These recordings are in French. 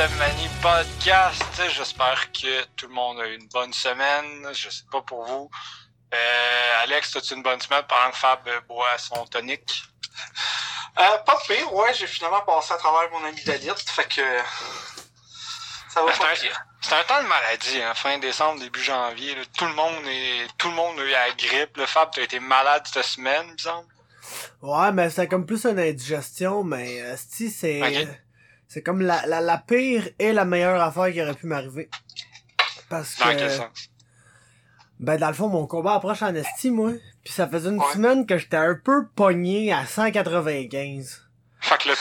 Gethsemane Podcast. J'espère que tout le monde a eu une bonne semaine. Je sais pas pour vous. Euh, Alex, as-tu une bonne semaine? Pendant que Fab boit son tonique? Euh, pas de pire, ouais, j'ai finalement passé à travers mon ami Dalit, fait que ça va pas c'est un- temps de maladie, hein, fin décembre, début janvier. là. Tout le monde est, tout le monde a eu la grippe. Le Fab, t'as été malade cette semaine, il me semble. Ouais, mais c'est comme plus une indigestion, mais euh, si c'est. C'est comme la, la, la pire et la meilleure affaire qui aurait pu m'arriver. Parce Dans quel que sens? ben dans le fond mon combat approche en esti moi, puis ça faisait une Ouais. semaine que j'étais un peu pogné à 195. Fait que le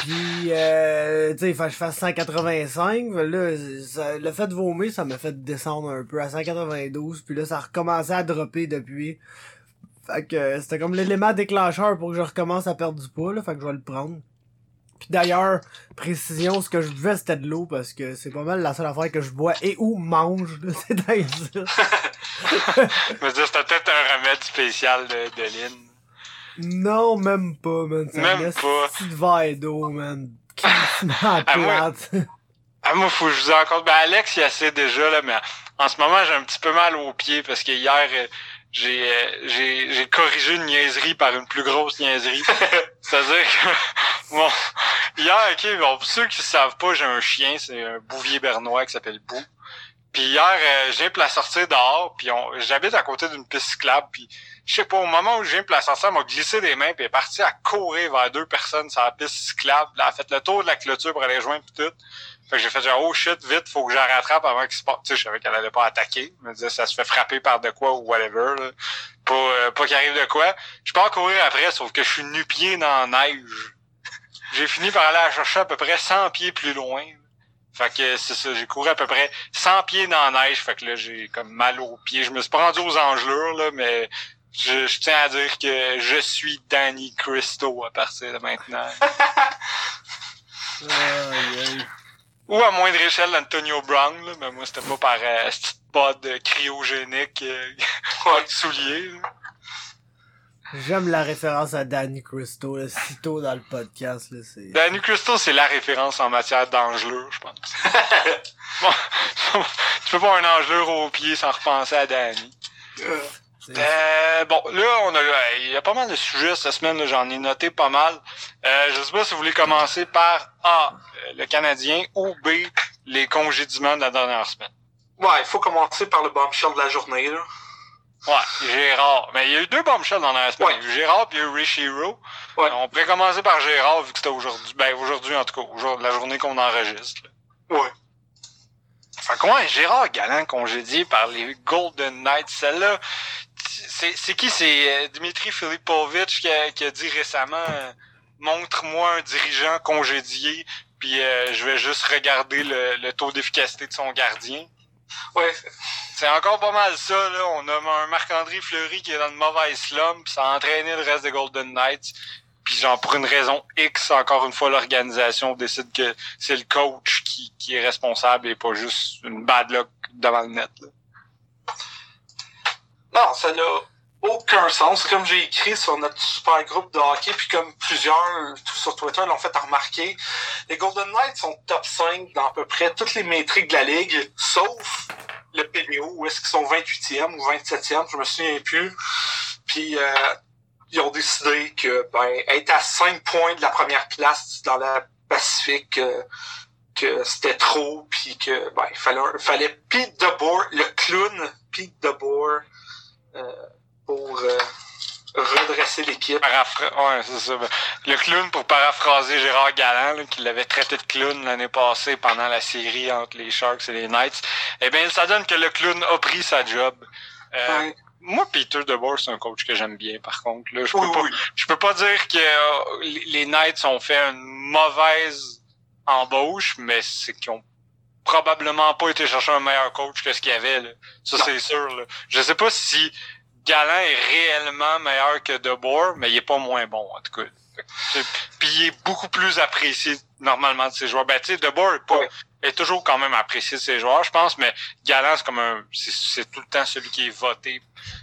Puis euh, tu sais, il fallait que je fasse 185, fait là ça- le fait de vomir, ça m'a fait descendre un peu à 192, puis là ça a recommencé à dropper depuis. Fait que euh, c'était comme l'élément déclencheur pour que je recommence à perdre du poids, là, fait que je vais le prendre. Puis d'ailleurs, précision, ce que je buvais c'était de l'eau parce que c'est pas mal la seule affaire que je bois et ou mange, c'est dingue ça. Je veux dire, c'était peut-être un remède spécial de, de Lynn. Non, même pas, man. Même pas. petit verre d'eau, man. Crissement Ah, moi-. Ah, moi, faut que je vous en compte. Ben, Alex, il essaie déjà, là, mais en ce moment, j'ai un petit peu mal aux pieds parce que hier, j'ai, euh, j'ai, j'ai corrigé une niaiserie par une plus grosse niaiserie. C'est-à-dire que, bon, hier, ok, bon, pour ceux qui savent pas, j'ai un chien, c'est un bouvier bernois qui s'appelle Bou. Puis hier, euh, j'ai la sortir dehors, puis on, j'habite à côté d'une piste cyclable, puis je sais pas, au moment où j'ai la sortir, elle m'a glissé des mains, puis elle est partie à courir vers deux personnes sur la piste cyclable. Là, elle a fait le tour de la clôture pour aller rejoindre puis tout. Fait que j'ai fait genre, oh shit, vite, faut que je la rattrape avant qu'il se passe. Tu sais, je savais qu'elle allait pas attaquer. Je me disais, ça se fait frapper par de quoi ou whatever, là. Pas, euh, qu'il arrive de quoi. Je peux en courir après, sauf que je suis nu-pied dans la neige. J'ai fini par aller la chercher à peu près 100 pieds plus loin. Fait que c'est ça, j'ai couru à peu près 100 pieds dans la neige. Fait que là, j'ai comme mal aux pieds. Je me suis rendu aux engelures, là, mais je, tiens à dire que je suis Danny Christo à partir de maintenant. Ou à moindre échelle, Antonio Brown, là, mais moi, c'était pas par euh, pod euh, cryogénique euh, là. J'aime la référence à Danny Christo, là, si tôt dans le podcast, là, c'est... Danny Christo, c'est la référence en matière d'engelure, je pense. Bon, tu peux pas un engelure au pied sans repenser à Danny. Euh, Euh, bon, là, on a, euh, il y a pas mal de sujets cette semaine, j'en ai noté pas mal. Euh, je sais pas si vous voulez commencer par A, euh, le Canadien, ou B, les congédiements de la dernière semaine. ouais, il faut commencer par le bombshell de la journée, là. Ouais, Gérard. Mais il y a eu deux bombshells dans la semaine. Ouais. Il y a eu Gérard puis il y a eu Richiro. Ouais. On pourrait commencer par Gérard vu que c'était aujourd'hui. Ben, aujourd'hui, en tout cas, aujourd'hui, la journée qu'on enregistre. là. Ouais. Fait que ouais, Gérard Galland congédié par les Golden Knights. Celle-là, c'est, qui? C'est euh, Dimitri Filipovitch qui a, qui a dit récemment euh, Montre-moi un dirigeant congédié, puis euh, je vais juste regarder le, le taux d'efficacité de son gardien. Ouais, C'est encore pas mal ça, là. On a un Marc-André Fleury qui est dans une mauvaise slum, puis ça a entraîné le reste des Golden Knights. Puis genre, pour une raison X, encore une fois, l'organisation décide que c'est le coach qui, qui est responsable et pas juste une bad luck devant le net. Là. Non, ça n'a aucun sens. Comme j'ai écrit sur notre super groupe de hockey, puis comme plusieurs sur Twitter l'ont fait remarquer, les Golden Knights sont top 5 dans à peu près toutes les métriques de la ligue, sauf le PDO, où est-ce qu'ils sont 28e ou 27e, je me souviens plus. Puis euh, ils ont décidé que ben être à 5 points de la première place dans la Pacifique, euh, que c'était trop, puis que ben fallait, fallait Pete DeBoer, le clown Pete DeBoer, pour euh, redresser l'équipe. Ouais, c'est ça. Ben, Le clown, pour paraphraser Gérard Galland, là, qui l'avait traité de clown l'année passée pendant la série entre les Sharks et les Knights, eh bien, ça donne que le clown a pris sa job. Euh, Ouais. Moi, Peter DeBoer, c'est un coach que j'aime bien, par contre. Là, je Oui, peux pas, oui. je peux pas dire que euh, les Knights ont fait une mauvaise embauche, mais c'est qu'ils ont probablement pas été chercher un meilleur coach que ce qu'il y avait. Là. Ça, c'est sûr. Là. Je sais pas si Galland est réellement meilleur que DeBoer, mais il est pas moins bon, en tout cas. Puis il est beaucoup plus apprécié normalement de ses joueurs. Ben, tu sais, DeBoer est, pas, est toujours quand même apprécié de ses joueurs, je pense, mais Galland, c'est comme un... C'est c'est tout le temps celui qui est voté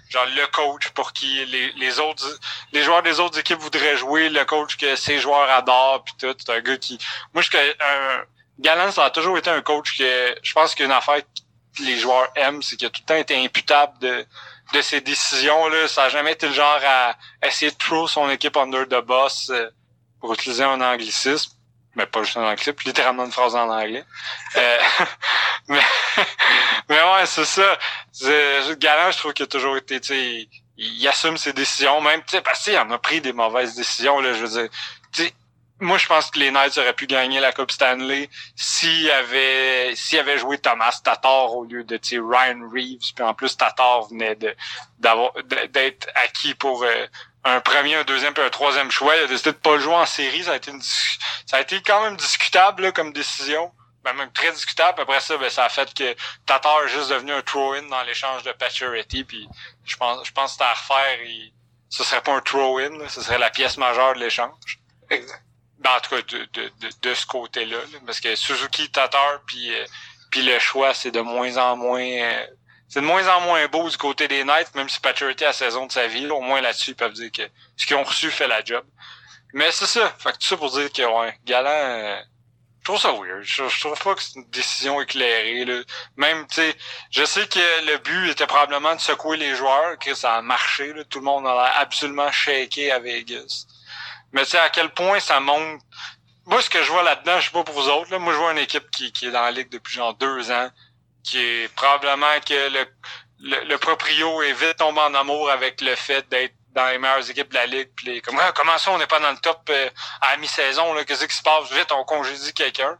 genre le coach pour qui les, les autres les joueurs des autres équipes voudraient jouer, le coach que ses joueurs adorent puis tout, c'est un gars qui moi je un Galant ça a toujours été un coach que je pense qu'une affaire que les joueurs aiment, c'est qu'il a tout le temps été imputable de de ses décisions là, ça a jamais été le genre à essayer de throw son équipe under the boss euh, pour utiliser un anglicisme mais pas juste un anglicisme, littéralement une phrase en anglais. Euh, mais, mais ouais, c'est ça. Galant, je trouve qu'il a toujours été, sais, il, assume ses décisions, même, tu sais, parce qu'il en a pris des mauvaises décisions, là, je veux dire. Moi, je pense que les Knights auraient pu gagner la Coupe Stanley s'il avait, s'il avait joué Thomas Tatar au lieu de, Ryan Reeves, puis en plus, Tatar venait de, d'avoir, d'être acquis pour, euh, un premier, un deuxième puis un troisième choix. Il a décidé de pas le jouer en série. Ça a été ça a été quand même discutable comme décision. Ben, même très discutable. Après ça, ben, ça a fait que Tatar est juste devenu un throw-in dans l'échange de Pacioretty. Puis je pense, je pense que c'était à refaire. Et ce serait pas un throw-in, ce serait la pièce majeure de l'échange. Exact. Ben, en tout cas, de, de, de, ce côté-là. Parce que Suzuki, Tatar, puis, euh, puis le choix, c'est de moins en moins... Euh, c'est de moins en moins beau du côté des Knights, même si Paturity a la saison de sa vie. au moins là-dessus, ils peuvent dire que ce qu'ils ont reçu fait la job. Mais c'est ça. Fait que tout ça pour dire que ouais, Galant, euh, je trouve ça weird. Je, trouve pas que c'est une décision éclairée. Là. Même, tu sais, je sais que le but était probablement de secouer les joueurs, que ça a marché. Là. Tout le monde a absolument shaké à Vegas. Mais tu sais, à quel point ça monte. Moi, ce que je vois là-dedans, je sais pas pour vous autres. Là. Moi, je vois une équipe qui, qui est dans la ligue depuis genre deux ans qui est probablement que le, le, proprio est vite tombé en amour avec le fait d'être dans les meilleures équipes de la ligue. Puis les, comment, comment ça, on n'est pas dans le top euh, à mi-saison? Qu'est-ce qui se passe? Vite, on congédie quelqu'un.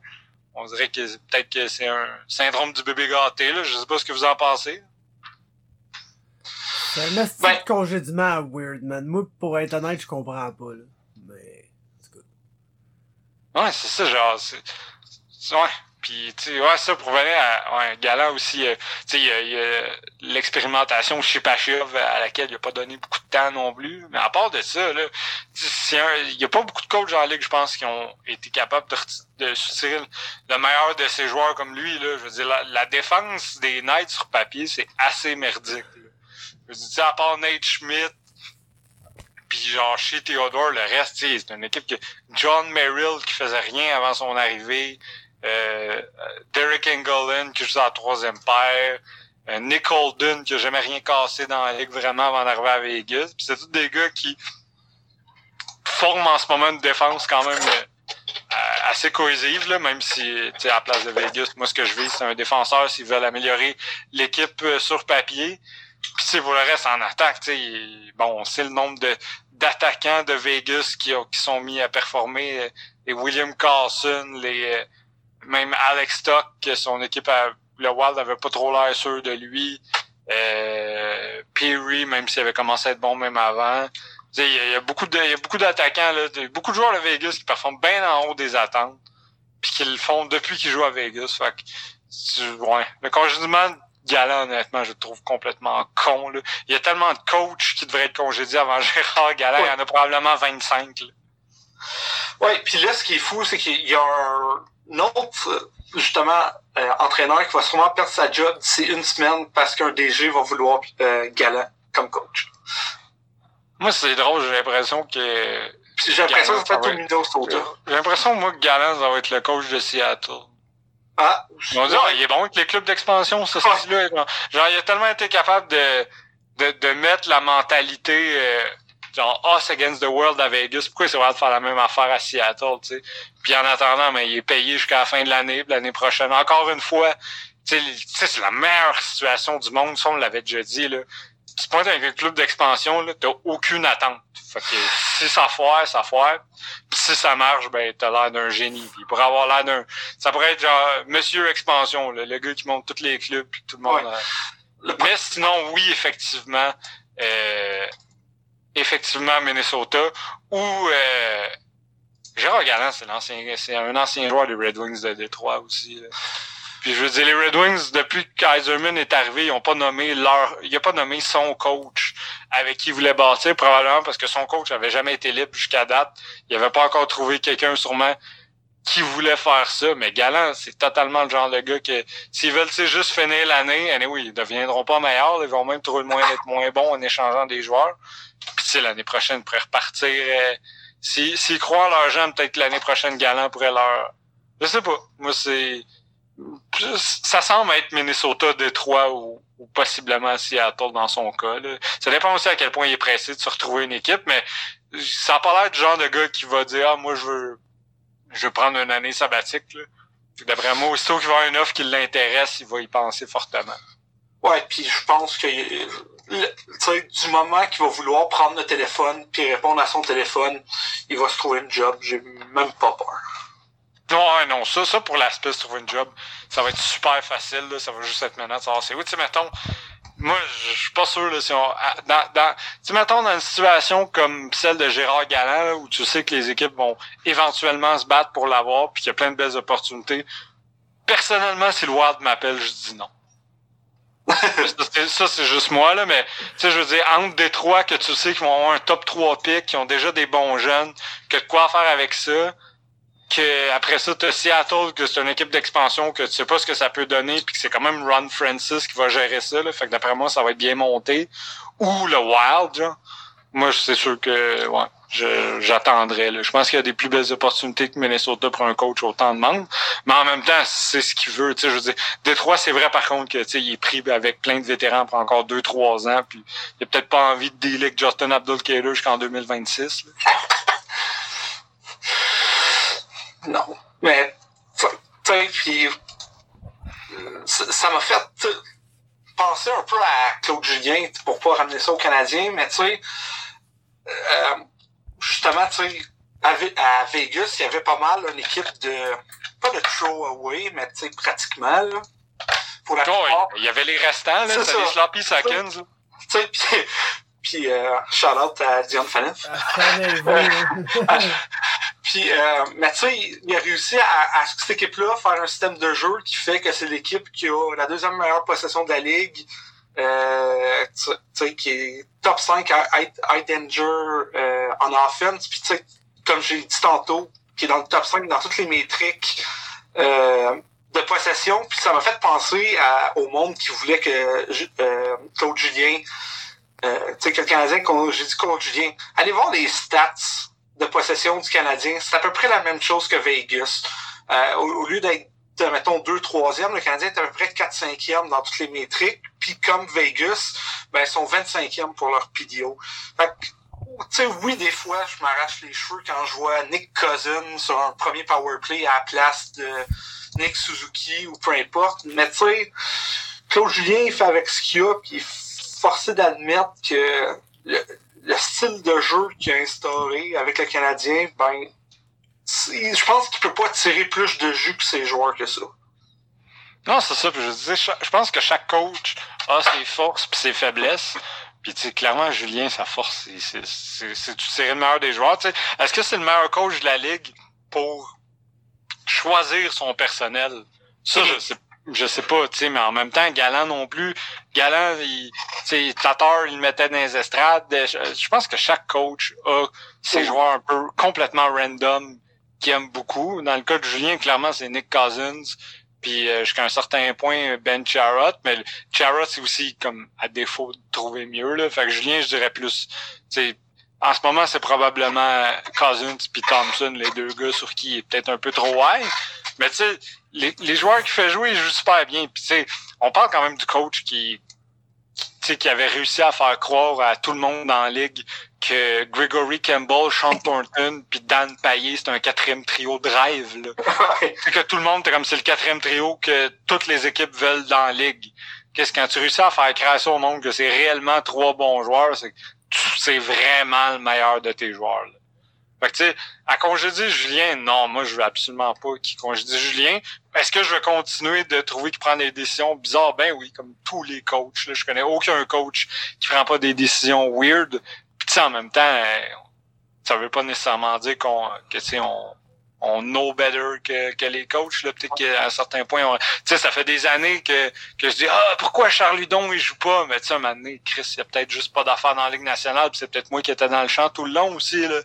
On dirait que peut-être que c'est un syndrome du bébé gâté. Là. Je sais pas ce que vous en pensez. C'est un ben, congédiement weird, man. Moi, pour être honnête, je comprends pas. Là. Ouais, c'est ça, genre. Ouais. Puis, tu sais, ça, pour venir à ouais, Galant aussi, euh, tu sais, il y a, l'expérimentation chez Pachov à laquelle il a pas donné beaucoup de temps non plus. Mais à part de ça, là, il y a pas beaucoup de coachs en ligue, je pense, qui ont été capables de, de soutirer le meilleur de ses joueurs comme lui, là. Je veux dire, la, défense des Knights sur papier, c'est assez merdique, là. Je veux dire, à part Nate Schmidt, puis genre chez Theodore, le reste, c'est une équipe que John Merrill qui faisait rien avant son arrivée. Euh, Derek Engelin qui joue en troisième paire, euh, Nick Holden qui a jamais rien cassé dans la ligue vraiment avant d'arriver à Vegas. Puis c'est tous des gars qui forment en ce moment une défense quand même euh, assez cohésive, là, même si à la place de Vegas, moi ce que je vis, c'est un défenseur s'ils veulent améliorer l'équipe sur papier. Puis c'est pour le reste en attaque, tu sais, bon, c'est le nombre de d'attaquants de Vegas qui, qui sont mis à performer. Les William Carlson, les même Alex Stock, que son équipe, a, le Wild avait pas trop l'air sûr de lui. Euh, Perry, même s'il avait commencé à être bon même avant. Il y, a beaucoup de, y a beaucoup d'attaquants, là, beaucoup de joueurs de Vegas qui performent bien en haut des attentes, puis qui le font depuis qu'ils jouent à Vegas. Fait que, ouais, le congédiement galant, honnêtement, je le trouve complètement con. Là. Il y a tellement de coachs qui devraient être congédiés avant Gérard Galland. Il y en a probablement 25. Là. Ouais, puis là, ce qui est fou, c'est qu'il y a un autre, justement, euh, entraîneur qui va sûrement perdre sa job d'ici une semaine parce qu'un DG va vouloir euh, Galant comme coach. Moi, c'est drôle, j'ai l'impression que... J'ai l'impression que pas tout J'ai l'impression, moi, que Galant, ça va être le coach de Seattle. Ah, on dit, il est bon avec les clubs d'expansion, ce style-là. Genre, il a tellement été capable de, de, de mettre la mentalité... Euh, genre Us Against the World à Vegas, pourquoi il s'est de faire la même affaire à Seattle, tu sais. Puis en attendant, mais il est payé jusqu'à la fin de l'année, l'année prochaine. Encore une fois, tu sais, c'est la meilleure situation du monde, ça on l'avait déjà dit, là. Tu pointes avec un club d'expansion, là, t'as aucune attente. Fait que si ça foire, ça foire. Puis si ça marche, ben t'as l'air d'un génie. Puis pour avoir l'air d'un. Ça pourrait être genre Monsieur Expansion, le gars qui monte tous les clubs puis tout le monde. Mais sinon, oui, effectivement. Euh, effectivement Minnesota, ou euh, Gérard Galland, c'est l'ancien, c'est un ancien joueur des Red Wings de Détroit aussi. Puis je veux dire, les Red Wings, depuis que Kaiserman est arrivé, ils ont pas nommé leur, il a pas nommé son coach avec qui il voulait bâtir, probablement parce que son coach avait jamais été libre jusqu'à date. Il avait pas encore trouvé quelqu'un sûrement qui voulait faire ça, mais Galant, c'est totalement le genre de gars que s'ils veulent juste finir l'année, anyway, ils deviendront pas meilleurs, ils vont même trouver le moyen d'être moins bons en échangeant des joueurs. Puis l'année prochaine, ils pourraient repartir. Euh, s'ils croient en leur gens, peut-être l'année prochaine, Galant pourrait leur. Je sais pas. Moi, c'est. Ça semble être Minnesota, Détroit ou, possiblement Seattle dans son cas. Là. Ça dépend aussi à quel point il est pressé de se retrouver une équipe, mais ça n'a pas l'air du genre de gars qui va dire Ah, moi je veux je veux prendre une année sabbatique. D'après moi, aussitôt qu'il va avoir une offre qui l'intéresse, il va y penser fortement. Ouais, puis je pense que du moment qu'il va vouloir prendre le téléphone puis répondre à son téléphone, il va se trouver une job. J'ai même pas peur. Non, non, ça, ça pour l'aspect trouver une job, ça va être super facile, là, ça va juste être maintenant de savoir c'est où. Tu sais, mettons, moi, je suis pas sûr, là, si on, dans, dans, tu mettons dans une situation comme celle de Gérard Galland, où tu sais que les équipes vont éventuellement se battre pour l'avoir, puis qu'il y a plein de belles opportunités. Personnellement, si le Wild m'appelle, je dis non. ça, c'est juste moi, là, mais, tu sais, je veux dire, entre Détroit, que tu sais qu'ils vont avoir un top 3 pick, qui ont déjà des bons jeunes, que de quoi faire avec ça, que après ça, t'as Seattle, que c'est une équipe d'expansion, que tu sais pas ce que ça peut donner, puis que c'est quand même Ron Francis qui va gérer ça. Là, fait que d'après moi, ça va être bien monté. Ou le Wild, genre. Moi, c'est sûr que ouais, j'attendrai. Je pense qu'il y a des plus belles opportunités que Minnesota pour un coach autant de monde. Mais en même temps, c'est ce qu'il veut. Je veux dire, Détroit, c'est vrai par contre que il est pris avec plein de vétérans pour encore 2-3 ans. Puis il a peut-être pas envie de dealer Justin Abdul jusqu'en 2026. Non. Mais, tu sais, puis ça m'a fait penser un peu à Claude Julien pour pas ramener ça aux Canadiens, mais tu sais, euh, justement, tu sais, à, Vegas, il y avait pas mal une équipe de, pas de throwaway, mais tu sais, pratiquement, là, pour la oh, Il y avait les restants, là, c'était les sloppy seconds. Tu sais, puis, puis euh, shout out à Dion Faneuf. Puis, euh, mais tu sais, il a réussi à, à cette équipe-là faire un système de jeu qui fait que c'est l'équipe qui a la deuxième meilleure possession de la ligue, euh, tu sais, qui est top 5 à high danger euh, en offense. Puis, tu sais, comme j'ai dit tantôt, qui est dans le top 5 dans toutes les métriques euh, de possession. Puis, ça m'a fait penser à, au monde qui voulait que euh, Claude Julien, euh, tu sais, que le Canadien, j'ai dit Claude Julien, allez voir les stats de possession du Canadien, c'est à peu près la même chose que Vegas. Euh, au, lieu d'être, mettons, 2 3e, le Canadien est à peu près 4 5e dans toutes les métriques. Puis comme Vegas, ben, ils sont 25e pour leur PDO. Fait tu sais, oui, des fois, je m'arrache les cheveux quand je vois Nick Cousin sur un premier power play à la place de Nick Suzuki ou peu importe. Mais tu sais, Claude Julien, il fait avec ce qu'il a, puis il est forcé d'admettre que le style de jeu qu'il a instauré avec le Canadien, ben, je pense qu'il peut pas tirer plus de jus que ses joueurs que ça. Non, c'est ça. je disais, je pense que chaque coach a ses forces puis ses faiblesses. Puis tu sais, clairement, Julien, sa force, c'est de tirer le meilleur des joueurs. Est-ce que c'est le meilleur coach de la ligue pour choisir son personnel? Ça, je sais je sais pas, tu sais, mais en même temps, Galant non plus. Galant, il, Tatar, il mettait dans les estrades. Je, pense que chaque coach a ses joueurs un peu complètement random qui aime beaucoup. Dans le cas de Julien, clairement, c'est Nick Cousins. Puis euh, jusqu'à un certain point, Ben Charrot. Mais Charrot, c'est aussi comme à défaut de trouver mieux. Là. Fait que Julien, je dirais plus. tu en ce moment, c'est probablement Cousins puis Thompson, les deux gars sur qui il est peut-être un peu trop high. Mais tu sais, les, les, joueurs qu'il fait jouer, ils jouent super bien. Puis tu sais, on parle quand même du coach qui, qui, qui avait réussi à faire croire à tout le monde dans la ligue que Gregory Campbell, Sean Thornton, puis Dan Payet, c'est un quatrième trio drive. Là. c'est que tout le monde, comme c'est le quatrième trio que toutes les équipes veulent dans la ligue. Qu'est-ce quand tu réussis à faire créer au monde que c'est réellement trois bons joueurs, c'est c'est vraiment le meilleur de tes joueurs. Là. Fait que, tu sais, à congédier Julien, non, moi, je veux absolument pas qu'il congédie Julien. Est-ce que je veux continuer de trouver qu'il prend des décisions bizarres? Ben oui, comme tous les coachs. Là, je connais aucun coach qui prend pas des décisions weird. Puis, tu sais, en même temps, ça veut pas nécessairement dire qu'on, que, tu sais, on, on know better que, que les coachs. Là, peut-être qu'à un certain point, tu sais, ça fait des années que, que je dis, ah, pourquoi Charles Ludon, il joue pas? Mais tu sais, un moment donné, Chris, il y a peut-être juste pas d'affaires dans la Ligue nationale, puis c'est peut-être moi qui étais dans le champ tout le long aussi, là.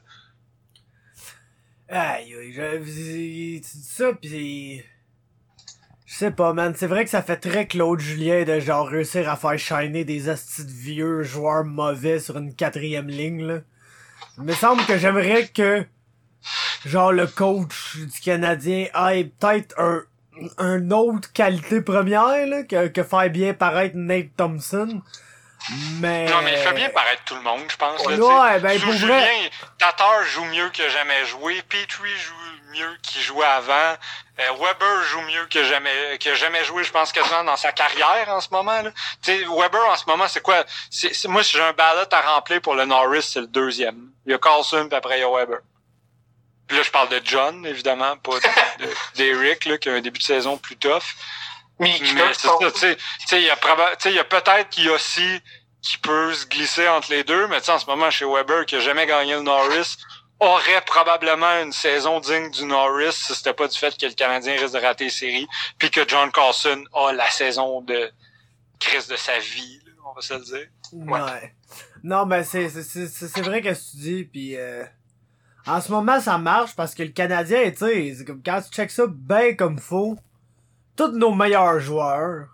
Aïe, je, ça pis je sais pas, man. C'est vrai que ça fait très Claude Julien de genre réussir à faire shiner des astis vieux joueurs mauvais sur une quatrième ligne, là. Il me semble que j'aimerais que, genre, le coach du Canadien ait peut-être un, un autre qualité première, là, que, que faire bien paraître Nate Thompson. Mais... Non, mais il fait bien paraître tout le monde, je pense. là, Ouais, ben, Sous Julien, vrai- Tatar joue mieux que jamais joué. Petrie joue mieux qu'il jouait avant. Euh, Weber joue mieux que jamais que jamais joué, je pense, quasiment dans sa carrière en ce moment. Là. Tu sais, Weber, en ce moment, c'est quoi? C'est, moi, si j'ai un ballot à remplir pour le Norris, c'est le deuxième. Il y a Carlson, puis après, il y a Weber. Puis là, je parle de John, évidemment, pas de- de- d'Eric, là, qui a un début de saison plus tough. Mais, Mais c'est ça, tu sais, il y a proba- tu sais, il y a peut-être qu'il y a aussi qui peut se glisser entre les deux, mais tu sais, en ce moment, chez Weber, qui a jamais gagné le Norris, aurait probablement une saison digne du Norris si c'était pas du fait que le Canadien risque de rater les séries, puis que John Carlson a la saison de crise de sa vie, là, on va se le dire. Ouais. Non, ben c'est c'est c'est c'est vrai que tu dis puis euh, en ce moment ça marche parce que le Canadien, tu sais, comme quand tu checkes ça bien comme faut, tous nos meilleurs joueurs,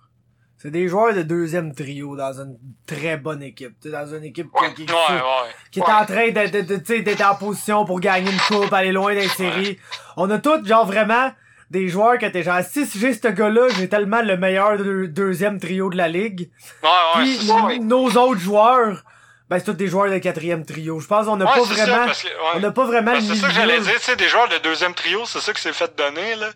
c'est des joueurs de deuxième trio dans une très bonne équipe, tu sais, dans une équipe qui- Ouais, qui, Ouais, ouais. qui est en train de, de, de, d'être en position pour gagner une coupe, aller loin dans les séries. On a tous, genre, vraiment, des joueurs que t'es genre, si j'ai ce gars-là, j'ai tellement le meilleur deux- deuxième trio de la ligue. Ouais, ouais, Puis c'est ça. ouais. nos autres joueurs, ben c'est tous des joueurs de quatrième trio. Je pense qu'on n'a Ouais, pas vraiment, on n'a pas vraiment le c'est ça que j'allais dire, tu sais, des joueurs de deuxième trio, c'est ça que c'est fait donner, là.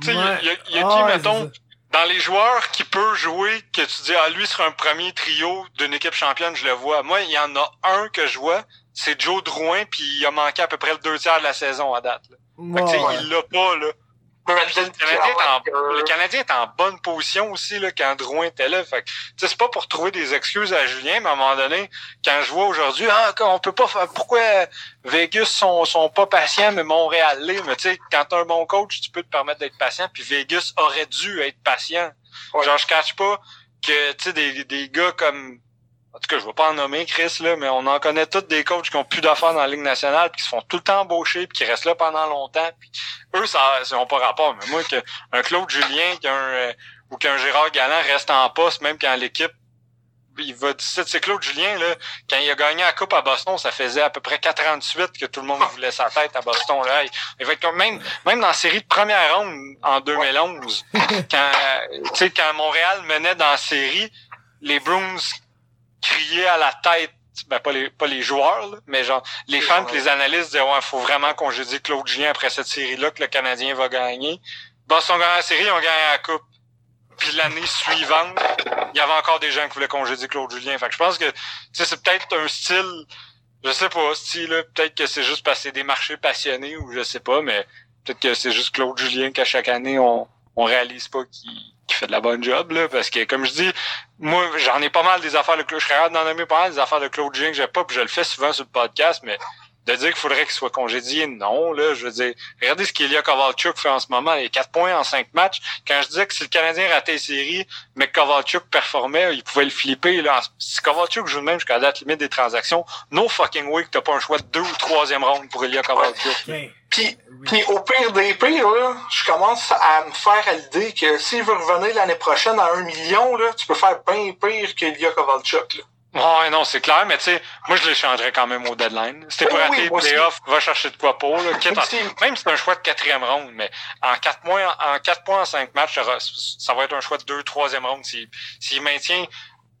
Tu sais, il y a- Ouais. il y a, il y a qui, ouais, mettons, dans les joueurs qui peut jouer, que tu dis, ah, lui sera un premier trio d'une équipe championne, je le vois. Moi, il y en a un que je vois, c'est Joe Drouin, puis il a manqué à peu près le deux tiers de la saison à date, là. Fait que, Ouais, il l'a pas, là. Canadien, est en, le Canadien est en bonne position aussi là, quand Drouin était là. Fait que, tu sais, c'est pas pour trouver des excuses à Julien, mais à un moment donné, quand je vois aujourd'hui, ah, on peut pas faire, pourquoi Vegas sont, sont pas patients, mais Montréal l'est. Mais tu sais, quand t'as un bon coach, tu peux te permettre d'être patient, puis Vegas aurait dû être patient. Ouais. Genre, je cache pas que, tu sais, des, des gars comme, en tout cas, je vais pas en nommer Chris, là, mais on en connaît tous des coachs qui ont plus d'affaires dans la Ligue nationale, puis qui se font tout le temps embaucher, puis qui restent là pendant longtemps. Eux, ça n'a pas rapport. Mais moi, que un Claude Julien qu'un euh, ou qu'un Gérard Galland reste en poste, même quand l'équipe il va c'est Claude Julien là quand il a gagné la coupe à Boston ça faisait à peu près quatre ans de suite que tout le monde voulait sa tête à Boston là il va être même même dans la série de première ronde en 2011 quand quand Montréal menait dans la série les Bruins criaient à la tête ben pas les pas les joueurs là, mais genre les fans pis les analystes disaient ouais faut vraiment congédier Claude Julien après cette série là que le Canadien va gagner. Boston gagne la série ils ont gagné la coupe. Puis l'année suivante il y avait encore des gens qui voulaient congédier Claude Julien. Fait que je pense que tu sais c'est peut-être un style je sais pas style là, peut-être que c'est juste parce que c'est des marchés passionnés ou je sais pas mais peut-être que c'est juste Claude Julien qu'à chaque année on on réalise pas qu'il qu'il fait de la bonne job là parce que comme je dis moi j'en ai pas mal des affaires de Claude je serais d'en nommer pas mal des affaires de Claude Julien que j'ai pas puis je le fais souvent sur le podcast mais de dire qu'il faudrait qu'il soit congédié, non, là, je veux dire, regardez ce qu'Elia Kovalchuk fait en ce moment, les quatre points en cinq matchs. Quand je disais que si le Canadien ratait les séries, mais que Kovalchuk performait, il pouvait le flipper, là. Si Kovalchuk joue de même jusqu'à la date limite des transactions, no fucking way que t'as pas un choix de deux ou troisième round pour Elia Kovalchuk. Ben, Puis, oui. puis au pire des pires, là, je commence à me faire à l'idée que s'il veut revenir l'année prochaine à un million, là, tu peux faire bien pire que Ilya Kovalchuk. Là. Ouais, non, c'est clair, mais tu sais, moi, je l'échangerais quand même au deadline. C'était pour rater oui, playoffs, va chercher de quoi pour, là. Quitte aussi. même si c'est un choix de quatrième round, mais en quatre points, en quatre points en cinq matchs, ça, va- être un choix de deux, troisième round. S'il s'il maintient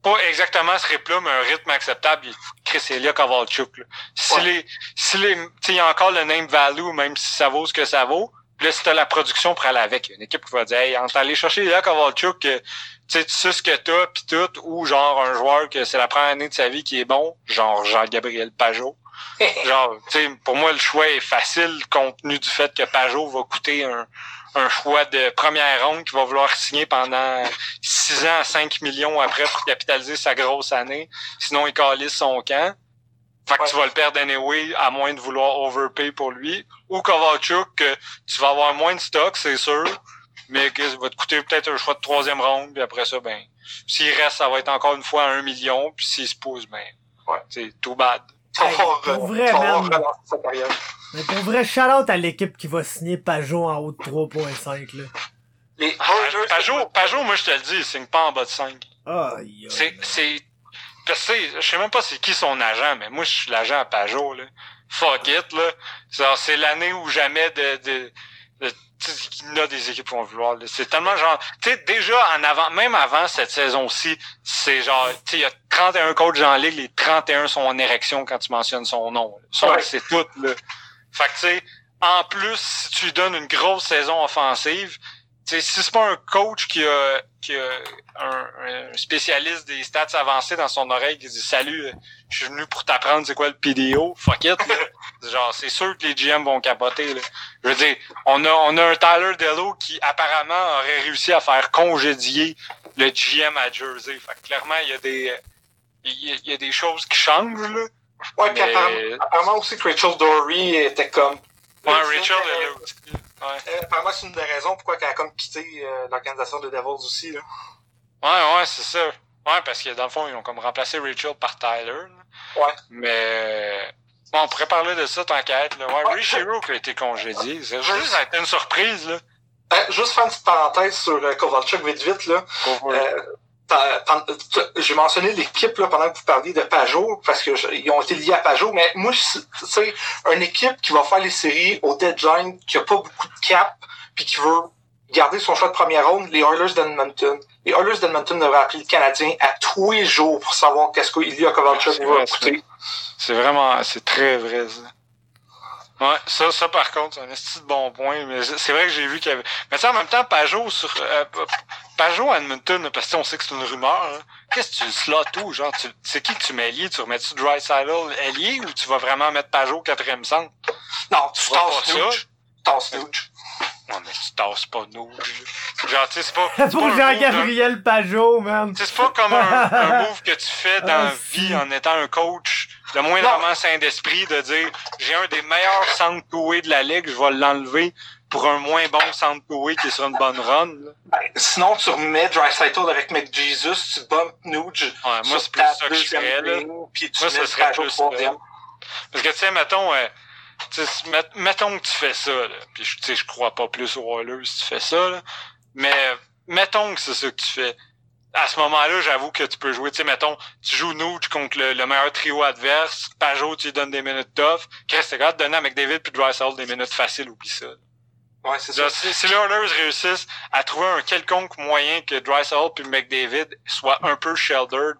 pas exactement ce rythme-là, mais un rythme acceptable, il- Chris Elia Kovalchuk, là. Si Ouais. les, si les, tu sais, il y a encore le name value, même si ça vaut ce que ça vaut. Puis là, si t'as la production pour aller avec, une équipe qui va dire, hey, entre aller chercher Elia Kovalchuk, tu sais, tu sais ce que t'as, pis tout, ou genre un joueur que c'est la première année de sa vie qui est bon, genre Jean-Gabriel Pajot. genre, tu sais, pour moi, le choix est facile, compte tenu du fait que Pajot va coûter un, un choix de première ronde qui va vouloir signer pendant 6 ans à 5 millions après pour capitaliser sa grosse année. Sinon, il calisse son camp. Fait que Ouais. tu vas le perdre anyway, à moins de vouloir overpay pour lui. Ou Kovalchuk, que tu vas avoir moins de stock, c'est sûr, mais que ça va te coûter peut-être un choix de troisième ronde, puis après ça, ben, s'il reste, ça va être encore une fois à un million, puis s'il se pose, ben, Ouais. c'est too bad. Hey, pour vrai, man. Mais pour vrai, shout-out à l'équipe qui va signer Pajot en haut de 3.5, là. Les Ah, Pajot, Pajot, moi je te le dis, il signe pas en bas de 5. Aïe, C'est, aïe. c'est, parce que, je sais même pas c'est qui son agent, mais moi, je suis l'agent à Pajot, là. Fuck it, là. Genre, c'est l'année où jamais de, de, de il y en a des équipes qui vont vouloir. C'est tellement genre, tu sais, déjà, en avant, même avant cette saison-ci, c'est genre, tu sais, il y a 31 coachs en ligue, les 31 sont en érection quand tu mentionnes son nom. Ouais. c'est tout, là. Fait que, tu sais, en plus, si tu lui donnes une grosse saison offensive, si c'est pas un coach qui a, qui a un, un spécialiste des stats avancés dans son oreille qui dit salut, je suis venu pour t'apprendre c'est quoi le PDO, fuck it, là. Genre, c'est sûr que les GM vont capoter, là. Je veux dire, on a, on a un Tyler Dello qui apparemment aurait réussi à faire congédier le GM à Jersey. Fait que clairement, il y a des, il y a, il y a des choses qui changent, là. Ouais, puis Mais- apparemment, apparemment aussi que Rachel Dory était comme. Ouais, Rachel, elle a aussi. Ouais. euh, apparemment, c'est une des raisons pourquoi elle a comme quitté euh, l'organisation de Devils aussi. Là. Ouais, ouais, c'est ça. Ouais, parce que dans le fond, ils ont comme remplacé Rachel par Tyler. là. Ouais. Mais bon, on pourrait parler de ça tant qu'à être. Là. Ouais, qui a été congédié. C'est juste ça a été une surprise, là. Euh, juste faire une petite parenthèse sur euh, Kovalchuk vite vite. là. Euh, J'ai mentionné l'équipe pendant que vous parliez de Pajot, parce que je- ils ont été liés à Pajot, mais moi, sais, une équipe qui va faire les séries au deadline, qui a pas beaucoup de cap, puis qui veut garder son choix de première ronde, les Oilers d'Edmonton. Les Oilers d'Edmonton devraient appeler le Canadien à tous les jours pour savoir qu'est-ce qu'Ilya Kovalchuk C'est va vrai, ça. coûter. C'est vraiment, c'est très vrai, ça. Ouais, ça, ça par contre, c'est un de bon point. Mais c'est vrai que j'ai vu qu'il y avait. Mais tu sais, en même temps, Pajot sur. Euh, Pajot à Edmonton, parce que on sait que c'est une rumeur. hein. Qu'est-ce que tu slots tout? Genre, tu, c'est qui que tu mets lié? Tu remets-tu Dry ailier ou tu vas vraiment mettre Pajot au quatrième centre? Non, tu tasses ça? Nuge. Tu tasses Nuge. Ouais, mais tu tasses pas nous. Genre, tu sais, c'est pas. c'est Pour Jean-Gabriel Pajot, man. Tu sais, c'est pas comme un, un move que tu fais dans Ah, la si. vie en étant un coach. Le moindrement sain d'esprit de dire j'ai un des meilleurs centres de la ligue, je vais l'enlever pour un moins bon centre toué qui est sur une bonne run. là. Ben, sinon, tu remets Dreisaitl avec McJesus, tu bumpes Nuge Ouais, moi, c'est plus ça que je ferais, là. puis tu Moi, ce serait plus. Parce que, tu sais, mettons, euh, mettons que tu fais ça, là. Puis, je- tu sais, je crois pas plus aux Oilers si tu fais ça, là. Mais, euh, mettons que c'est ça que tu fais. À ce moment-là, j'avoue que tu peux jouer, tu sais, mettons, tu joues Nuge contre le, le meilleur trio adverse, Pajot, tu lui donnes des minutes tough, Chris, t'es capable de donner à McDavid puis Drysdale des minutes faciles, oublie ça. Ouais, c'est ça. Si, si les Oilers réussissent à trouver un quelconque moyen que Drysdale puis McDavid soient un peu sheltered,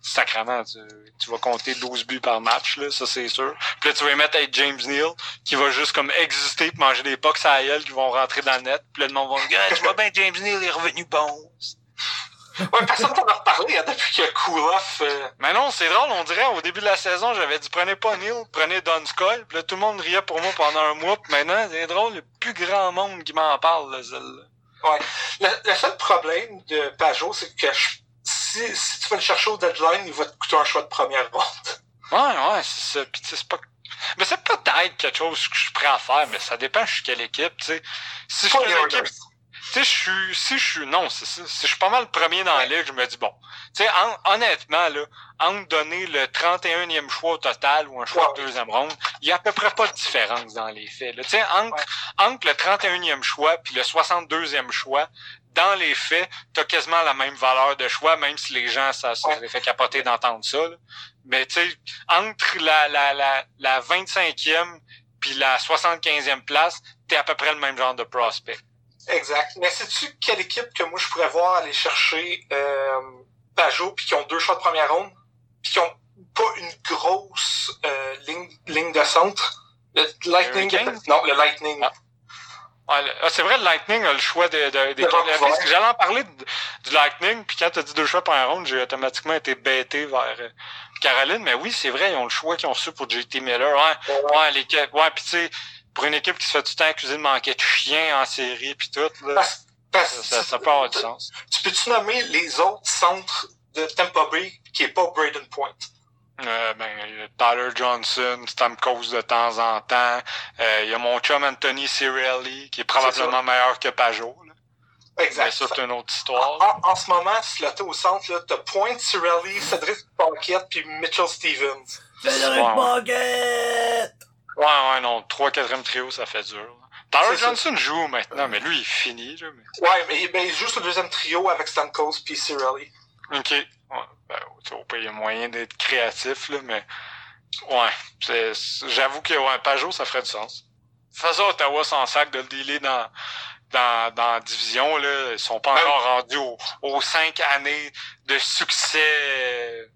sacrement, tu, tu vas compter 12 buts par match, là, ça c'est sûr. Puis là, tu vas mettre avec James Neal, qui va juste comme exister pour manger des pucks à la gueule qui vont rentrer dans le net. Puis là, le monde va dire, Ah, tu vois bien, James Neal est revenu bon. Ouais, personne t'en a reparlé hein, depuis que Kulov... Euh... Mais non, c'est drôle, on dirait, au début de la saison, j'avais dit, prenez pas Neal, prenez Donskoy. Puis là, tout le monde riait pour moi pendant un mois. Puis maintenant, c'est drôle, a plus grand monde qui m'en parle, là, celle-là. Le, le seul problème de Pajot, c'est que je- si, si tu vas le chercher au deadline, il va te coûter un choix de première ronde. Ouais, ouais, c'est ça. Puis, c'est pas. Mais c'est peut-être quelque chose que je suis prêt à faire, mais ça dépend je suis quelle équipe, tu sais. Si je suis sais, je suis, si je suis, non. Si je suis pas mal premier dans la ligue, je me dis, bon. Tu sais, hon- honnêtement, là, entre donner le 31e choix au total ou un choix de deuxième ronde, il y a à peu près pas de différence dans les faits. Tu sais, entre, Ouais. entre le 31e choix puis le 62e choix, dans les faits, t'as quasiment la même valeur de choix, même si les gens, ça, ça les fait capoter d'entendre ça, là. Mais tu sais, entre la, la, la, la 25e puis la 75e place, t'es à peu près le même genre de prospect. Exact. Mais sais-tu quelle équipe que moi je pourrais voir aller chercher euh, Pajot, puis qui ont deux choix de première ronde, puis qui ont pas une grosse euh, ligne, ligne de centre? Le Lightning. Non, le Lightning. Ah. Ah, c'est vrai, le Lightning a le choix de, de, des- De J'allais en parler du Lightning, puis quand t'as dit deux choix par ronde, j'ai automatiquement été bêté vers euh, Caroline. Mais oui, c'est vrai, ils ont le choix qu'ils ont reçu pour JT Miller. Ouais, ouais, ouais, puis tu sais, pour une équipe qui se fait tout le temps accuser de manquer de chien en série, puis tout, là, Parce, parce ça, ça, ça peut avoir du sens. Tu peux-tu nommer les autres centres de Tampa Bay qui est pas Braden Point? Euh, ben, il y a Tyler Johnson, Stamkos de temps en temps. Euh, il y a mon chum Anthony Cirelli, qui est probablement meilleur que Pajot. là. Exact. ça, c'est une autre histoire. En, en, ce moment, sloté au centre, t'as Point, Cirelli, Cedric Paquette, puis Mitchell Stevens. Cedric Ouais. Paquette! Ouais, ouais, non. 3 4 trio, ça fait dur. Tyler ça. Johnson joue maintenant, mais lui, il finit, là. Mais... Ouais, mais ben, il joue sur le deuxième trio avec Stamkos puis Cirelli. Ok. Ouais, ben, au pire, il y a moyen d'être créatif, là, mais. Ouais. J'avoue que, ouais, Pajot, ça ferait du sens. De toute façon, Ottawa s'en sac de le dans, dans, dans la division, là. Ils sont pas Ben encore rendus aux, aux cinq années de succès.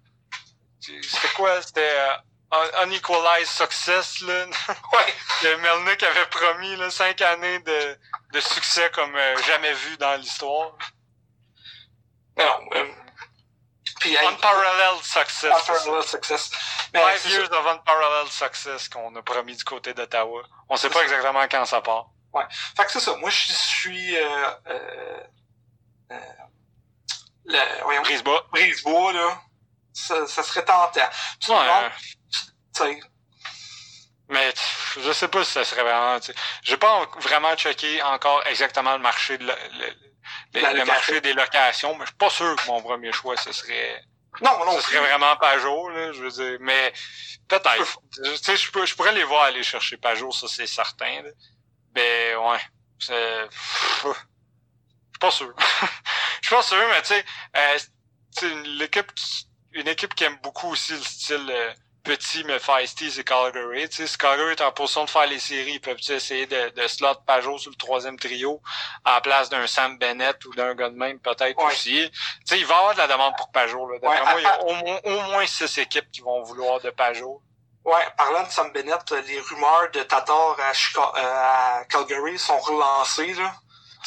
C'était quoi? C'était euh, un unequalized success, là. Ouais. que Melnick avait promis, là, cinq années de, de succès comme euh, jamais vu dans l'histoire. Non, euh, puis, Unparalleled success. Unparalleled success. Mais Five years of unparalleled success qu'on a promis du côté d'Ottawa. On sait pas exactement quand ça part. Fait que c'est ça. Moi, je suis, euh, euh, euh, le, voyons, Brisebois. Brisebois, là. Ça, ça serait tentant. Ouais, sais, mais je sais pas si ça serait vraiment. J'ai pas en- vraiment checké encore exactement le marché de la- le, le- La le location. marché des locations, mais je suis pas sûr que mon premier choix ce serait non, non, ce serait vraiment Pajot, là, je veux dire. Mais peut-être. Tu sais, je peux- je pourrais les voir aller chercher Pajot, ça c'est certain. Là. Mais ouais. C'est. Je suis pas sûr. Je suis pas sûr, mais tu sais, euh, l'équipe qui- une équipe qui aime beaucoup aussi le style euh, petit mais feisty, c'est Calgary. Tu sais, si Calgary est en position de faire les séries, ils peuvent essayer de, de slot Pajot sur le troisième trio à la place d'un Sam Bennett ou d'un gars de même, peut-être Ouais. aussi. Tu sais, il va y avoir de la demande pour Pajot. Là. D'après Ouais, moi, il y a au, moins- au moins six équipes qui vont vouloir de Pajot. Ouais, parlant de Sam Bennett, les rumeurs de Tatar à, euh, à Calgary sont relancées, là.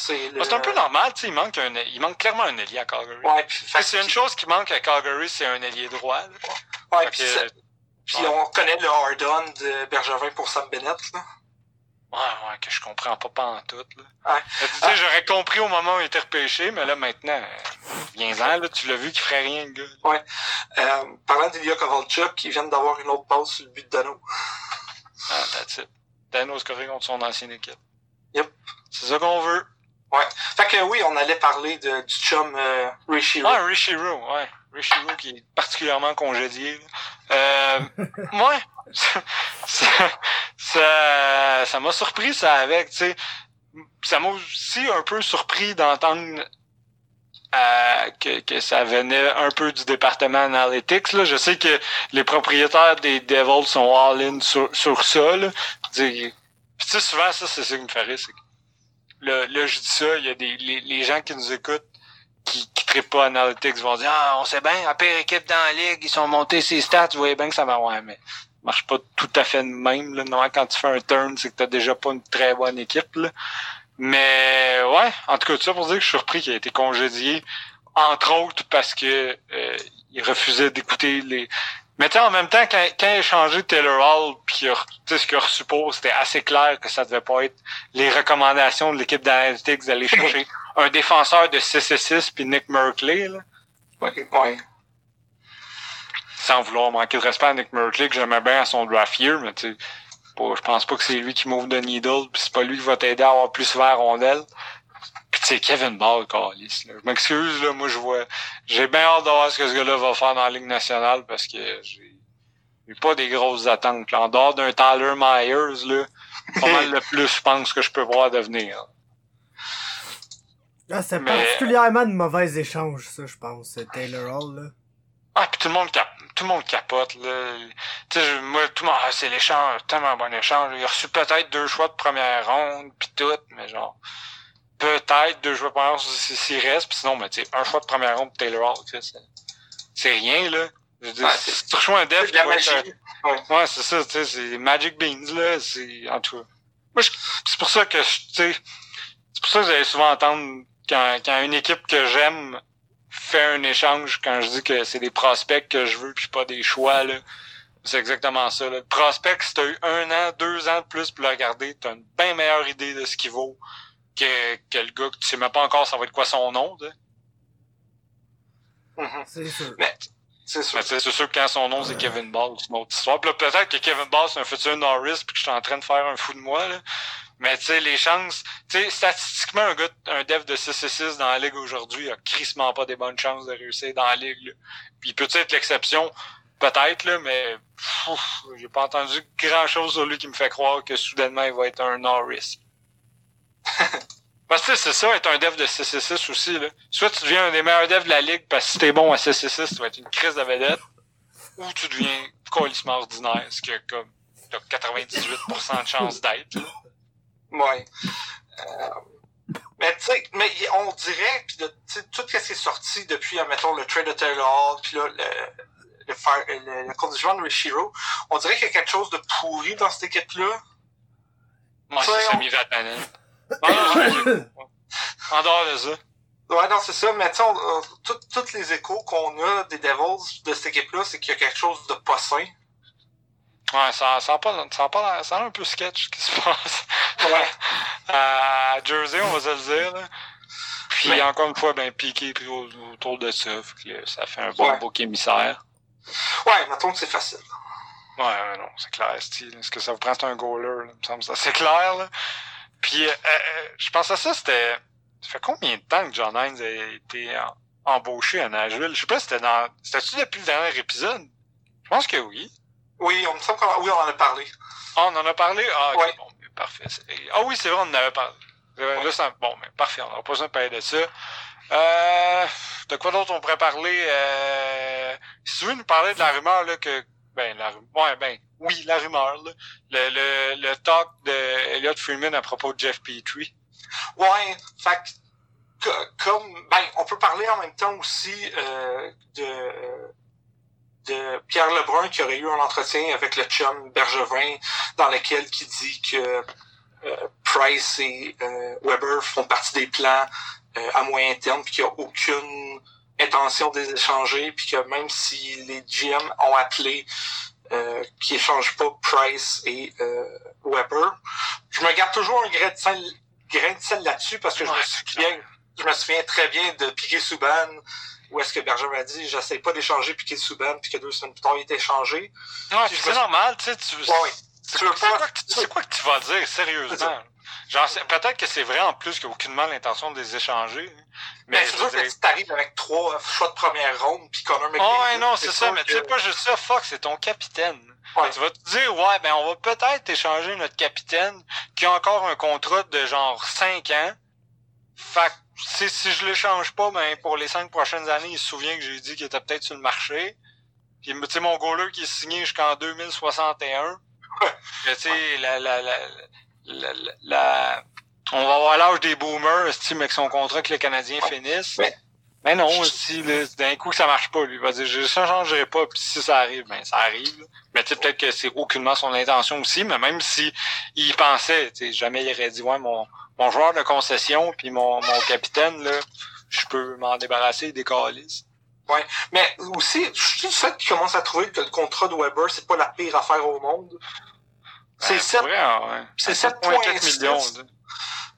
C'est le... C'est un peu normal, tu sais, il manque un, il manque clairement un ailier à Calgary. Ouais, fait C'est une chose qui manque à Calgary, c'est un ailier droit. là. ouais, que, puis ouais. on connaît le hard-on de Bergevin pour Sam Bennett, là. Ouais, ouais, que je comprends pas pas en tout. Là. Ouais. Tu sais, j'aurais compris au moment où il était repêché, mais là, maintenant, euh, viens-en, là, tu l'as vu qu'il ferait rien, le gars. Euh, parlant d'Ilya Kovalchuk, qui vient d'avoir une autre passe sur le but de Dano. Ah, that's it. Dano scoré contre son ancienne équipe. Yep. C'est ça qu'on veut. Fait que oui, on allait parler de, du chum euh, Rishi Ouais, Rishiru, ouais. Rishiru qui est particulièrement congédié. Euh, moi, ça, ça, m'a surpris ça avec, tu sais. Ça m'a aussi un peu surpris d'entendre euh, que, que ça venait un peu du département analytics. Là. Je sais que les propriétaires des Devils sont all-in sur, sur ça. Là. Puis tu sais, souvent, ça, c'est ça qui me fait rire. c'est que Là, là, je dis ça, il y a des les, les gens qui nous écoutent qui, qui trippent pas Analytics vont dire Ah, on sait bien, la pire équipe dans la ligue, ils sont montés ses stats, vous voyez bien que ça va ouais, mais marche pas tout à fait de même. Là. Normalement, quand tu fais un turn, c'est que t'as déjà pas une très bonne équipe. Là. Mais ouais, en tout cas, ça pour dire que je suis surpris qu'il ait été congédié, entre autres parce que euh, il refusait d'écouter les. Mais tu sais, en même temps, quand, quand il a changé Taylor Hall, puis ce qu'il a reçu c'était assez clair que ça devait pas être les recommandations de l'équipe d'analytics d'aller chercher un défenseur de 6 et 6 puis Nick Merkley, là. Ouais. ouais. Sans vouloir manquer de respect à Nick Merkley, que j'aimais bien à son draft year, mais tu je pense pas que c'est lui qui m'ouvre de needle, puis c'est pas lui qui va t'aider à avoir plus la rondelle. Sais, Kevin Ball, là. Je m'excuse, là, moi je vois. J'ai bien hâte de voir ce que ce gars-là va faire dans la Ligue nationale parce que j'ai pas des grosses attentes. Là. En dehors d'un Tyler Myers, là, pas mal le plus, je pense, que je peux voir devenir. Ah, c'est Mais- particulièrement de mauvais échanges, ça, je pense, c'est Taylor Hall, là. Ah, puis tout le monde cap tout le monde capote là. Tu sais, je- moi tout le monde ah, c'est l'échange, tellement bon échange. Il a reçu peut-être deux choix de première ronde puis tout, mais genre peut-être deux choix de première ronde si- s'il reste, puis sinon ben tu sais un choix de première ronde pour Taylor Hall, c'est c'est rien là. Je veux dire, Ouais, si tu reçois un dev C'est qui de la magie. un- Ouais, c'est ça, tu sais, c'est Magic Beans, là, c'est, en tout cas. Moi, je- c'est pour ça que, je- tu sais, c'est pour ça que vous allez souvent entendre quand, quand une équipe que j'aime fait un échange, quand je dis que c'est des prospects que je veux puis pas des choix, là. C'est exactement ça, là. Le prospect, si t'as eu un an, deux ans de plus pour le regarder, t'as une bien meilleure idée de ce qu'il vaut que, que le gars que tu sais même pas encore ça va être quoi son nom, là. Mhm. C'est sûr. C'est sûr. Mais tu sais, c'est sûr que quand son nom c'est Kevin Ball, c'est une autre histoire. Puis là, peut-être que Kevin Ball c'est un futur Norris puis que je suis en train de faire un fou de moi, là. Mais tu sais, les chances, tu sais, statistiquement, un gars, un dev de 6 6 dans la ligue aujourd'hui a crissement pas des bonnes chances de réussir dans la ligue. Là. Puis peut être l'exception, peut-être, là, mais j'ai pas entendu grand chose sur lui qui me fait croire que soudainement il va être un Norris. parce que c'est ça, être un dev de 6 aussi. Là. Soit tu deviens un des meilleurs devs de la ligue parce que si t'es bon à 6 tu vas être une crise de vedette, ou tu deviens colissement ordinaire, ce que comme t'as 98% de chance d'être. Ouais. Euh, mais tu sais, mais on dirait, de, tout ce qui est sorti depuis, mettons, le trade de Taylor puis là, le, le, le, le condition de Rishiro, on dirait qu'il y a quelque chose de pourri dans cette équipe-là. Moi, c'est Sami Vatanen. en dehors de ça. Ouais, non, c'est ça, mais tu tous les échos qu'on a des Devils de cette équipe-là, c'est qu'il y a quelque chose de pas sain. Ouais, ça, ça, a pas, ça, a pas, ça a un peu sketch ce qui se passe. Ouais. à Jersey, on va se le dire. Là. Puis encore une fois, ben piqué autour de ça. ça fait un bon bouc émissaire. Ouais, mettons que c'est facile. Ouais, non, c'est clair, style. Ce que ça vous prend, c'est un goaler, là, me semble ça. C'est clair, là. Puis, euh, euh, je pense à ça, c'était... Ça fait combien de temps que John Hines a été embauché à Nashville? Je sais pas, c'était dans... C'était-tu depuis le dernier épisode? Je pense que oui. Oui, on me semble qu'on oui, on en a parlé. Ah, on en a parlé? Ah, ok, bon, parfait. Ah oui, c'est vrai, on en avait parlé. Là, bon, mais parfait, on n'aura pas besoin de parler de ça. Euh, de quoi d'autre on pourrait parler? Euh, si tu veux nous parler de la rumeur là, que ben ouais, ben oui, la rumeur. Le, le, le talk de Elliot Freeman à propos de Jeff Petrie. Ouais, fait comme ben on peut parler en même temps aussi euh, de de Pierre Lebrun qui aurait eu un entretien avec le chum Bergevin dans lequel il dit que euh, Price et euh, Weber font partie des plans à moyen terme, puis qu'il n'y a aucune intention de les échanger, puis que même si les GM ont appelé euh, qui échangent pas Price et euh, Weber, je me garde toujours un grain de sel, grain de sel là-dessus parce que je me souviens, je me souviens très bien de Piquet Souban où est-ce que Berger m'a dit j'essaie pas d'échanger Piquet Souban puis que deux semaines plus tard il est échangé. Ouais, c'est normal, tu sais, tu, ouais. C'est quoi, que tu vas dire sérieusement? Genre, peut-être que c'est vrai en plus qu'il n'y a aucunement l'intention de les échanger. Mais, c'est sûr que si t'arrives avec trois choix de première ronde puis Connor McDavid... Oh, ouais, non, c'est ça, mais tu sais pas juste ça, fuck, c'est ton capitaine. Tu vas te dire, ouais, ben on va peut-être échanger notre capitaine qui a encore un contrat de genre 5 ans. Fait si, si je l'échange pas, ben pour les cinq prochaines années, il se souvient que j'ai dit qu'il était peut-être sur le marché. Puis tu sais, mon goaler qui est signé jusqu'en 2061. tu sais, la, la, la, la, la, on va avoir l'âge des boomers, mais avec son contrat que les Canadiens finissent. Mais, non, si d'un coup que ça marche pas, lui il va dire je ne changerai pas, puis si ça arrive, ben ça arrive. Mais tu sais, peut-être que c'est aucunement son intention aussi, mais même si il pensait, tu sais, jamais il aurait dit ouais mon, mon joueur de concession puis mon, mon capitaine, là, je peux m'en débarrasser des calices. Ouais, mais aussi, je suis seul qui commence à trouver que le contrat de Weber, c'est pas la pire affaire au monde. C'est 7, ouais. c'est 7,4 millions.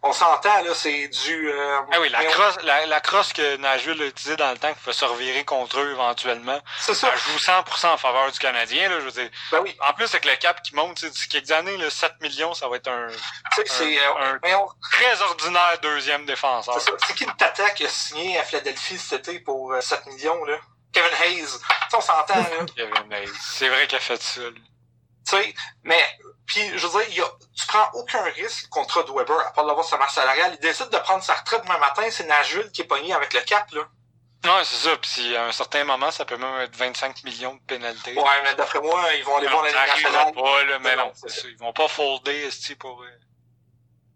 On s'entend, là, c'est du... Euh, ah oui, la crosse, la, la crosse que Nashville a utilisée dans le temps, qui peut se revirer contre eux éventuellement. C'est ça. Joue 100% en faveur du Canadien, là, je veux dire. Ben oui. En plus, avec le cap qui monte, d'ici quelques années, là, 7 millions, ça va être un, c'est, un, euh, très ordinaire deuxième défenseur. C'est qui le Tata qui a signé à Philadelphie cet été pour 7 euh, millions, là? Kevin Hayes. Ça, on s'entend, là. Kevin Hayes. C'est vrai qu'il a fait ça, là. Tu sais, mais puis, je veux dire, y a, tu prends aucun risque contre Weber, à part d'avoir sa masse salariale. Il décide de prendre sa retraite demain matin, c'est Nashville qui est pogné avec le cap, là. Ouais, c'est ça. Puis à un certain moment, ça peut même être 25 millions de pénalités. Ouais, mais d'après moi, ils vont aller voir la Ligue nationale. pas, là, mais non, c'est ça. Ils vont pas folder, pour... Euh,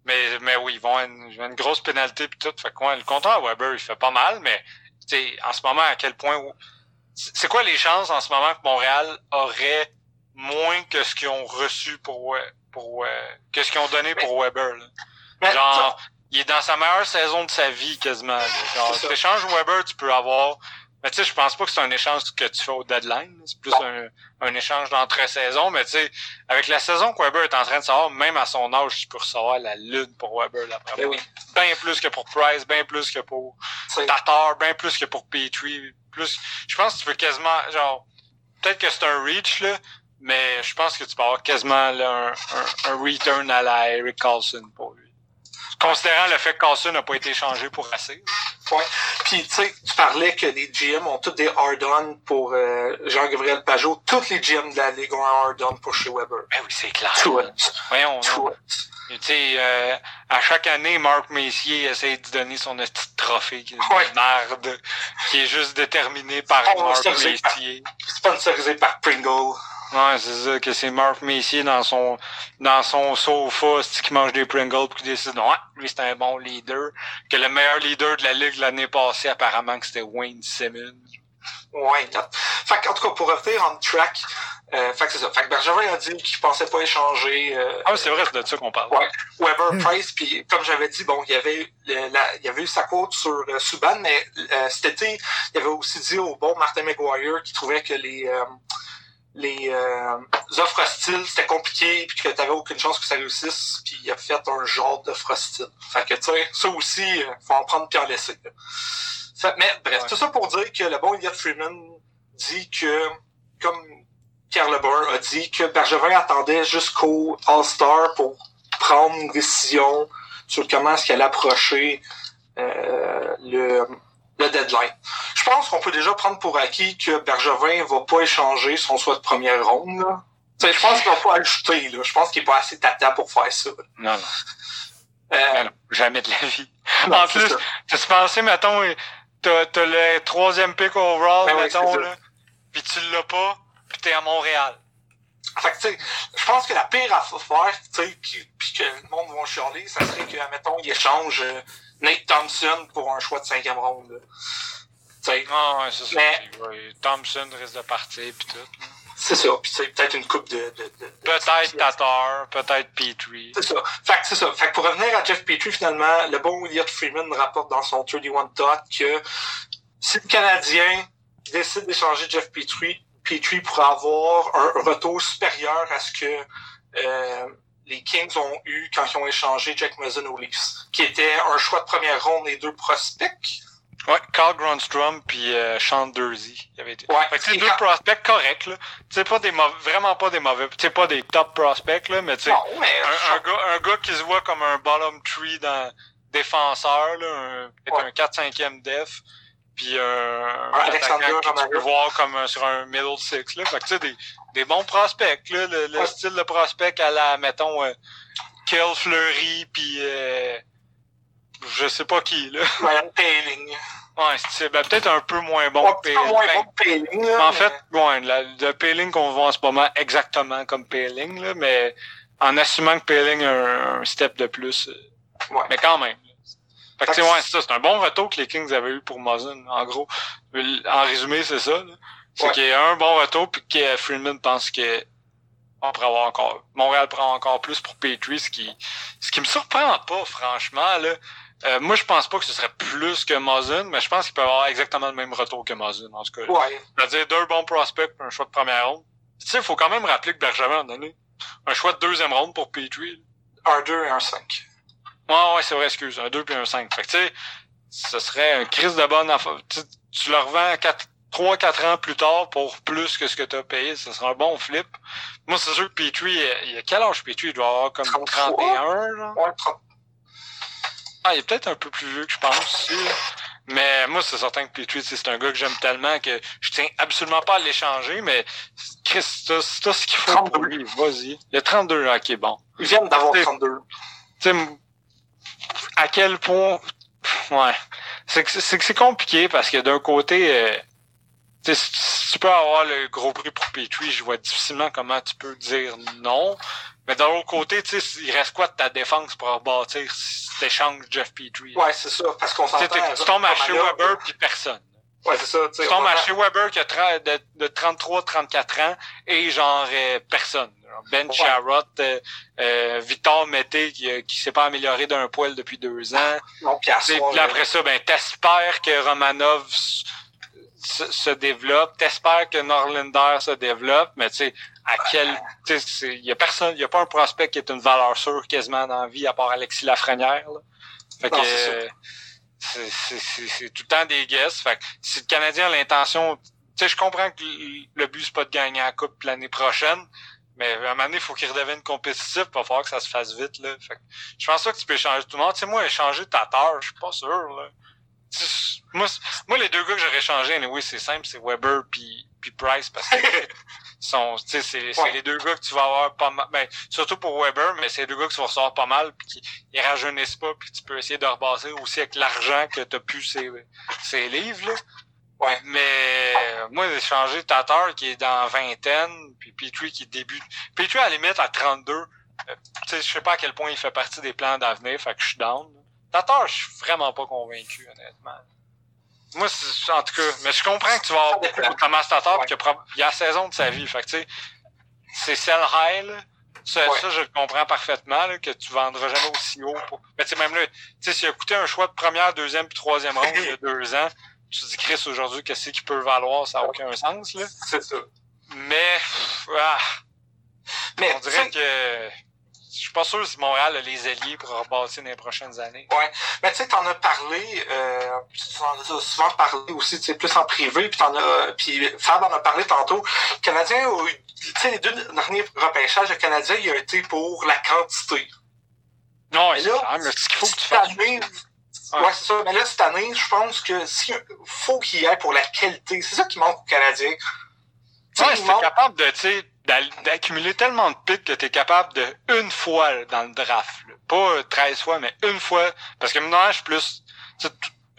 mais, mais oui, ils vont avoir une, une grosse pénalité puis tout. Fait quoi, le contrat à Weber, il fait pas mal, mais tu sais, en ce moment, à quel point... C'est quoi les chances en ce moment que Montréal aurait moins que ce qu'ils ont reçu pour pour que ce qu'ils ont donné pour Weber. Là. Genre, il est dans sa meilleure saison de sa vie quasiment. Là. Genre, tu échanges Weber, tu peux avoir. Mais tu sais, je pense pas que c'est un échange que tu fais au deadline. C'est plus un, un, échange d'entre-saison. Mais tu sais, avec la saison que Weber est en train de savoir, même à son âge, tu peux recevoir la lune pour Weber là ben oui. Bien plus que pour Price, bien plus que pour Tatar, bien plus que pour Petrie. Plus, je pense que tu peux quasiment, genre, peut-être que c'est un reach, là, Mais je pense que tu peux avoir quasiment là, un, un, return à la Eric Carlson pour lui. Considérant le fait que Carlson n'a pas été changé pour assez. Ouais. Puis tu sais, tu parlais que les GM ont tous des hard-on pour euh, Jean-Gabriel Pajot. Tous les GM de la Ligue ont un hard-on pour chez Weber. Ben oui, c'est clair. Tout. Voyons. Tu sais, euh, à chaque année, Marc Messier essaie de donner son petit trophée qui est Ouais. de merde, qui est juste déterminé par Oh, Marc par- Messier. Sponsorisé par Pringle. Ouais, c'est ça, que c'est Marc Messier dans son dans son sofa, qui mange des Pringles puis qui décide ouais, lui c'est un bon leader. Que le meilleur leader de la ligue l'année passée, apparemment que c'était Wayne Simmons. Ouais. Fait en tout cas, pour revenir on track, euh, fait c'est ça. Fait que Bergevin a dit qu'il pensait pas échanger euh, Ah c'est vrai, c'est de ça qu'on parle. Ouais. Weber Price, puis comme j'avais dit, bon, il y avait le- la- il y avait eu sa quote sur euh, Subban, mais euh, cet été, il avait aussi dit au bon Martin McGuire qu'il trouvait que les les euh, offres hostiles c'était compliqué puis que t'avais aucune chance que ça réussisse puis il a fait un genre d'offre hostile. Fait que tu sais, ça aussi, euh, faut en prendre puis en laisser. Fait- mais bref, Ouais. tout ça pour dire que le bon Elliot Freeman dit que comme Pierre Lebrun a dit que Bergevin attendait jusqu'au All-Star pour prendre une décision sur comment est-ce qu'elle approcher euh, le, le deadline. Je pense qu'on peut déjà prendre pour acquis que Bergevin va pas échanger son choix de première ronde. là. Tu je pense qu'il va pas ajouter. Là. Je pense qu'il est pas assez tata pour faire ça. Non, non, Euh, non, jamais de la vie. non, en plus, t'as pensé, mettons, t'as t'as le troisième pick overall, Ben mettons, là, pis tu l'as pas, pis t'es à Montréal. Fait que, tu sais, je pense que la pire à faire, tu sais, puis que le monde va chialer, ça serait que, mettons, il échange euh, Nate Thompson pour un choix de cinquième ronde. là. Ah ouais, c'est ça. Mais- Puis, ouais, Thompson risque de partir pis tout. c'est ça. Puis, sais, peut-être une coupe de... de, de- Peut-être Tatar, peut-être Petrie. C'est ça. Fait que c'est ça. Fait que pour revenir à Jeff Petrie, finalement, le bon Elliot Freeman rapporte dans son 31 Dot que si le Canadien décide d'échanger Jeff Petrie, Petrie pourra avoir un retour supérieur à ce que euh, les Kings ont eu quand ils ont échangé Jack Muzzin aux Leafs, qui était un choix de première ronde et deux prospects. Ouais, Carl Grunstrom puis euh, Sean Dursey. Il avait été. Ouais. Fait que c'est deux quand- prospects corrects, là. Sais, pas des mauvais, vraiment pas des mauvais, sais, pas des top prospects, là, mais tu sais, un, un gars, un gars qui se voit comme un bottom tree dans défenseur, là, un, peut-être Ouais. un 4-5e def, puis un, un Alexander attaquant que tu peux voir comme un- sur un middle six, là. Fait que tu sais, des, des bons prospects, là, le, le Ouais. style de prospect à la, mettons, euh, Kel Fleury, puis euh, je sais pas qui, là. Ryan Paling. Ouais, c'est ben, peut-être un peu moins bon que peu moins Paling. bon que Paling, là, en mais- fait, ouais, la- le Paling qu'on voit en ce moment exactement comme Paling, là, mais en assumant que Paling a un, un step de plus. euh, Ouais. Mais quand même. Fait que, ouais, c'est ça. C'est un bon retour que les Kings avaient eu pour Muzzin, en gros. En résumé, c'est ça. là. C'est Ouais. qu'il y a un bon retour, puis que Freeman pense que on pourrait avoir encore. Montréal prend encore plus pour Petrie, ce qui, ce qui me surprend pas, franchement, là. Euh, moi, je pense pas que ce serait plus que Muzzin, mais je pense qu'il peut avoir exactement le même retour que Muzzin, en tout cas. Ouais. C'est-à-dire deux bons prospects pour un choix de première ronde. Tu sais, il faut quand même rappeler que Bergevin a donné un choix de deuxième ronde pour Petrie. Un 2 et un 5. Ouais, ouais, c'est vrai, excuse. Un 2 puis un 5. Fait que, tu sais, ce serait un crise de bonne affaire. Tu, tu le revends 3-4 ans plus tard pour plus que ce que tu as payé. Ce serait un bon flip. Moi, c'est sûr que Petrie, il a quel âge Petrie? Il doit avoir comme 33? 31, genre. Ouais, 30. Ah, il est peut-être un peu plus vieux que je pense aussi. Mais moi, c'est certain que Petrie, c'est un gars que j'aime tellement que je tiens absolument pas à l'échanger, mais Chris, t'as ce qu'il faut 32. pour lui. Vas-y. Il a 32 ans, ok, bon. Ils viennent d'avoir C'est- 32. tu sais, à quel point, ouais, c'est que c'est compliqué parce que d'un côté, euh, tu si- tu peux avoir le gros prix pour Petrie, je vois difficilement comment tu peux dire non. Mais d'un autre côté, tu sais, il reste quoi de ta défense pour rebâtir si t'échanges Jeff Petrie? Ouais, c'est ça, parce qu'on Tu s'entend. tu tombes à chez Weber puis personne. Ouais, c'est ça, tu. Tu tombes à chez Weber qui a de 33-34 ans et genre euh, personne. Ben. Charrot, euh, euh, Victor Mété qui, euh, qui s'est pas amélioré d'un poil depuis deux ans. Non, puis soir, Puis après ça, ben t'espères que Romanov se, se développe, t'espères que Norlinder se développe, mais tu sais, à quel. tu sais, Il y a personne, il y a pas un prospect qui est une valeur sûre quasiment dans la vie à part Alexis Lafrenière. Là. Fait que Non, c'est ça. c'est- c'est c'est- c'est tout le temps des guesses. Fait que si le Canadien a l'intention sais, je comprends que le but, c'est pas de gagner la coupe l'année prochaine, mais à un moment donné, il faut qu'il redevienne compétitif, il va falloir que ça se fasse vite, là. Fait que, je pense pas que tu peux échanger tout le monde. Tu sais, moi, échanger Tatar, je suis pas sûr, là. Moi, moi, les deux gars que j'aurais échangé, oui, c'est simple, c'est Weber puis, puis Price, parce que sont, c'est, c'est les deux gars que tu vas avoir pas mal, ben, surtout pour Weber, mais c'est les deux gars que tu vas recevoir pas mal, puis qui ils rajeunissent pas, puis tu peux essayer de rebasser aussi avec l'argent que t'as pu ces, ces livres, là. Ouais. Mais moi, j'ai changé Tatar qui est dans vingtaine, puis Petrie qui débute. Petrie à la limite à 32. Euh, tu sais, je sais pas à quel point il fait partie des plans d'avenir, fait que je suis down. Tatar, je suis vraiment pas convaincu, honnêtement. Moi, en tout cas, mais je comprends que tu vas avoir beaucoup de Thomas Tatar, ouais. qu'il y a la saison de sa vie, fait que tu sais, c'est sell high, là. Ça, ça, je le comprends parfaitement, là, que tu vendras jamais aussi haut. Pour... Mais tu sais, même là, tu sais, s'il a coûté un choix de première, deuxième puis troisième ronde il y a deux ans, tu te dis, Chris, aujourd'hui, qu'est-ce qu'il peut valoir? Ça n'a aucun sens, là. C'est ça. Mais, ah, mais on dirait que je suis pas sûr si Montréal a les alliés pour rebâtir dans les prochaines années. Ouais. Mais tu sais, t'en as parlé, euh, tu en as souvent parlé aussi, tu sais, plus en privé, puis t'en as, puis Fab en a parlé tantôt. Le Canadien tu sais, les deux derniers repêchages, le Canadien, il a été pour la quantité. Non, c'est là, ce qu'il faut que tu fasses. Ouais, c'est ça. Mais là, cette année, je pense que si, faut qu'il y ait pour la qualité. C'est ça qui manque aux Canadiens. Ouais, c'est capable de, d'accumuler tellement de pics que tu es capable de une fois là, dans le draft. Là. Pas 13 fois, mais une fois. Parce que maintenant, je suis plus.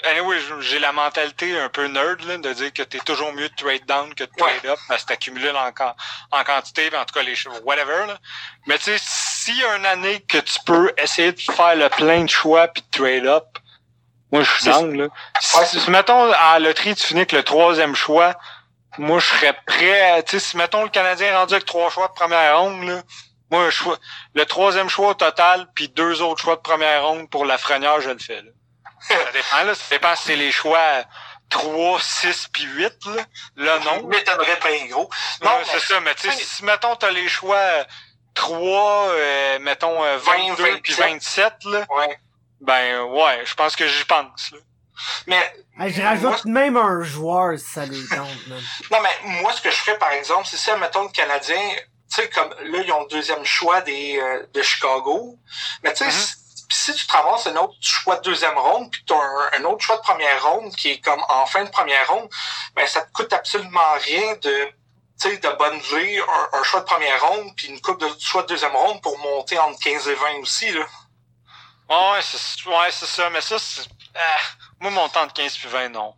Anyway, j'ai la mentalité un peu nerd là, de dire que t'es toujours mieux de trade down que de trade up parce que t'accumules en, en quantité, en tout cas les choses, whatever. Là. Mais tu sais, s'il y a une année que tu peux essayer de faire le plein de choix puis de trade up, moi je suis down. Là. Si, si, mettons à la loterie, tu finis avec le troisième choix, moi, je serais prêt. Tu sais, si mettons le Canadien est rendu avec trois choix de première ronde, là, moi, je, le troisième choix au total, puis deux autres choix de première ronde pour la frenière, je le fais. Là. ça dépend, là. Ça dépend si c'est les choix 3, 6 puis 8, là. Là, non. m'étonnerait pas gros. Non, mais... c'est ça, mais tu sais, si, mettons, t'as les choix 3, euh, mettons, 22 20, puis 27, là. Ouais. Ben, ouais, je pense que j'y pense, là. Mais. je rajoute moi, même un joueur si ça lui tente, même. Non, mais moi, ce que je ferais, par exemple, c'est si, admettons, le Canadien, tu sais, comme là, ils ont le deuxième choix des, euh, de Chicago. Mais tu sais, mm-hmm. si, si tu te ramasses un autre choix de deuxième ronde, puis tu as un, un, autre choix de première ronde qui est comme en fin de première ronde, ben ça te coûte absolument rien de tu sais, de bundler un, un, choix de première ronde puis une coupe de choix de deuxième ronde pour monter entre 15 et 20 aussi, là. Ouais, c'est ouais, ça, mais ça, c'est... Ah, moi, mon temps de 15 puis 20, non.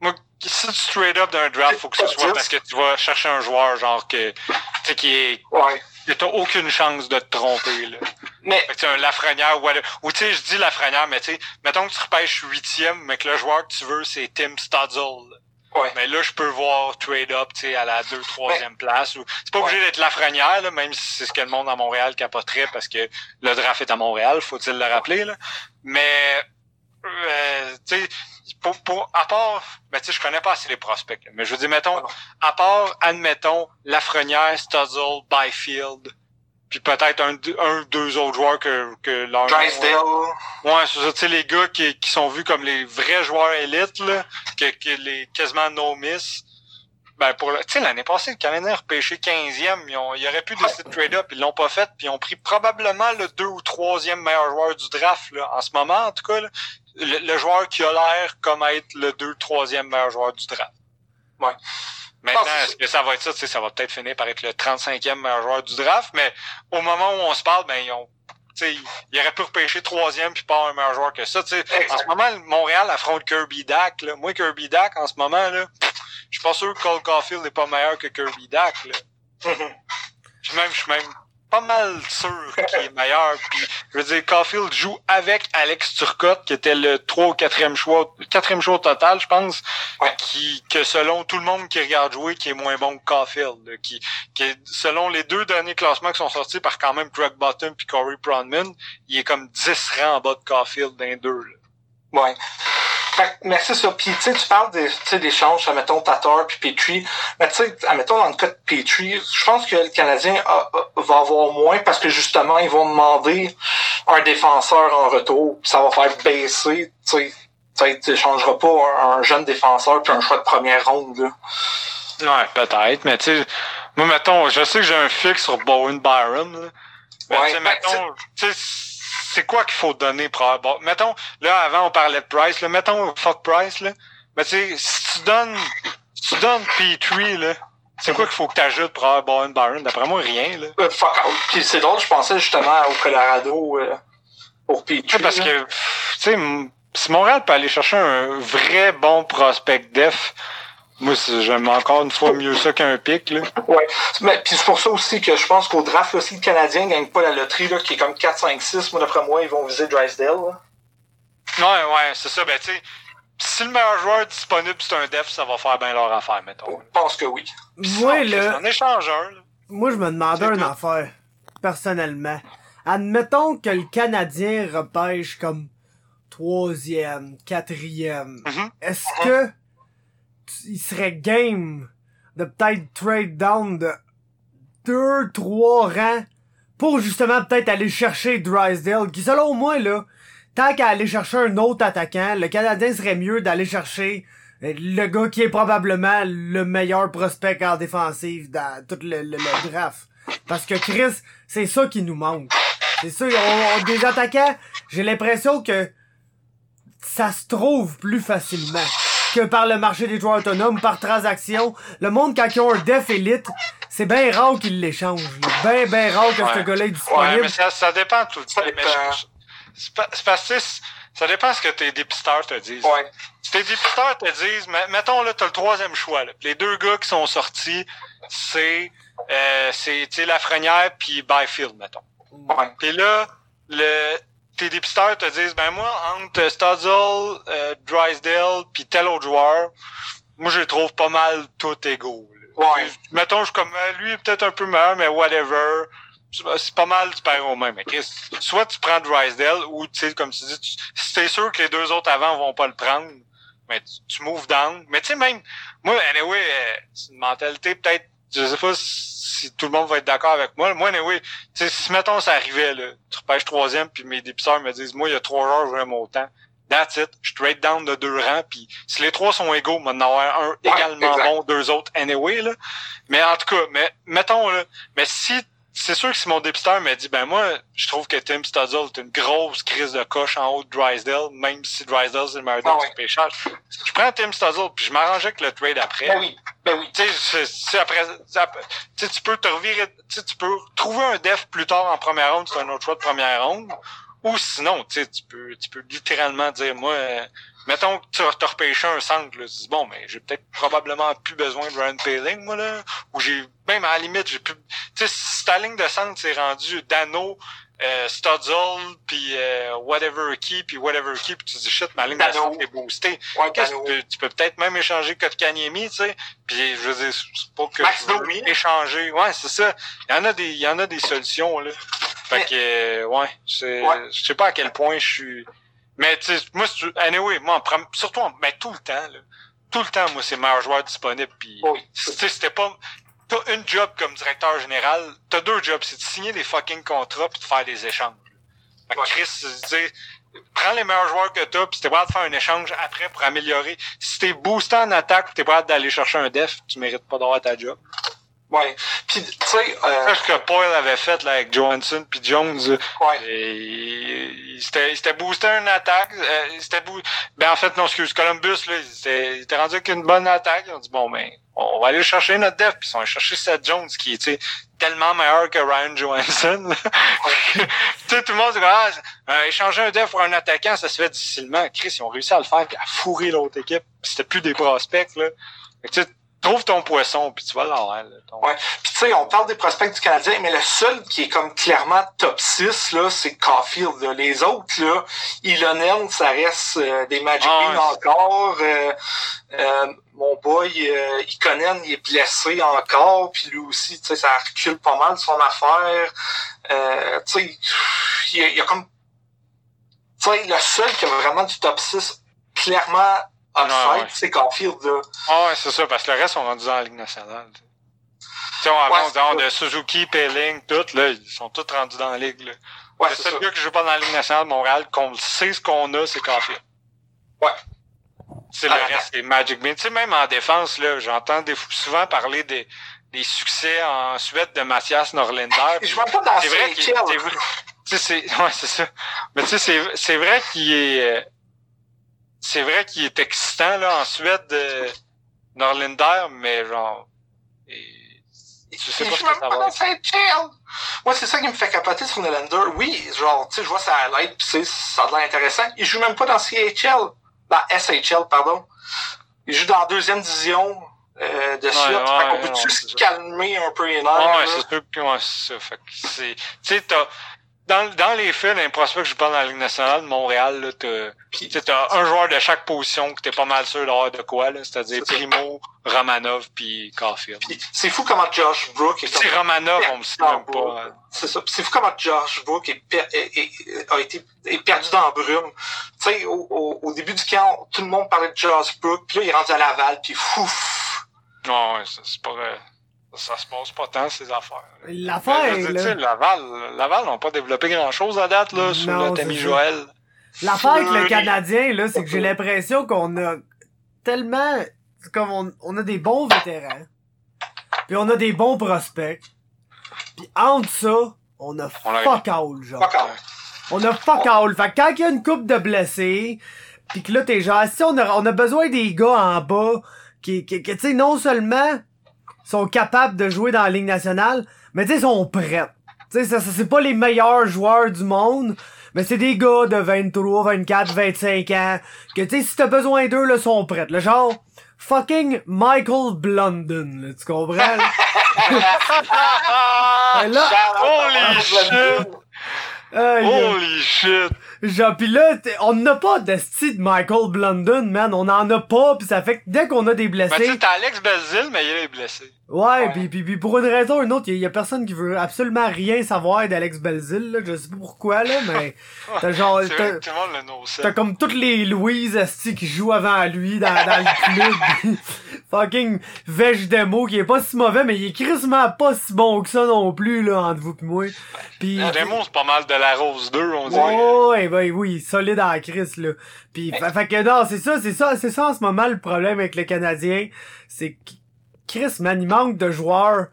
Moi, si tu straight up d'un draft, faut que ce soit parce que tu vas chercher un joueur, genre, que, tu sais, qui est... Ouais. T'as aucune chance de te tromper, là. Mais... Fait que tu un Lafrenière ou... Ou, tu sais, je dis Lafrenière, mais tu sais, mettons que tu repêches huitième, mais que le joueur que tu veux, c'est Tim Stutzel. Ouais. Mais là, je peux voir trade up, tu sais, à la 2 troisième place. Ou... C'est pas obligé ouais. d'être Lafrenière, là, même si c'est ce que le monde à Montréal capoterait parce que le draft est à Montréal, faut-il le rappeler, là. Mais euh, tu sais, pour, pour, à part, ben, tu sais, je connais pas assez les prospects, là, mais je veux dire, mettons, à part, admettons, Lafrenière, Stuzzle, Byfield, puis peut-être un, un, deux autres joueurs que, que leur Drysdale. Ouais, c'est ça, tu sais, les gars qui, qui sont vus comme les vrais joueurs élites, là, que, que les quasiment no-miss. Ben, pour tu sais, l'année passée, le Canadien a repêché 15e, ils, ont, ils auraient pu décider de trade up, ils l'ont pas fait, puis ils ont pris probablement le deux ou troisième meilleur joueur du draft, là, en ce moment, en tout cas, là, le, le, joueur qui a l'air comme être le deux, troisième meilleur joueur du draft. Ouais. Maintenant, est-ce que ça va être ça? Tu sais, ça va peut-être finir par être le 35e meilleur joueur du draft, mais au moment où on se parle, ben, ils ont, tu sais, ils auraient pu repêcher troisième puis pas un meilleur joueur que ça, tu sais. En ce moment, Montréal affronte Kirby Dack, là. Moi, Kirby Dack, en ce moment, là, je suis pas sûr que Cole Caulfield n'est pas meilleur que Kirby Dack, là. puis même, je suis même pas mal sûr qu'il est meilleur. Puis, je veux dire, Caulfield joue avec Alex Turcotte, qui était le 3 ou 4e choix, 4e choix au total, je pense, ouais. qui, que selon tout le monde qui regarde jouer, qui est moins bon que Caulfield. Qui, qui est, selon les deux derniers classements qui sont sortis par quand même Greg Bottom puis Corey Pronman, il est comme 10 rangs en bas de Caulfield d'un deux, là. Ouais. Mais c'est ça. Puis, tu sais, tu parles des, d'échanges, admettons, Tatar puis Petrie. Mais tu sais, admettons, dans le cas de Petrie, je pense que le Canadien a, a, va avoir moins parce que, justement, ils vont demander un défenseur en retour. Ça va faire baisser, tu sais. Tu n'échangeras pas un, un, jeune défenseur puis un choix de première ronde, là. Ouais, peut-être, mais tu sais, moi, mettons, je sais que j'ai un fixe sur Bowen Byron, là. Mais Ouais, ben, mettons, tu sais, c'est quoi qu'il faut donner pour avoir... Bon, mettons, là, avant, on parlait de Price, là, mettons, fuck Price, là. Mais tu sais, si tu donnes, si tu donnes P3, là, c'est quoi qu'il faut que tu ajoutes pour avoir Bowen Byron? D'après moi, rien, là. Euh, fuck out. Puis c'est drôle, je pensais justement au Colorado euh, pour Petrie. parce là. que, tu sais, si Montréal peut aller chercher un vrai bon prospect def, moi, c'est- j'aime encore une fois mieux ça qu'un pic, là. Ouais. Mais puis c'est pour ça aussi que je pense qu'au draft, là, si le Canadien gagne pas la loterie, là, qui est comme 4, 5, 6, moi d'après moi, ils vont viser Drysdale. Là. Ouais, ouais, c'est ça. Ben, tu sais, si le meilleur joueur disponible, c'est un def, ça va faire bien leur affaire, mettons. Je pense que oui. Moi, C'est là, un échangeur, là. moi, je me demandais C'est une tout. affaire, personnellement. Admettons que le Canadien repêche comme troisième, quatrième. Mhm. Est-ce que t- il serait game de peut-être trade down de deux, trois rangs pour justement peut-être aller chercher Drysdale, qui selon moi, là, tant qu'à aller chercher un autre attaquant, le Canadien serait mieux d'aller chercher euh, le gars qui est probablement le meilleur prospect en défensive dans tout le, le- le draft. Parce que Chris, c'est ça qui nous manque. C'est ça, on, on- des attaquants, j'ai l'impression que ça se trouve plus facilement que par le marché des joueurs autonomes, par transaction. Le monde, quand ils ont un def élite, c'est bien rare qu'ils l'échangent. Bien, bien rare que ce Ouais. gars-là est Ouais, disponible. mais ça, ça dépend tout le temps. Dépend. je- C'est pas- c'est parce que ça dépend ce que tes dépisteurs te disent. Ouais. Si tes dépisteurs te disent, mais- mettons là, t'as le troisième choix. Là. Les deux gars qui sont sortis, c'est euh, c'est tu sais, Lafrenière puis Byfield, mettons. Ouais. Puis là, le, tes dépisteurs te disent, ben moi, entre Studzle, euh, Drysdale, puis tel autre joueur, moi, je les trouve pas mal tout égaux. là. Ouais. Mettons, je suis comme, euh, lui est peut-être un peu meilleur, mais whatever. C'est pas mal du père au même. Mais soit tu prends Drysdale, ou, tu sais, comme tu dis, tu- si t'es sûr que les deux autres avant vont pas le prendre, mais tu, tu moves down. Mais tu sais, même, moi, anyway, euh, c'est une mentalité peut-être, je sais pas si tout le monde va être d'accord avec moi. Moi, anyway, si mettons ça arrivait, là, tu repêches troisième, puis mes dépisteurs me disent, moi, il y a trois veux mon temps. That's it. Je trade down de deux rangs, puis si les trois sont égaux, m'en avoir un également bon, deux autres anyway, là. Mais en tout cas, mais mettons, là, mais si c'est sûr que si mon dépisteur me dit, ben moi, je trouve que Tim Studzle est une grosse crise de coche en haut de Drysdale, même si Drysdale c'est le meilleur Ah ouais. pêchage. Je prends Tim Studzle, puis je m'arrange avec le trade après. Ben oui. Ben oui. Tu sais, après, tu sais, tu peux te revirer, tu sais, tu peux trouver un def plus tard en première ronde, c'est un autre choix de première ronde. Ou sinon, tu tu peux, tu peux littéralement dire, moi, euh, mettons que tu as repêché un centre, là, tu dis, bon, mais j'ai peut-être probablement plus besoin de Ryan Paling, moi, là. Ou j'ai, même à la limite, j'ai plus, tu sais, si ta ligne de centre s'est rendu Dano, euh, Studzle, puis euh, whatever key, puis whatever key, puis tu dis, shit, ma ligne de centre est boostée. Ouais, Qu'est-ce Dano. que tu peux- tu peux peut-être même échanger Kotkaniemi, tu sais. Puis je veux dire, c'est pas que Max je veux Domi. échanger. Ouais, c'est ça. Il y en a des, il y en a des solutions là. Fait Mais- que ouais, c'est, Ouais. je sais pas à quel point je suis. Mais tu sais, moi, anyway, moi, surtout, ben tout le temps là, tout le temps, moi, c'est le meilleur joueur disponible. Puis, Oui. tu sais, c'était pas. T'as une job comme directeur général, t'as deux jobs, c'est de signer des fucking contrats puis de faire des échanges. Fait que Ouais. Chris, dire, prends les meilleurs joueurs que t'as, puis t'es prêt de faire un échange après pour améliorer. Si t'es boosté en attaque, t'es prêt d'aller chercher un def, tu mérites pas d'avoir ta job. Ouais. Puis, tu sais, euh, ce que Paul avait fait là, avec Johansson puis Jones. ouais. et il, il s'était boosté une attaque. euh, il boo- Ben en fait, non, excuse, Columbus, là, il était, rendu avec une bonne attaque. Ils ont dit bon ben, on va aller chercher notre def, puis ils sont allés chercher Seth Jones, qui est tellement meilleur que Ryan Johansson. tu sais, tout le monde dit ah, euh, échanger un def pour un attaquant, ça se fait difficilement. Chris, ils ont réussi à le faire puis à fourrer l'autre équipe. C'était plus des prospects, là. Fait que, trouve ton poisson, puis tu vas l'avoir. là, ton- Ouais. Puis tu sais, on parle des prospects du Canadien, mais le seul qui est comme clairement top 6, là, c'est Caulfield. là. Les autres, là, Ilonen, ça reste euh, des Magic Ah, encore. Euh, euh, mon boy, euh, Ikonen, il est blessé encore. Puis lui aussi, tu sais, ça recule pas mal son affaire. Euh, tu sais, il y, a- il y a comme... Tu sais, le seul qui a vraiment du top 6, clairement, Ouais, ouais. c'est Caulfield, là. Ah ouais, c'est ça, parce que le reste sont rendus dans la Ligue nationale. tu sais. On avance c'est de Suzuki, Pelling, tout, là, ils sont tous rendus dans la Ligue. Là. Ouais, le c'est seul ça. gars qui joue pas dans la Ligue nationale de Montréal, qu'on sait ce qu'on a, c'est Caulfield. Ouais. Sais, le reste, c'est Magic Bean. Tu sais, même en défense, là, j'entends souvent parler des, des succès en Suède de Mathias Norlinder. Je vois pas dans C'est vrai c'est c'est, ouais, c'est ça. Mais tu sais, c'est, c'est vrai qu'il est, euh, c'est vrai qu'il est excitant, là, en Suède, euh, Norlinder, mais genre, et- je sais Il pas ce joue que même ça pas va dans être. CHL. Moi, c'est ça qui me fait capoter sur Nylander. Oui, genre, tu sais, je vois ça à l'aide, pis c'est, ça a l'air intéressant. Il joue même pas dans CHL. Dans SHL, pardon. Il joue dans la deuxième division, euh, de suite. ouais, fait qu'on ouais, peut tu se ça. calmer un peu les nerfs, Ouais, c'est que ouais, c'est ça. Fait que c'est. Tu sais, t'as. Dans, dans les faits, les prospects que je parle dans la Ligue nationale de Montréal, Tu t'as un joueur de chaque position que t'es pas mal sûr d'avoir de quoi. C'est-à-dire ça. Primo, Romanov puis Caulfield. C'est fou comment Josh Brook est Si comme... Romanov, on sait même pas. hein. C'est ça. C'est fou comment Josh Brook est, per- est- est- a été est perdu dans la brume. Tu sais, au, au, au début du camp, tout le monde parlait de Josh Brook, puis là, il est rendu à Laval, puis fouf! Non, ça, c'est pas. Ça se passe pas tant, ces affaires. L'affaire, sais, là. Laval, Laval n'ont pas développé grand chose à date, là, sous Non, c'est ça. Joël. L'affaire avec le. Canadien, là, c'est que j'ai l'impression qu'on a tellement, c'est comme on, on a des bons vétérans, puis on a des bons prospects, puis entre ça, on a fuck all, genre. Fuck all. On a fuck all. Fait que quand il y a une coupe de blessés, pis que là t'es genre, si on a, on a besoin des gars en bas qui, qui, qui, tu sais, non seulement sont capables de jouer dans la Ligue nationale, mais tu sais, sont prêts. Tu sais, ça, ça, c'est pas les meilleurs joueurs du monde, mais c'est des gars de 23, 24, 25 ans, que tu sais, si t'as besoin d'eux, là, sont prêts. Le genre, fucking Michael Blunden, là, tu comprends? là? Là, Holy shit! Aïe. Holy shit! Genre pis là, on n'a pas de style de Michael Blunden, man. On en a pas, pis ça fait que dès qu'on a des tu blessés... sais, t'as Alex Belzil, mais il est blessé. Ouais, pis, pis pour une raison ou une autre, y, a- y a personne qui veut absolument rien savoir d'Alex Belzil, là. Je sais pas pourquoi, là, mais... T'as genre... T'as, comme toutes les Louise asti qui jouent avant lui dans, dans le club. Fucking Veg Demo qui est pas si mauvais, mais il est crissement pas si bon que ça non plus, là, entre vous pis moi. Pis... Le démon, c'est pas mal de la rose 2, on dirait. Ouais, ouais, oui, solide en crise, là. Pis, fait, fait que non, c'est ça, c'est ça, c'est ça en ce moment le problème avec le Canadien. C'est que Chris, man, il manque de joueurs,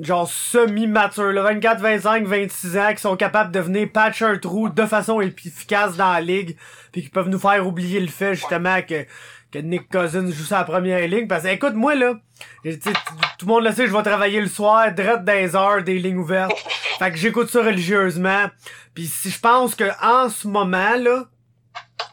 genre semi-matures, là, 24, 25, 26 ans, qui sont capables de venir patcher un trou de façon efficace dans la ligue, puis qui peuvent nous faire oublier le fait, justement, que, que Nick Cousins joue sa première ligne. Parce que, écoute, moi, là, tout le monde le sait, je vais travailler le soir, dans les heures des lignes ouvertes. fait que j'écoute ça religieusement. Puis si je pense que en ce moment, là,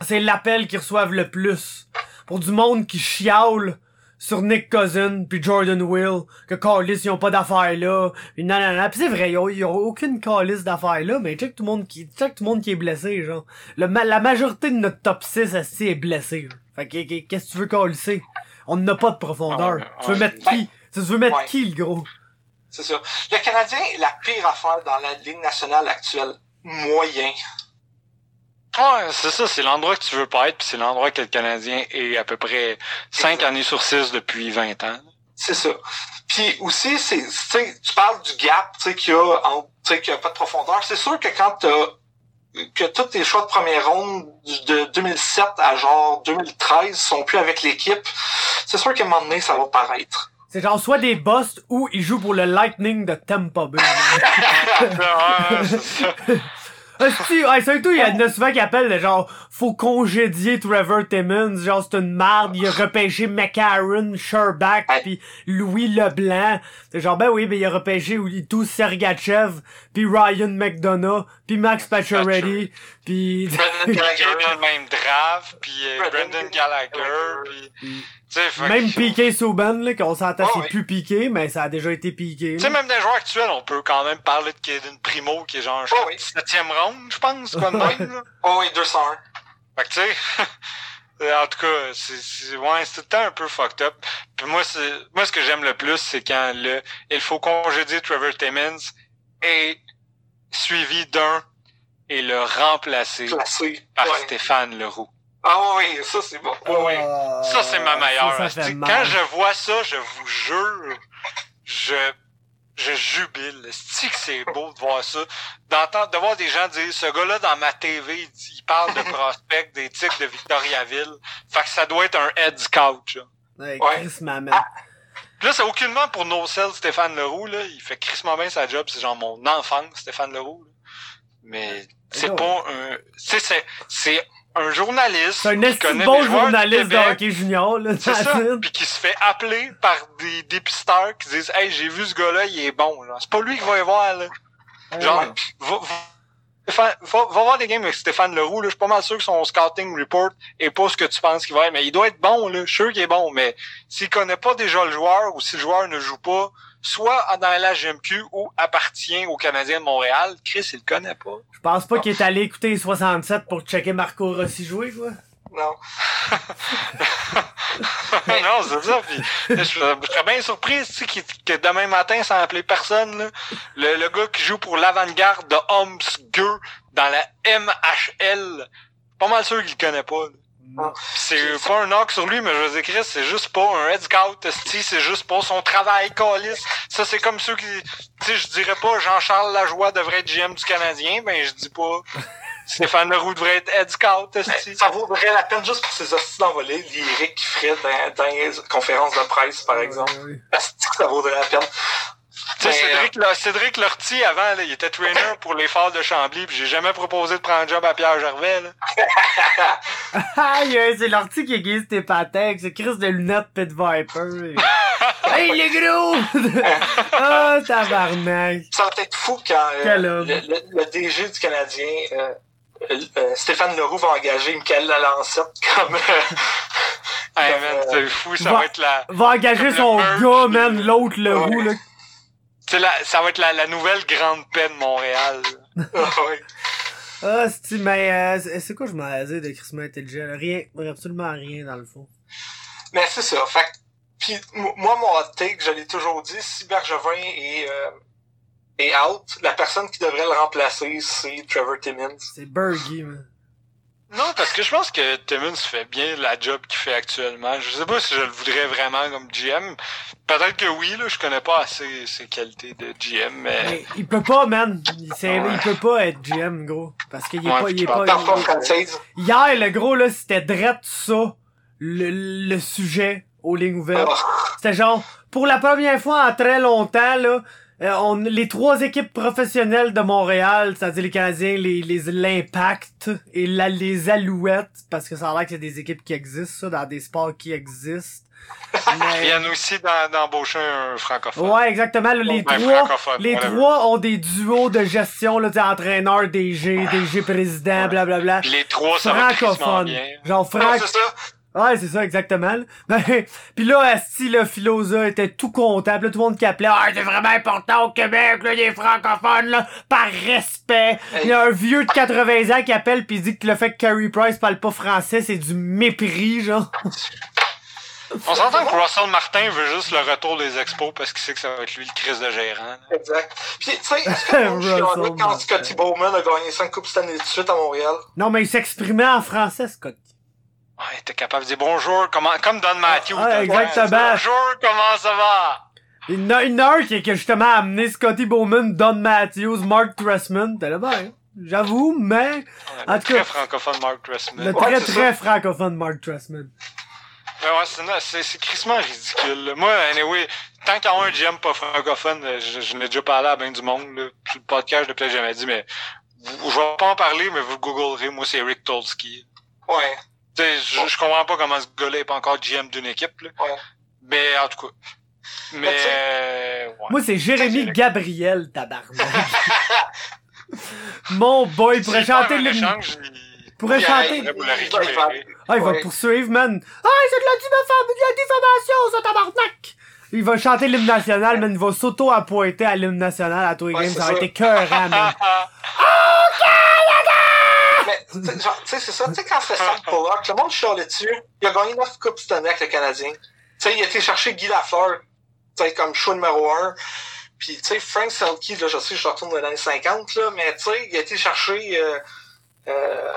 c'est l'appel qu'ils reçoivent le plus. Pour du monde qui chiale sur Nick Cousin puis Jordan Will que Carlis ils ont pas d'affaires là. Puis non puis c'est vrai ils ont, ils ont aucune calice d'affaires là mais check tout le monde qui check tout le monde qui est blessé genre. Le ma- la majorité de notre top 6 asti, est blessé fait que que- qu'est-ce que tu veux calisser on n'a pas de profondeur. Ah tu veux mettre qui? tu veux mettre Ouais. qui le gros? C'est ça. Le Canadien est la pire affaire dans la Ligue nationale actuelle. Moyen. Ouais, c'est ça, c'est l'endroit que tu veux pas être, puis c'est l'endroit que le Canadien est à peu près 5 Exact. années sur 6 depuis 20 ans. C'est ça. Puis aussi, c'est, tu sais, tu parles du gap, tu sais, qu'il y a, entre- tu sais, qu'il y a pas de profondeur. C'est sûr que quand t'as, que tous tes choix de première ronde de 2007 à genre 2013 sont plus avec l'équipe, c'est sûr qu'à un moment donné, ça va paraître. c'est genre soit des busts ou ils jouent pour le Lightning de Tampa Bay ouais, c'est ça. Hostie, ouais, surtout, il y en a souvent qui appellent le genre, faut congédier Trevor Timmons, genre, c'est une marde, il a repêché McCarron, Sherbach, Ouais. puis Louis Leblanc. C'est genre, ben oui, ben il a repêché tout Sergachev, puis Ryan McDonough, puis Max Pacioretty, puis... Brendan est dans Gallagher, le même draft, puis euh, Brendan Brendan Gallagher, puis... Tu sais, fait Même Piqué Souban, là, qu'on s'entend, Ouais, c'est ouais. plus piqué, mais ça a déjà été piqué. Tu sais, même des joueurs actuels, on peut quand même parler de Kaden Primo, qui est genre Oh oui. 7ème round, je pense, quoi de même, là. Oh oui, 201. Fait que tu sais, en tout cas, c'est, c'est, ouais, c'est tout le temps un peu fucked up. Puis moi, c'est, moi, ce que j'aime le plus, c'est quand le, il faut congédier Trevor Timmons et suivi d'un et le remplacer Classé. par Ouais. Stéphane Leroux. Ah oui, ça c'est bon. Ouais, ouais. Ah, Ça, c'est ma meilleure. ça, ça fait hostie. mal. Quand je vois ça, je vous jure, je, je jubile. cest que c'est beau de voir ça? D'entendre, de voir des gens dire, ce gars-là, dans ma TV, il, dit- il parle de prospect des tics de Victoriaville. Fait que ça doit être un head scout, là. Ouais. Chris Maman. Ah. Là, c'est aucunement pour no sell Stéphane Leroux, là. Il fait crissement bien sa job. C'est genre mon enfance, Stéphane Leroux. là. Mais c'est pas un... C'est, c'est, c'est un journaliste C'est un qui esti connaît bon journaliste de hockey junior, là. C'est ça. Puis qui se fait appeler par des dépisteurs qui disent Hey, j'ai vu ce gars-là, il est bon. C'est pas lui qui va y voir, là. Genre, Ouais. va, va, va, va voir des games avec Stéphane Leroux, là. Je suis pas mal sûr que son scouting report est pas ce que tu penses qu'il va être. Mais il doit être bon, là. Je suis sûr qu'il est bon. Mais s'il connaît pas déjà le joueur ou si le joueur ne joue pas, soit dans la GMQ ou appartient aux Canadiens de Montréal, Chris, il le connaît pas. Je pense pas qu'il est allé écouter les 67 pour checker Marco Rossi jouer, quoi. Non. non, c'est ça. Puis, je, je serais bien surpris tu sais, qu'il- que demain matin, sans appeler personne, là, le, le gars qui joue pour l'avant-garde de Homsgueux dans la MHL, pas mal sûr qu'il le connaît pas. là. Puis C'est pas un knock sur lui, mais je veux dire, Chris, c'est juste pas un head scout, c'est juste pas son travail, calice. Ça, c'est comme ceux qui, tu sais, je dirais pas Jean-Charles Lajoie devrait être GM du Canadien, ben, je dis pas Stéphane Leroux devrait être head scout, esti. Ça vaudrait la peine juste pour ces hosties d'envolée lyriques qu'il ferait dans, dans les conférences de presse, par exemple. Que ça vaudrait la peine. Tu sais, Mais, Cédric, là, Cédric Lortie, avant, là, il était trainer pour les Phares de Chambly, puis j'ai jamais proposé de prendre un job à Pierre Gervais, là. Aïe, c'est l'ortie qui aiguise tes patins, c'est Chris de lunettes Pit Viper. hey, les gros! Ah, tabarnak! Ça va être fou quand euh, Quel le, homme. le- le DG du Canadien, euh, euh, Stéphane Leroux, va engager Michael Lalancette comme... euh, Hey, man, euh, c'est fou, ça va- va être la, Va engager son gars, man, l'autre, le Ouais. roux, là. C'est la, ça va être la, la nouvelle grande paix de Montréal. ouais. Ah, c'est mais euh, c'est quoi je m'en dire de Chris intelligent? Rien, absolument rien dans le fond. Mais c'est ça. Fait que- puis moi, mon hot take, je l'ai toujours dit, si Bergevin est, euh, est out, la personne qui devrait le remplacer, c'est Trevor Timmins. C'est Bergie, man. Non, parce que je pense que Timmons fait bien la job qu'il fait actuellement. Je sais pas si je le voudrais vraiment comme GM. Peut-être que oui, là, je connais pas assez ses qualités de GM, mais... Mais il peut pas, man. Il, peut pas être GM, gros. Parce qu'il est Ouais, pas, il est pas, Parfois il-. Hier, le gros, là, c'était drette ça, le, le sujet aux lignes ouvertes. Ah, C'était genre, pour la première fois en très longtemps, là, euh, on, les trois équipes professionnelles de Montréal, c'est-à-dire les Canadiens, les, les, l'Impact et la, les Alouettes, parce que ça a l'air que c'est des équipes qui existent, ça, dans des sports qui existent. Ils Mais- viennent aussi d'en- d'embaucher un francophone. ouais, exactement, là, les Ben, trois, les ont des duos de gestion, là, entraîneur, DG, DG président, blablabla. Puis les trois, ça va crissement Francophone. bien. Genre franc, c'est ça. Ouais, c'est ça, exactement. Ben, pis là, Asti, le Philosa était tout content. Pis là, tout le monde qui appelait, ah, c'est vraiment important au Québec, là, les francophones, là, par respect. Il y a un vieux de 80 ans qui appelle pis il dit que le fait que Carey Price parle pas français, c'est du mépris, genre. On s'entend que Russell Martin veut juste le retour des expos parce qu'il sait que ça va être lui le crise de gérant. là. Exact. Puis, tu sais, est-ce que quand. Scotty Bowman a gagné 5 Coupes Stanley de suite à Montréal? Non, mais il s'exprimait en français, Scott. Ouais, t'es capable de dire bonjour, comment, comme Don Matthews. Ah, exactement. Bonjour, comment ça va? Il y en a une heure qui, a justement amené Scotty Bowman, Don Matthews, Mark Tressman. T'es là, ben, j'avoue, mais En Le tout très cas- francophone Mark Dressman. le Ouais, très c'est très francophone Mark Tressman. ouais, c'est, c'est, c'est crissement ridicule. là. Moi, anyway, tant qu'il y a un GM pas francophone, euh, je, je n'ai déjà parlé à bien du monde. Là. Sur le podcast, je l'ai peut-être jamais dit, mais vous- je vais pas en parler, mais vous googlerez. Moi, c'est Rick Tolsky. Ouais. Je, je comprends pas comment ce gars-là est pas encore GM d'une équipe. Là. Ouais. Mais en tout cas. Mais, Mais euh, ouais. Moi, c'est Jérémy Gabriel, tabarnak. Mon boy, il pourrait chanter le... il- pourrait chanter... Ah, il va poursuivre, man. Ah, c'est de la diffamation, de la diffamation, ça, tabarnak! Il va chanter l'hymne national, man. Il va s'auto-appointer à l'hymne national à tous les Ouais, games. Ça va être écœurant, man. Mais, tu genre, tu sais, c'est ça. Tu sais, quand c'était Sam Pollock, le monde chialait dessus. Il a gagné 9 Coupes Stanley avec le Canadien. Tu sais, il a été chercher Guy Lafleur, tu sais, comme choix numéro 1. Puis, tu sais, Frank Selke, là, je sais, je retourne dans les années 50, là, mais tu sais, il a été chercher, euh, euh,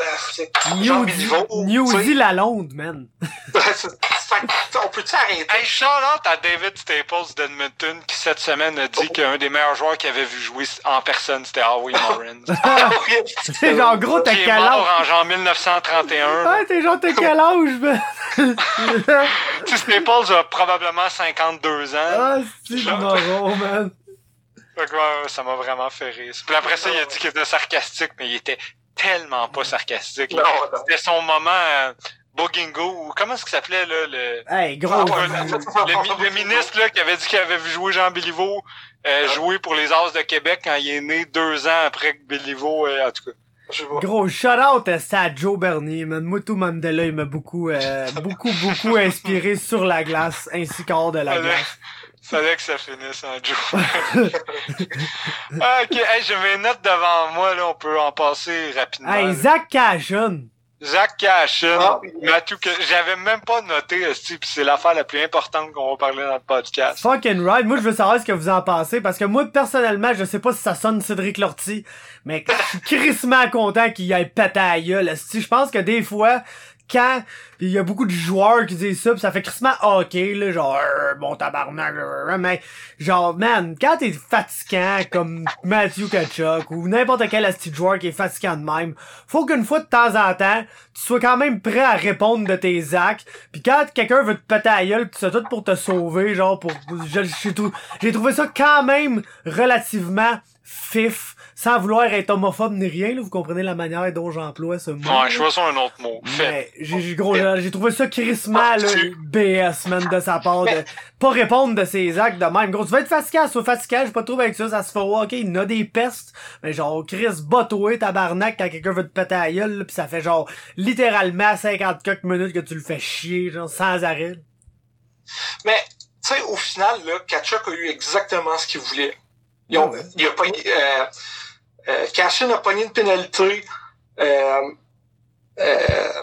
euh. Newsy Lalonde, man. On peut-tu arrêter? Hey, shout out à David Staples d'Edmonton qui cette semaine a dit qu'un des meilleurs joueurs qu'il avait vu jouer en personne c'était Howie Morin. Ah. C'est genre gros, t'as quel mort âge? en genre 1931. Ah, t'es genre, t'as quel âge, man? Tu sais, Staples a probablement 52 ans. ah, c'est du marron, man. Fait que, ouais, ça m'a vraiment fait rire. Puis après ça, il a dit qu'il était sarcastique, mais il était tellement pas sarcastique. C'était son moment euh, Bogingo, ou comment est-ce qu'il s'appelait, là, le... Hey, gros. Ah, ouais, le, le mi- le ministre là, qui avait dit qu'il avait vu jouer Jean Béliveau euh, jouer pour les As de Québec quand il est né deux ans après que Béliveau, euh, en tout cas. Gros shout-out à Joe Bernier, man. Mutu Mandela, il m'a beaucoup, euh, beaucoup, beaucoup inspiré sur la glace, ainsi qu'hors de la Fallait, glace. fallait que ça finisse en Joe. ok, hey, j'ai mes notes devant moi, là, on peut en passer rapidement. Hey. Zach Cashin. Zach Cashin, Ah. Matthew, que j'avais même pas noté, c'est l'affaire la plus importante qu'on va parler dans le podcast. Fucking right. Moi, je veux savoir ce que vous en pensez, parce que moi, personnellement, je sais pas si ça sonne Cédric Lortie, mais je suis crissement content qu'il aille péter à la gueule, esti. Je pense que des fois, quand il y a beaucoup de joueurs qui disent ça pis ça fait crissement hockey là genre euh, bon tabarnak mais genre man quand t'es fatigant comme Matthew Kachuk ou n'importe quel asti joueur qui est fatigant de même faut qu'une fois de temps en temps tu sois quand même prêt à répondre de tes actes puis quand quelqu'un veut te péter à gueule pis c'est tout pour te sauver genre pour j'ai trouvé ça quand même relativement fif sans vouloir être homophobe ni rien là, vous comprenez la manière dont j'emploie ce mot Ouais, je vois ça un autre mot. Fait. mais j'ai j'ai gros j'ai j'ai trouvé ça crissement là, BS man de sa part de pas répondre de ses actes de même gros tu vas être fatiguant soit fatiguant j'ai pas de trouble avec ça ça se fait ok il y a des pestes mais genre Chris bat-toi tabarnak quand quelqu'un veut te péter à la gueule là, pis ça fait genre littéralement 50 quelques minutes que tu le fais chier genre sans arrêt Mais, tu sais, au final, là, Kachuk a eu exactement ce qu'il voulait. Ils ont, Ah ouais. Il a pogné, euh, euh, Cashin a pogné une pénalité. Euh, euh,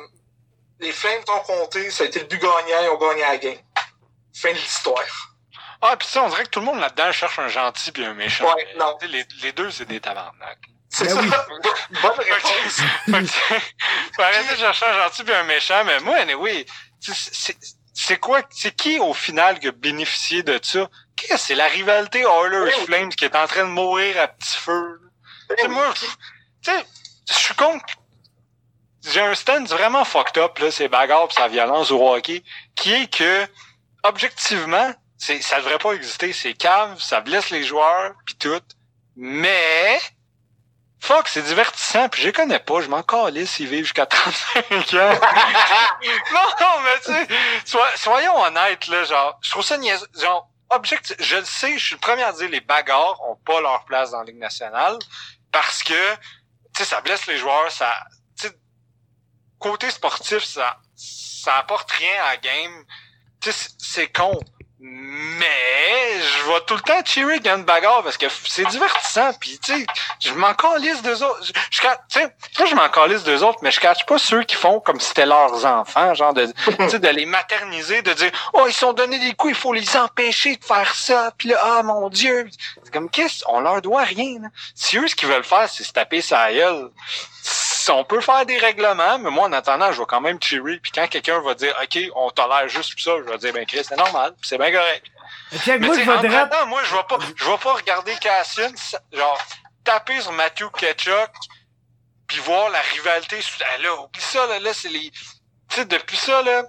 les Flames ont compté, ça a été le but gagnant, ils ont gagné la game. Fin de l'histoire. Ah, pis ça, on dirait que tout le monde là-dedans cherche un gentil puis un méchant. Ouais, mais, non. Les, les deux, c'est des tabarnak. C'est Ben ça. oui. Bonne réponse. Faut arrêter de chercher un gentil puis un méchant, mais moi, anyway, tu sais, c'est c'est quoi, c'est qui au final qui a bénéficié de ça? Qu'est-ce que c'est la rivalité Oilers-Flames qui est en train de mourir à petit feu? Là? Tu sais, moi, pff, tu sais, je suis contre. J'ai un stand vraiment fucked up, là, c'est bagarre pis sa violence au hockey, qui est que, objectivement, c'est, ça devrait pas exister, c'est cave, ça blesse les joueurs, pis tout. Mais, fuck, c'est divertissant, pis je les connais pas, je m'en calisse, ils vivent jusqu'à 35 ans. non, non, mais tu sais, soyons honnêtes, là, genre, je trouve ça niaiseux, genre, je le sais, je suis le premier à dire, les bagarres ont pas leur place dans la Ligue nationale, parce que, tu sais, ça blesse les joueurs, ça, côté sportif, ça, ça apporte rien à la game. Tu sais, c'est con. Mais, je vais tout le temps cheerer quand une bagarre parce que c'est divertissant pis tu sais, je m'en calisse d'eux autres. Je, je, sais, moi je m'en calisse d'eux autres, mais je cache pas ceux qui font comme si c'était leurs enfants, genre de, tu sais, de les materniser, de dire, oh, ils sont donné des coups, il faut les empêcher de faire ça, puis là, ah, mon dieu. C'est comme, qu'est-ce, on leur doit rien, là. Si eux, ce qu'ils veulent faire, c'est se taper sa gueule, on peut faire des règlements, mais moi, en attendant, je vais quand même cheerer. Puis quand quelqu'un va dire, OK, on tolère juste ça, je vais dire, ben, Chris, c'est normal, puis c'est bien correct. Mais moi je entre-temps, moi, je vais pas, je vais pas regarder Cassian, genre, taper sur Matthew Ketchuk, puis voir la rivalité. sous- Ah, là, oublie ça, là, là, c'est les, tu sais, depuis ça, là,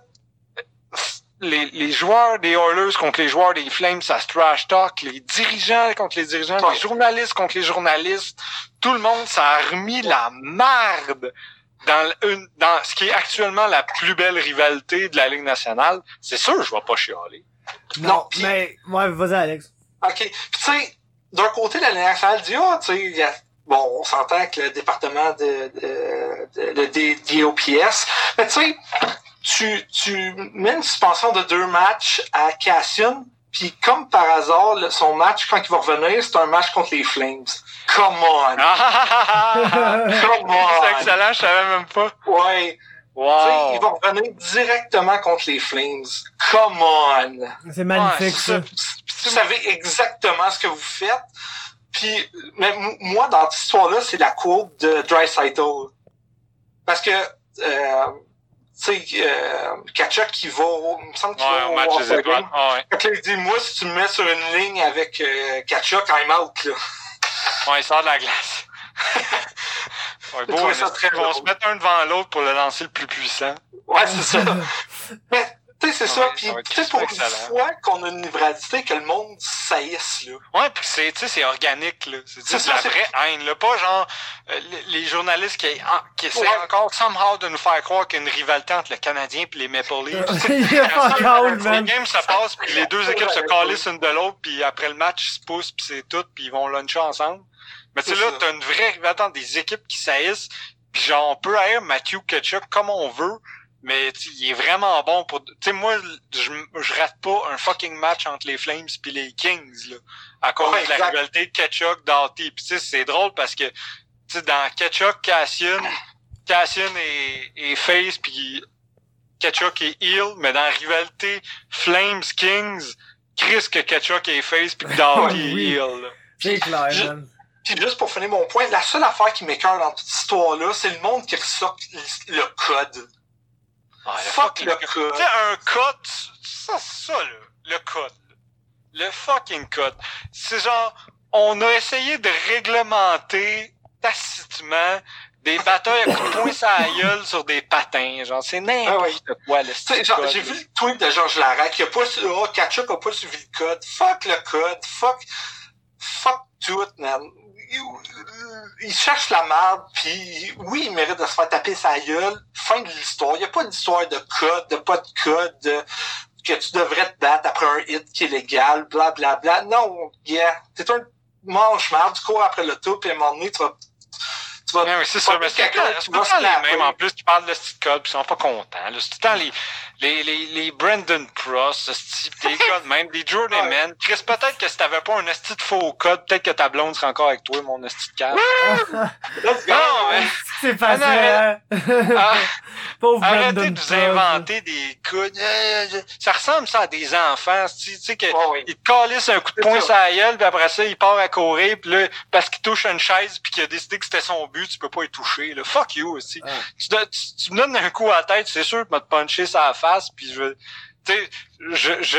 les, les joueurs des Oilers contre les joueurs des Flames, ça se trash talk, les dirigeants contre les dirigeants, Ouais. les journalistes contre les journalistes, tout le monde, ça a remis la merde dans, le- une, dans ce qui est actuellement la plus belle rivalité de la Ligue nationale. C'est sûr, je vais pas chialer. non, Non, pis- mais ouais vas-y Alex OK. Puis tu sais, d'un côté, la Ligue nationale dit, ah, tu sais, il y a- bon, on s'entend que le département de, de, de, le D- DOPS, mais tu sais, tu, tu mets une suspension de deux matchs à Cassian, puis comme par hasard, son match, quand il va revenir, c'est un match contre les Flames. Come on! Come c'est on! excellent, je savais même pas. Ouais. Tu sais, Wow. il va revenir directement contre les Flames. Come on! c'est magnifique Ouais, ça Vous savez exactement ce que vous faites. Puis, mais moi, dans cette histoire-là, c'est la courbe de Dry Parce que, euh, sais, euh, Kachuk qui va, au- il me semble qu'il Ouais, va au au match étoiles. Game. Ah, ouais. Fait que là, il dit, moi, si tu me mets sur une ligne avec euh, Kachuk, I'm out, là. Ouais, il sort de la glace. ouais, beau, hein, ça très drôle. se mettre un devant l'autre pour le lancer le plus puissant. Ouais, c'est ça. Mais, tu sais, c'est ça. Puis, ça être tu sais, pour une fois qu'on a une rivalité que le monde saillisse, là. Ouais, puis c'est, tu sais, c'est organique, là. C'est, C'est c'est de la vraie haine, là. Pas genre, euh, les, les journalistes qui, en- qui essaient Ouais. encore somehow de nous faire croire qu'il y a une rivalité entre le Canadien et les Maple Leafs. Les games se passent, puis les deux équipes se calissent une de l'autre, puis après le match, ils se poussent, puis c'est tout, puis ils vont luncher ensemble. Mais tu sais, C'est là, t'as une vraie rivalité entre des équipes qui saillissent, puis genre, on peut haïr Matthew Ketchuk comme on veut, mais tu sais, il est vraiment bon pour... Tu sais, moi, je, je rate pas un fucking match entre les Flames puis les Kings, là, à cause Ouais, de la rivalité Ketchuk Doughty. Puis tu sais, c'est drôle parce que, tu sais, dans Ketchuk, Cassian, Cassian est, est face, puis Ketchuk est heel, mais dans la rivalité Flames Kings, Chris que Ketchuk est face puis que Doughty Ouais, oui. est heel. là. C'est clair, Je- man. Puis juste pour finir mon point, la seule affaire qui m'écœure dans toute cette histoire-là, c'est le monde qui ressort le code. Ah, le Fuck le code. code. Tu sais, un code, ça, ça, là, le code. Le fucking code. C'est genre, on a essayé de réglementer tacitement des batailles à coups de poing sur sur des patins. Genre, c'est n'importe quoi, le style genre, j'ai vu le tweet de Georges Larac, qui a pas su, oh, Kachuk a pas suivi le code. Fuck le code. Fuck, fuck tout, man. Il, il cherche la merde, puis oui, il mérite de se faire taper sa gueule. Fin de l'histoire. Il y a pas d'histoire de code, de pas de code, de, que tu devrais te battre après un hit qui est légal, bla bla bla. Non, yeah. T'es un manche marde, tu cours après le tout, puis à un moment donné, tu vas, tu vas mais c'est ça, mais c'est pas se les mêmes en plus qui parlent de ce code puis ils sont pas contents. C'est tout le temps les, les, les, les Brandon ce type, des codes même, des Jordan Ouais. Man. Chris, peut-être que si t'avais pas un esti de faux code, peut-être que ta blonde serait encore avec toi, mon esti de cave. Let's go. Non, mais C'est facile, Ah, hein? ah, Pauvre arrêtez Brandon de vous inventer des codes. Euh, je- Ça ressemble ça à des enfants, tu sais, que Ouais, ouais. il te calisse un coup de poing ça. sur la gueule, puis après ça, il part à courir, puis là, parce qu'il touche une chaise, puis qu'il a décidé que c'était son but, tu peux pas y toucher. Là. Fuck you aussi. Ah. Tu, don- tu, tu me donnes un coup à la tête, c'est sûr, tu vas te puncher sur la puis je sais, je, je,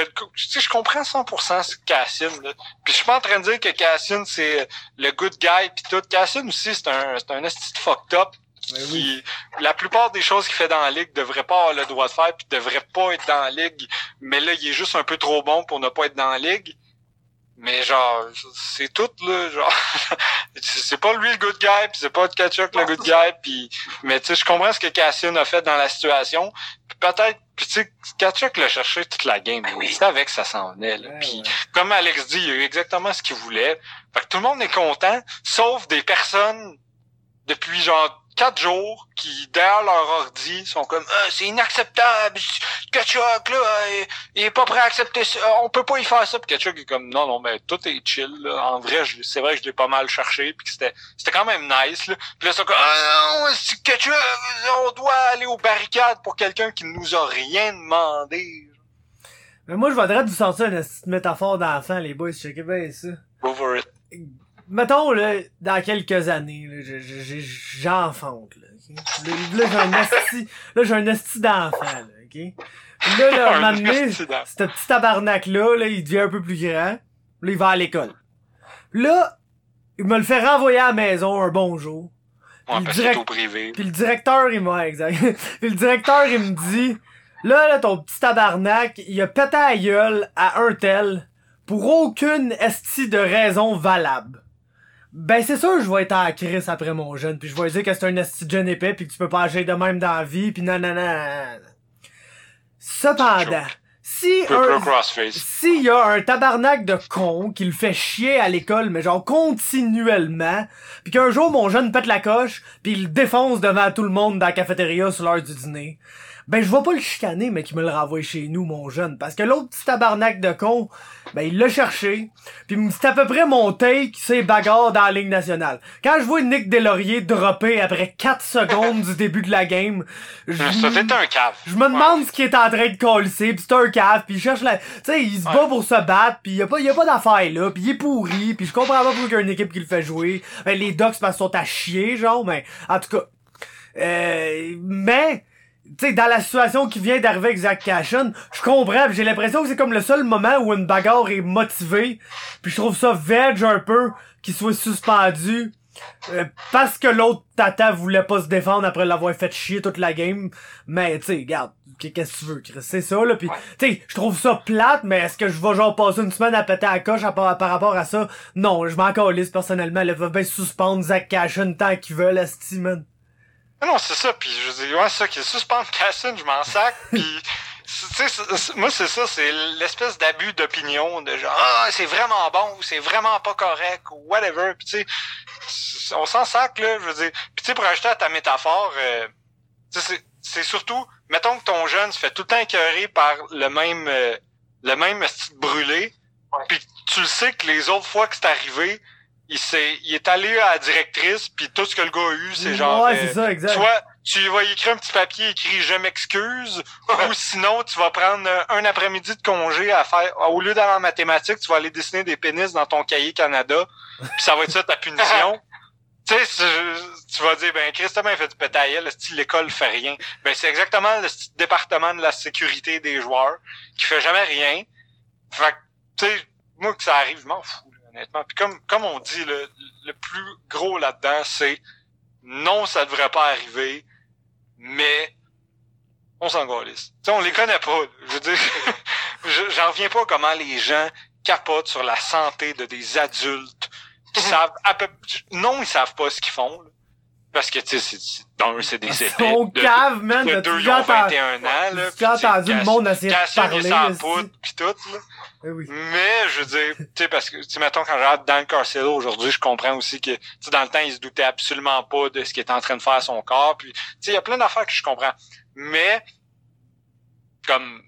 je comprends 100% ce Cassian, là. Puis je suis pas en train de dire que Cassian, c'est le good guy, puis tout. Cassian aussi, c'est un, c'est un esti de fucked up. Ben Qui, la plupart des choses qu'il fait dans la ligue devrait pas avoir le droit de faire, puis devrait pas être dans la ligue. Mais là, il est juste un peu trop bon pour ne pas être dans la ligue. Mais genre, c'est tout, là, genre. c'est pas lui le good guy, puis c'est pas Kachuk le good guy, puis... Mais tu sais, je comprends ce que Cassian a fait dans la situation. Puis peut-être, puis tu sais, Kachuk l'a cherché toute la game. Ben oui. Il savait que ça s'en venait, là. Puis ouais. comme Alex dit, il a eu exactement ce qu'il voulait. Fait que tout le monde est content, sauf des personnes depuis genre quatre jours qui, derrière leur ordi, sont comme Ah, c'est inacceptable, Kachuk, là, il, il est pas prêt à accepter ça, on peut pas y faire ça. Puis Kachuk est comme non, non, mais tout est chill. Là. En vrai, c'est vrai que je l'ai pas mal cherché, puis que c'était c'était quand même nice. Là. Puis là, c'est comme Ah non, on doit aller aux barricades pour quelqu'un qui nous a rien demandé? Mais moi, je voudrais vous sortir une petite métaphore d'enfant, les boys. Checkez bien ça. Over it. Mettons, là, dans quelques années, j'enfante, là? Là, là, j'ai un esti, là, j'ai un esti d'enfant, là, ok? Puis là, là, un donné, ce petit tabarnak-là, là, il devient un peu plus grand. Là, il va à l'école. Là, il me le fait renvoyer à la maison un. Ouais, direct- que c'est au privé. Puis le directeur, il m'a, exact. Puis le directeur, il me dit, là, là, ton petit tabarnak, il a pété la gueule à un tel pour aucune esti de raison valable. Ben, c'est sûr, je vais être en crise après mon jeune, puis je vais dire que c'est un esti jeune épais, puis que tu peux pas agir de même dans la vie, puis non. Cependant, si un, s'il y a un tabarnak de con qui le fait chier à l'école, mais genre continuellement, puis qu'un jour mon jeune pète la coche, puis il le défonce devant tout le monde dans la cafétéria sur l'heure du dîner, ben je vais pas le chicaner, mais qu'il me le renvoie chez nous, mon jeune. Parce que l'autre petit tabarnak de con, ben il l'a cherché, puis c'est à peu près mon take, c'est bagarre dans la Ligue nationale. Quand je vois Nick Deslauriers dropper après 4 secondes du début de la game, je Ça, t'es un cave. je me demande ce qu'il est en train de coller, pis c'est un cave, pis il cherche la... Tu sais, il se bat pour se battre, pis y a pas, y a pas d'affaire là, pis il est pourri, pis je comprends pas pourquoi il y a une équipe qui le fait jouer. Ben, les Ducks parce qu'ils sont à chier, genre, mais en tout cas... Euh, mais tu sais, dans la situation qui vient d'arriver avec Zach Cashin, je comprends, j'ai l'impression que c'est comme le seul moment où une bagarre est motivée, puis je trouve ça veg un peu qu'il soit suspendu. euh, parce que l'autre tata voulait pas se défendre après l'avoir fait chier toute la game. Mais tu sais, regarde, qu'est-ce que tu veux, Chris? C'est ça, là. Pis, Ouais. tu sais, je trouve ça plate, mais est-ce que je vais genre passer une semaine à péter à la coche à par, par rapport à ça? Non, je m'en calisse personnellement. Ils peuvent bien suspendre Zach Cashin tant qu'ils veulent, esti, man. Ah non, c'est ça, puis je dis, ouais, c'est ça, qui suspendre Cassin, je m'en sac, puis tu sais, moi, c'est ça, c'est l'espèce d'abus d'opinion, de genre, ah, c'est vraiment bon, ou c'est vraiment pas correct, ou whatever, puis tu sais, on s'en sac, là, je veux dire. Puis tu sais, pour ajouter à ta métaphore, euh, c'est c'est surtout, mettons que ton jeune se fait tout le temps écœurer par le même, euh, le même style brûlé, puis tu le sais que les autres fois que c'est arrivé, il s'est, il est allé à la directrice, puis tout ce que le gars a eu, c'est genre, Ouais, euh, c'est ça, exact. Soit tu vas écrire un petit papier écrit je m'excuse ou sinon tu vas prendre euh, un après-midi de congé à faire au lieu d'aller en mathématiques, tu vas aller dessiner des pénis dans ton cahier Canada. Puis ça va être ça ta punition. tu sais, tu vas dire ben Christophe fait du pétail, le style l'école fait rien. Ben c'est exactement le style département de la sécurité des joueurs qui fait jamais rien. Fait que tu sais moi que ça arrive, je m'en fous honnêtement. Puis comme comme on dit le, le plus gros là-dedans c'est non, ça devrait pas arriver, mais on s'en galisse. Tu sais, on les connaît pas. Je veux dire, je- j'en reviens pas comment les gens capotent sur la santé de des adultes qui savent à peu non, ils savent pas ce qu'ils font. là. Parce que, tu sais, d'un, c'est des. Son De- cave, man. de deux, ils ont entendu, 21 ans, là. t'as-tu entendu le monde Cassien, parler, il est sans esti? poudre, pis tout, là. Eh oui. Mais, je veux dire, tu sais, parce que, tu sais, mettons, quand je regarde Dan Carcelo aujourd'hui, je comprends aussi que, tu sais, dans le temps, il se doutait absolument pas de ce qu'il était en train de faire à son corps, puis, tu sais, il y a plein d'affaires que je comprends. Mais, comme,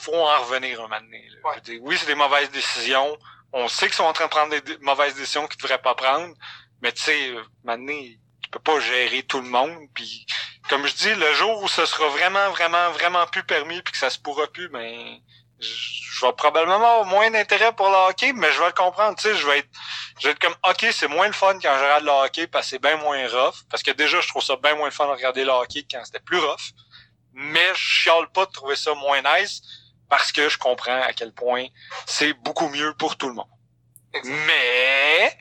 faut en revenir un moment donné, là. Ouais. Je veux dire, oui, c'est des mauvaises décisions. On sait qu'ils sont en train de prendre des dé- mauvaises décisions qu'ils devraient pas prendre. Mais, tu sais, donné, tu peux pas gérer tout le monde, puis, comme je dis, le jour où ce sera vraiment, vraiment, vraiment plus permis, puis que ça se pourra plus, ben, je je vais probablement avoir moins d'intérêt pour le hockey, mais je vais le comprendre, tu sais, je vais être, je vais être comme, ok, c'est moins le fun quand je regarde le hockey parce que c'est bien moins rough, parce que déjà, je trouve ça bien moins le fun de regarder le hockey quand c'était plus rough, mais je chiale pas de trouver ça moins nice, parce que je comprends à quel point c'est beaucoup mieux pour tout le monde. Mais,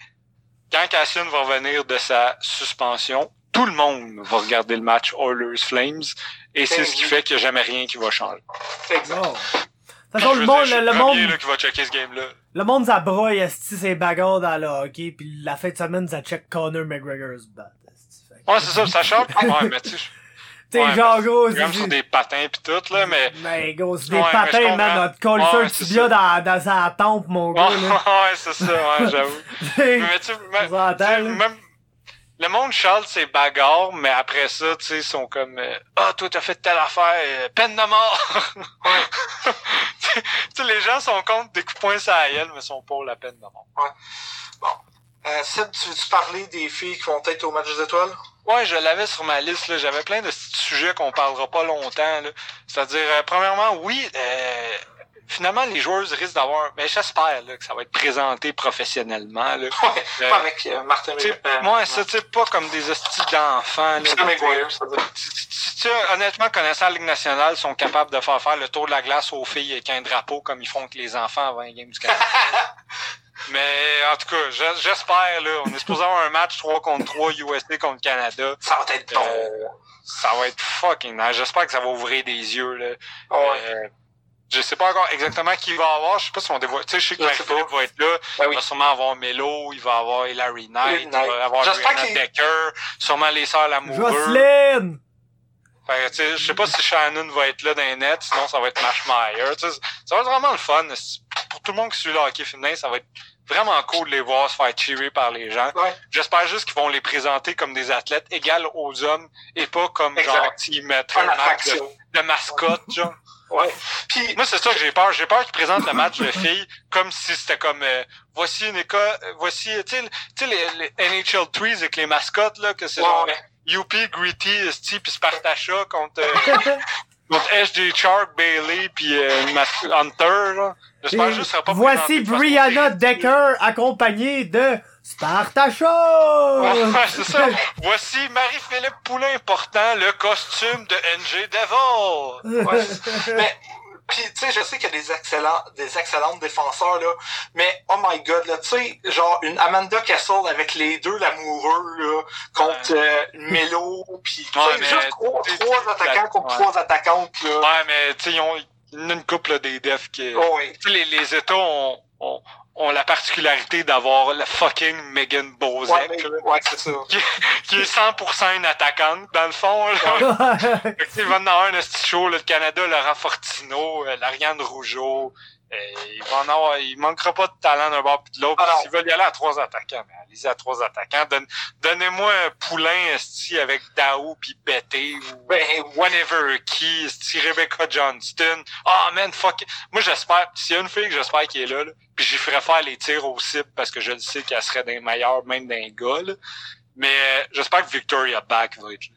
quand Cassian va revenir de sa suspension, tout le monde va regarder le match Oilers Flames, et c'est Ben ce qui fait qu'il n'y a jamais rien qui va changer. Exact. De toute façon, le monde, le, monde, là, qui va checker ce game-là. le monde, ça broye, esti, ses bagarres dans le hockey, pis la fin de semaine, ça check Connor McGregor's bat, Ouais, c'est ça, ça choque. Ouais, mais tu T'sais, ouais, genre, gros, suis sur des patins pis tout, là, mais... Mais gros, c'est des Ouais, patins, man, colle ça Ouais, tibia dans, dans sa tempe, mon gars, là. ouais, c'est ça, ouais, j'avoue. Mais tu même- Le monde chale ses bagarres, mais après ça, tu sais, ils sont comme... euh, Ah, toi, t'as fait telle affaire, euh, peine de mort! tu sais, les gens sont contre des coups de poing sur la gueule, mais sont pour la peine de mort. Euh, Seb, tu veux-tu parler des filles qui vont être au match des étoiles? Ouais, je l'avais sur ma liste. là. J'avais plein de sujets qu'on parlera pas longtemps. là. C'est-à-dire, euh, premièrement, oui, euh, finalement, les joueuses risquent d'avoir... Mais j'espère là, que ça va être présenté professionnellement. Là. Ouais, Euh, pas avec euh, Martin euh, moi, ça, tu sais, pas comme des hosties d'enfants. honnêtement, connaissant la Ligue nationale, ils sont capables de faire faire le tour de la glace aux filles avec un drapeau comme ils font avec les enfants avant les games du Canada. Mais en tout cas, je- j'espère, là, on est supposé avoir un match 3 contre 3 USA contre Canada. Ça va être bon. Euh, ça va être fucking nice. J'espère que ça va ouvrir des yeux, là. ouais. Euh, je sais pas encore exactement qui il va avoir. Je sais pas si on dévoile. Tu sais, je sais que Marie-Philippe va être là. Ben Il oui. va sûrement avoir Melo, il va avoir Hilary Knight, il va avoir Brianna Decker, sûrement les sœurs Lamoureux. Jocelyne! Fait que, tu sais, je sais pas si Shannon va être là dans les nets, sinon ça va être Mashmeyer. Tu sais, Ça va être vraiment le fun. Pour tout le monde qui suit le hockey féminin, ça va être vraiment cool de les voir se faire cheerer par les gens. Ouais. J'espère juste qu'ils vont les présenter comme des athlètes égales aux hommes et pas comme Exact. genre un match de, de mascotte, genre. Ouais. Puis, Moi, c'est ça que j'ai peur. J'ai peur qu'ils présentent le match de filles comme si c'était comme euh, voici une école, euh, voici, tu sais, tu sais, les, les NHL Threes avec les mascottes, là, que c'est ouais, genre. Youpi, Gritty, Sti, puis Spartacha contre, euh, Contre SJ Shark, Bailey, puis euh, Hunter, là. J'espère juste que ça va pas Voici de Brianna ridicule. Decker accompagnée de Sparta Show! Ouais, ouais, c'est ça. Voici Marie-Philippe Poulain portant le costume de NG Devil. Ouais. mais, puis, tu sais, je sais qu'il y a des excellents, des excellentes défenseurs, là. Mais, oh my god, là, tu sais, genre, une Amanda Castle avec les deux l'amoureux, là, contre euh, Melo, puis, tu sais, Ouais, juste trois, attaquants contre ouais. trois attaquantes, là. Ouais, mais tu sais, ils ont une couple là, des defs qui. Oh, oui. Tu sais, les, les États ont, ont, ont la particularité d'avoir la fucking Megan Bozek, Ouais, mais- là, ouais, c'est ça. qui, qui est 100% une attaquante, dans le fond. Là. Il va en avoir un show, là, le Canada, Laurent Fortino, euh, l'Ariane Rougeau. Euh, il va en avoir, il manquera pas de talent d'un bord puis de l'autre. S'ils veulent y aller à trois attaquants, mais allez-y à trois attaquants. Donne- Donnez-moi un poulain esti avec Dao puis Bété ou Ben, whatever qui, esti Rebecca Johnston. Ah man, fuck. it. Moi j'espère, s'il y a une fille que j'espère qui est là, là puis j'y ferais faire les tirs au cible parce que je le sais qu'elle serait des meilleurs, même d'un gars. là. Mais euh, j'espère que Victoria Back va être là.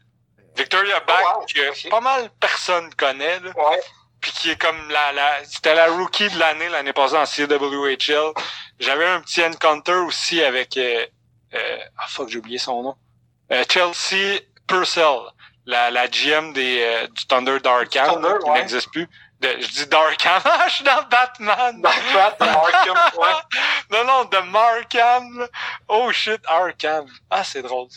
Victoria Back, Oh, wow, que pas mal personne connaît, là, ouais. Puis qui est comme la, la c'était la rookie de l'année l'année passée en CWHL. J'avais un petit encounter aussi avec euh, euh, ah fuck j'ai oublié son nom. Euh, Chelsea Purcell, la, la GM des euh, du Thunder Darkham qui ouais. n'existe plus. De- je dis Darkham, je suis dans Batman. Ouais. non non de Markham. Oh shit Arkham. Ah c'est drôle.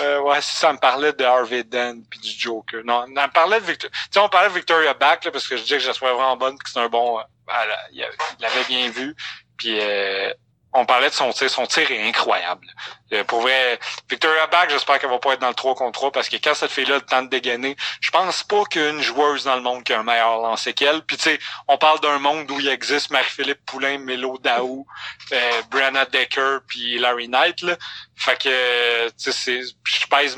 Euh, ouais ça me parlait de Harvey Dent puis du Joker. Non, on me parlait de Victor. Tu sais on parlait de Victoria Back là, parce que je disais que je sois vraiment bonne, que c'est un bon. euh, elle il l'avait bien vu. Puis euh, on parlait de son tir. Son tir est incroyable. Euh, pour vrai, Victoria Back, j'espère qu'elle va pas être dans le 3 contre 3 parce que quand cette fille-là le temps de dégainer, je pense pas qu'une joueuse dans le monde qui a un meilleur lancer qu'elle. Puis tu sais, on parle d'un monde où il existe Marie-Philippe Poulain, Melo Daou, euh, Brianna Decker, puis Larry Knight. Là. Fait que, tu sais, je pèse...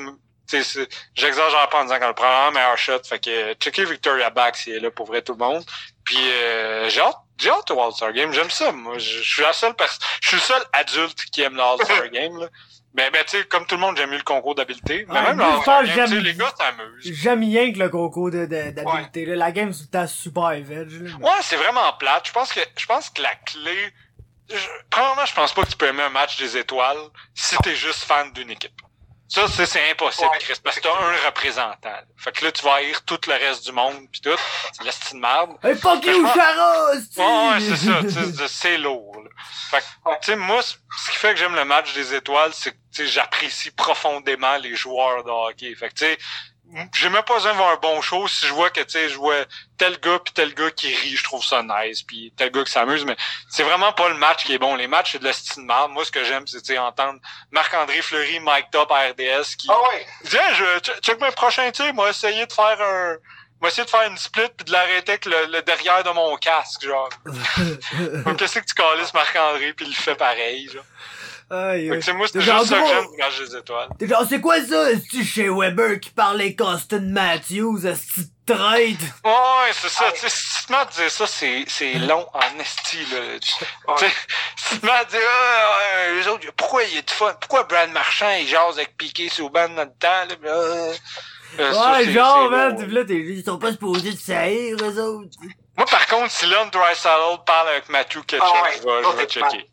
J'exagère pas en disant qu'elle prend un meilleur shot. Fait que, checker Victoria Back si elle est là pour vrai tout le monde. Puis euh, j'ai hâte, j'ai hâte au All-Star Game. J'aime ça. Moi, je suis la seule personne. Je suis le seul adulte qui aime le All-Star Game. Là. Ben, ben tu sais, comme tout le monde, j'aime mieux le concours d'habileté. Mais Ouais, même le les gars s'amusent. J'aime rien que le concours d'habileté. là. La game, c'est super veg. là. Ouais, c'est vraiment plate. Je pense que je pense que la clé. Je, premièrement, je pense pas que tu peux aimer un match des étoiles si t'es juste fan d'une équipe. Ça, c'est, c'est impossible, Ouais, Chris, parce que t'as un représentant. là. Fait que là, tu vas haïr tout le reste du monde pis tout. C'est la style de merde. Hey, fuck Mais you, Chara! Ouais, ouais, c'est ça, tu sais, c'est- lourd. là. Fait que, Ouais. tu sais, moi, ce qui fait que j'aime le match des étoiles, c'est que, tu sais, j'apprécie profondément les joueurs de hockey. Fait que, tu sais, j'ai même pas besoin de voir un bon show si je vois que, tu sais, je vois tel gars puis tel gars qui rit, je trouve ça nice, puis tel gars qui s'amuse, mais c'est vraiment pas le match qui est bon. Les matchs, c'est de la style. Moi, ce que j'aime, c'est, tu sais, entendre Marc-André Fleury, Mike Top à RDS qui, Ah ouais. Tiens, je check- mes prochains tirs, moi essayer de faire un moi essayer de faire une split puis de l'arrêter avec le, le derrière de mon casque, genre. Qu'est-ce que tu calisses Marc-André puis il le fait pareil, genre? Aïe, aïe. moi, c'est T'es juste genre ça que j'aime du match des étoiles. T'es genre, c'est quoi ça? Est-ce chez Weber qui parlait Costin Matthews? Est-ce que trade? Ouais, c'est ça, tu sais, si tu te mets à dire ça, c'est, c'est long en esti, là. Tu sais, si tu te mets à dire, ah, les autres, pourquoi il a de fun? Pourquoi Brad Marchand, il jase avec Piqué sur band dans le temps, là? Euh, ça, Ouais, genre, man, là, t'es, ils sont pas supposés de saillir, eux autres. Moi, par contre, si Leon Dreisaitl parle avec Matthew Ketchuk, Ah ouais, je vais, checker.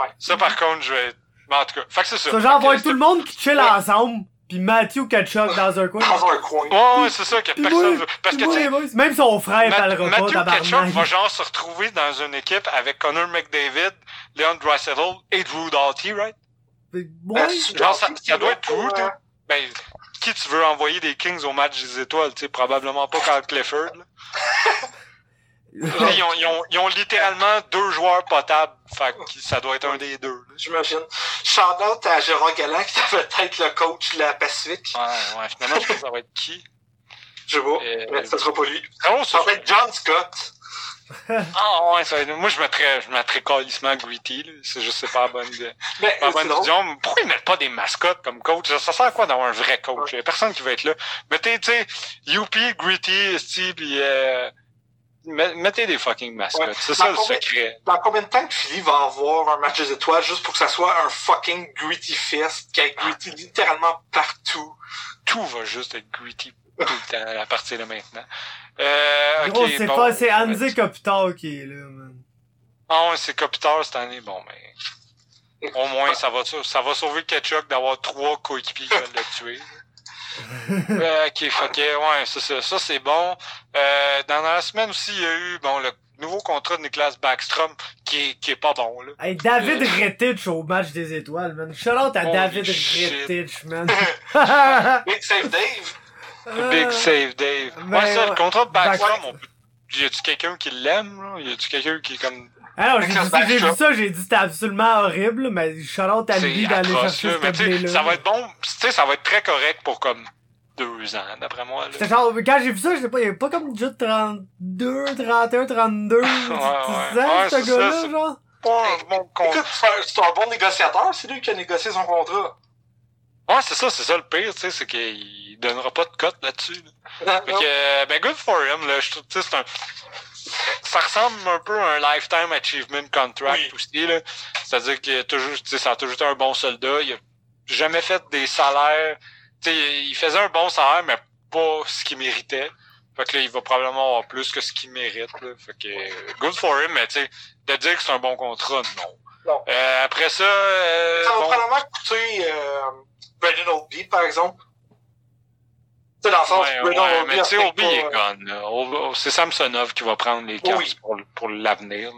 Ouais. Ça, par contre, je vais... Mais en tout cas, fait que c'est ça. Ça, genre, voir tout le monde qui chill Ouais. ensemble, pis Matthew Kachuk dans un coin. Dans un coin. Ouais, ouais, c'est ça que Pis personne moi, veut. Parce que, moi, Même son frère Ma- parlera pas, Matthew Ketchuk va genre se retrouver dans une équipe avec Connor McDavid, Leon Dreisaitl et Drew Doughty, right? Mais, Ben, ouais. si Genre, ça- ça doit être Drew, t'es- Ben, qui tu veux envoyer des Kings au match des étoiles, tu sais, probablement pas Carl Clifford, là. Sais, ils, ont, ils, ont, ils ont littéralement deux joueurs potables, fait que ça doit être un des deux. J'imagine. Shout-out à Gérard Galland qui va être le coach de la Pacifique. Ouais, ouais, finalement, je pense que ça va être qui? Je sais pas. Euh, mais ça sera pas lui. Ça va être John Scott. Ah ouais, ça, moi je mettrais, je mettrais calissement Gritty. C'est juste, c'est pas la bonne idée. Mais Pas bonne vision. Pourquoi ils mettent pas des mascottes comme coach? Ça, ça sert à quoi d'avoir un vrai coach? Il y a personne qui va être là. Mettez, tu sais, Youpi, Gritty, Steve, euh, mettez des fucking mascottes. Ouais. C'est ça le combien- secret. Dans combien de temps que Philly va avoir un match des étoiles juste pour que ça soit un fucking gritty fest, qu'il y ait gritty littéralement partout? Tout va juste être Gritty. tout le temps à partir de maintenant. Euh, Gros, ok, c'est bon. pas, c'est Kopitar qui est là, man. Ah ouais, c'est Kopitar cette année. Bon, mais au moins, ça va, ça va sauver Ketchuk d'avoir trois coéquipiers qui veulent le tuer. Euh, ok, que, ouais, ça, ça, ça c'est bon. Euh, dans la semaine aussi, il y a eu, bon, le nouveau contrat de Niklas Backstrom qui est, qui est pas bon, là. Hey, David Euh. Rettich au match des étoiles, man. Shout out à Holy David. Rettich, man. Big Save Dave. Big save Dave. ben, ouais, ça, le contrat de Backstrom, Back- on peut... Y a-tu quelqu'un qui l'aime, là? Y a-tu quelqu'un qui est comme... Alors, j'ai dit, vu ça, j'ai dit c'était absolument horrible, mais shout out à lui d'aller chercher ce ça va être bon, tu sais, ça va être très correct pour comme deux ans, d'après moi, là. C'était genre, quand j'ai vu ça, je sais pas, il avait pas comme déjà 32, 31, 32. tu tu ouais. sens, Ouais, ce c'est ça, gars-là, c'est- genre? Pas un bon contrat. Écoute, c'est un- bon négociateur, c'est lui qui a négocié son contrat. Ouais, c'est ça, c'est ça le pire, tu sais, c'est qu'il donnera pas de cote là-dessus. là. Fait que, euh, ben, good for him, là. Je trouve, tu sais, c'est un. Ça ressemble un peu à un lifetime achievement contract Oui. aussi, là. C'est-à-dire qu'il a toujours, tu sais, ça a toujours été un bon soldat. Il a jamais fait des salaires. Il faisait un bon salaire, mais pas ce qu'il méritait. Fait que là, il va probablement avoir plus que ce qu'il mérite, là. Fait que, euh, good for him, mais tu sais, de dire que c'est un bon contrat, non. Non. Euh, après ça, euh, Ça va bon, probablement coûter euh, Brandon Oldby, par exemple. Sais, dans le sens Ouais, où Brandon ouais, Oldby mais tu sais, est pas, gone. là. Ol- C'est Samsonov qui va prendre les Caps Oui. pour, pour l'avenir.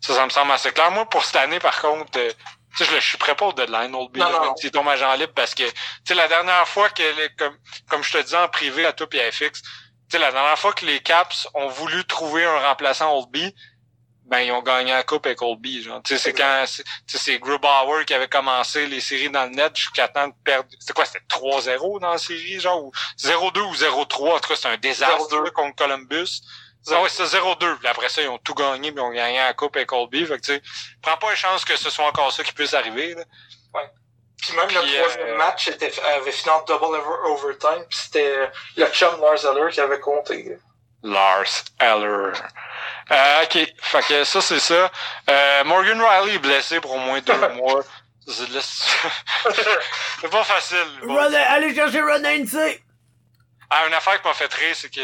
Ça, ça me semble assez clair. Moi, pour cette année, par contre, euh, tu sais, je, suis prêt là, non, même non. s'il tombe agent libre, parce que, tu sais, la dernière fois que, les- comme, comme je te disais en privé à toi et à FX, tu sais, la dernière fois que les Caps ont voulu trouver un remplaçant Oldby, ben, ils ont gagné la coupe avec Oldby, genre. Tu sais, c'est quand, c'est- tu sais, c'est Grubauer qui avait commencé les séries dans le net jusqu'à temps de perdre, c'était quoi, c'était 3-0 dans la série, genre, ou 0-2 ou 0-3, en tout cas, c'est un désastre, 0-2. là, contre Columbus. Ah ouais, c'est 0-2. Puis après ça, ils ont tout gagné, puis ils ont gagné la coupe avec Oldby. Fait que, tu sais, prends pas une chance que ce soit encore ça qui puisse arriver, là. Puis même Puis, le troisième euh, match était, avait fini en double over- overtime, puis c'était le chum Lars Eller qui avait compté. Lars Eller. Euh, ok. Fait que ça, c'est ça. Euh, Morgan Riley est blessé pour au moins deux mois. C'est pas facile. Bon. Run, allez chercher Ron! Ah, une affaire qui m'a fait rire, c'est que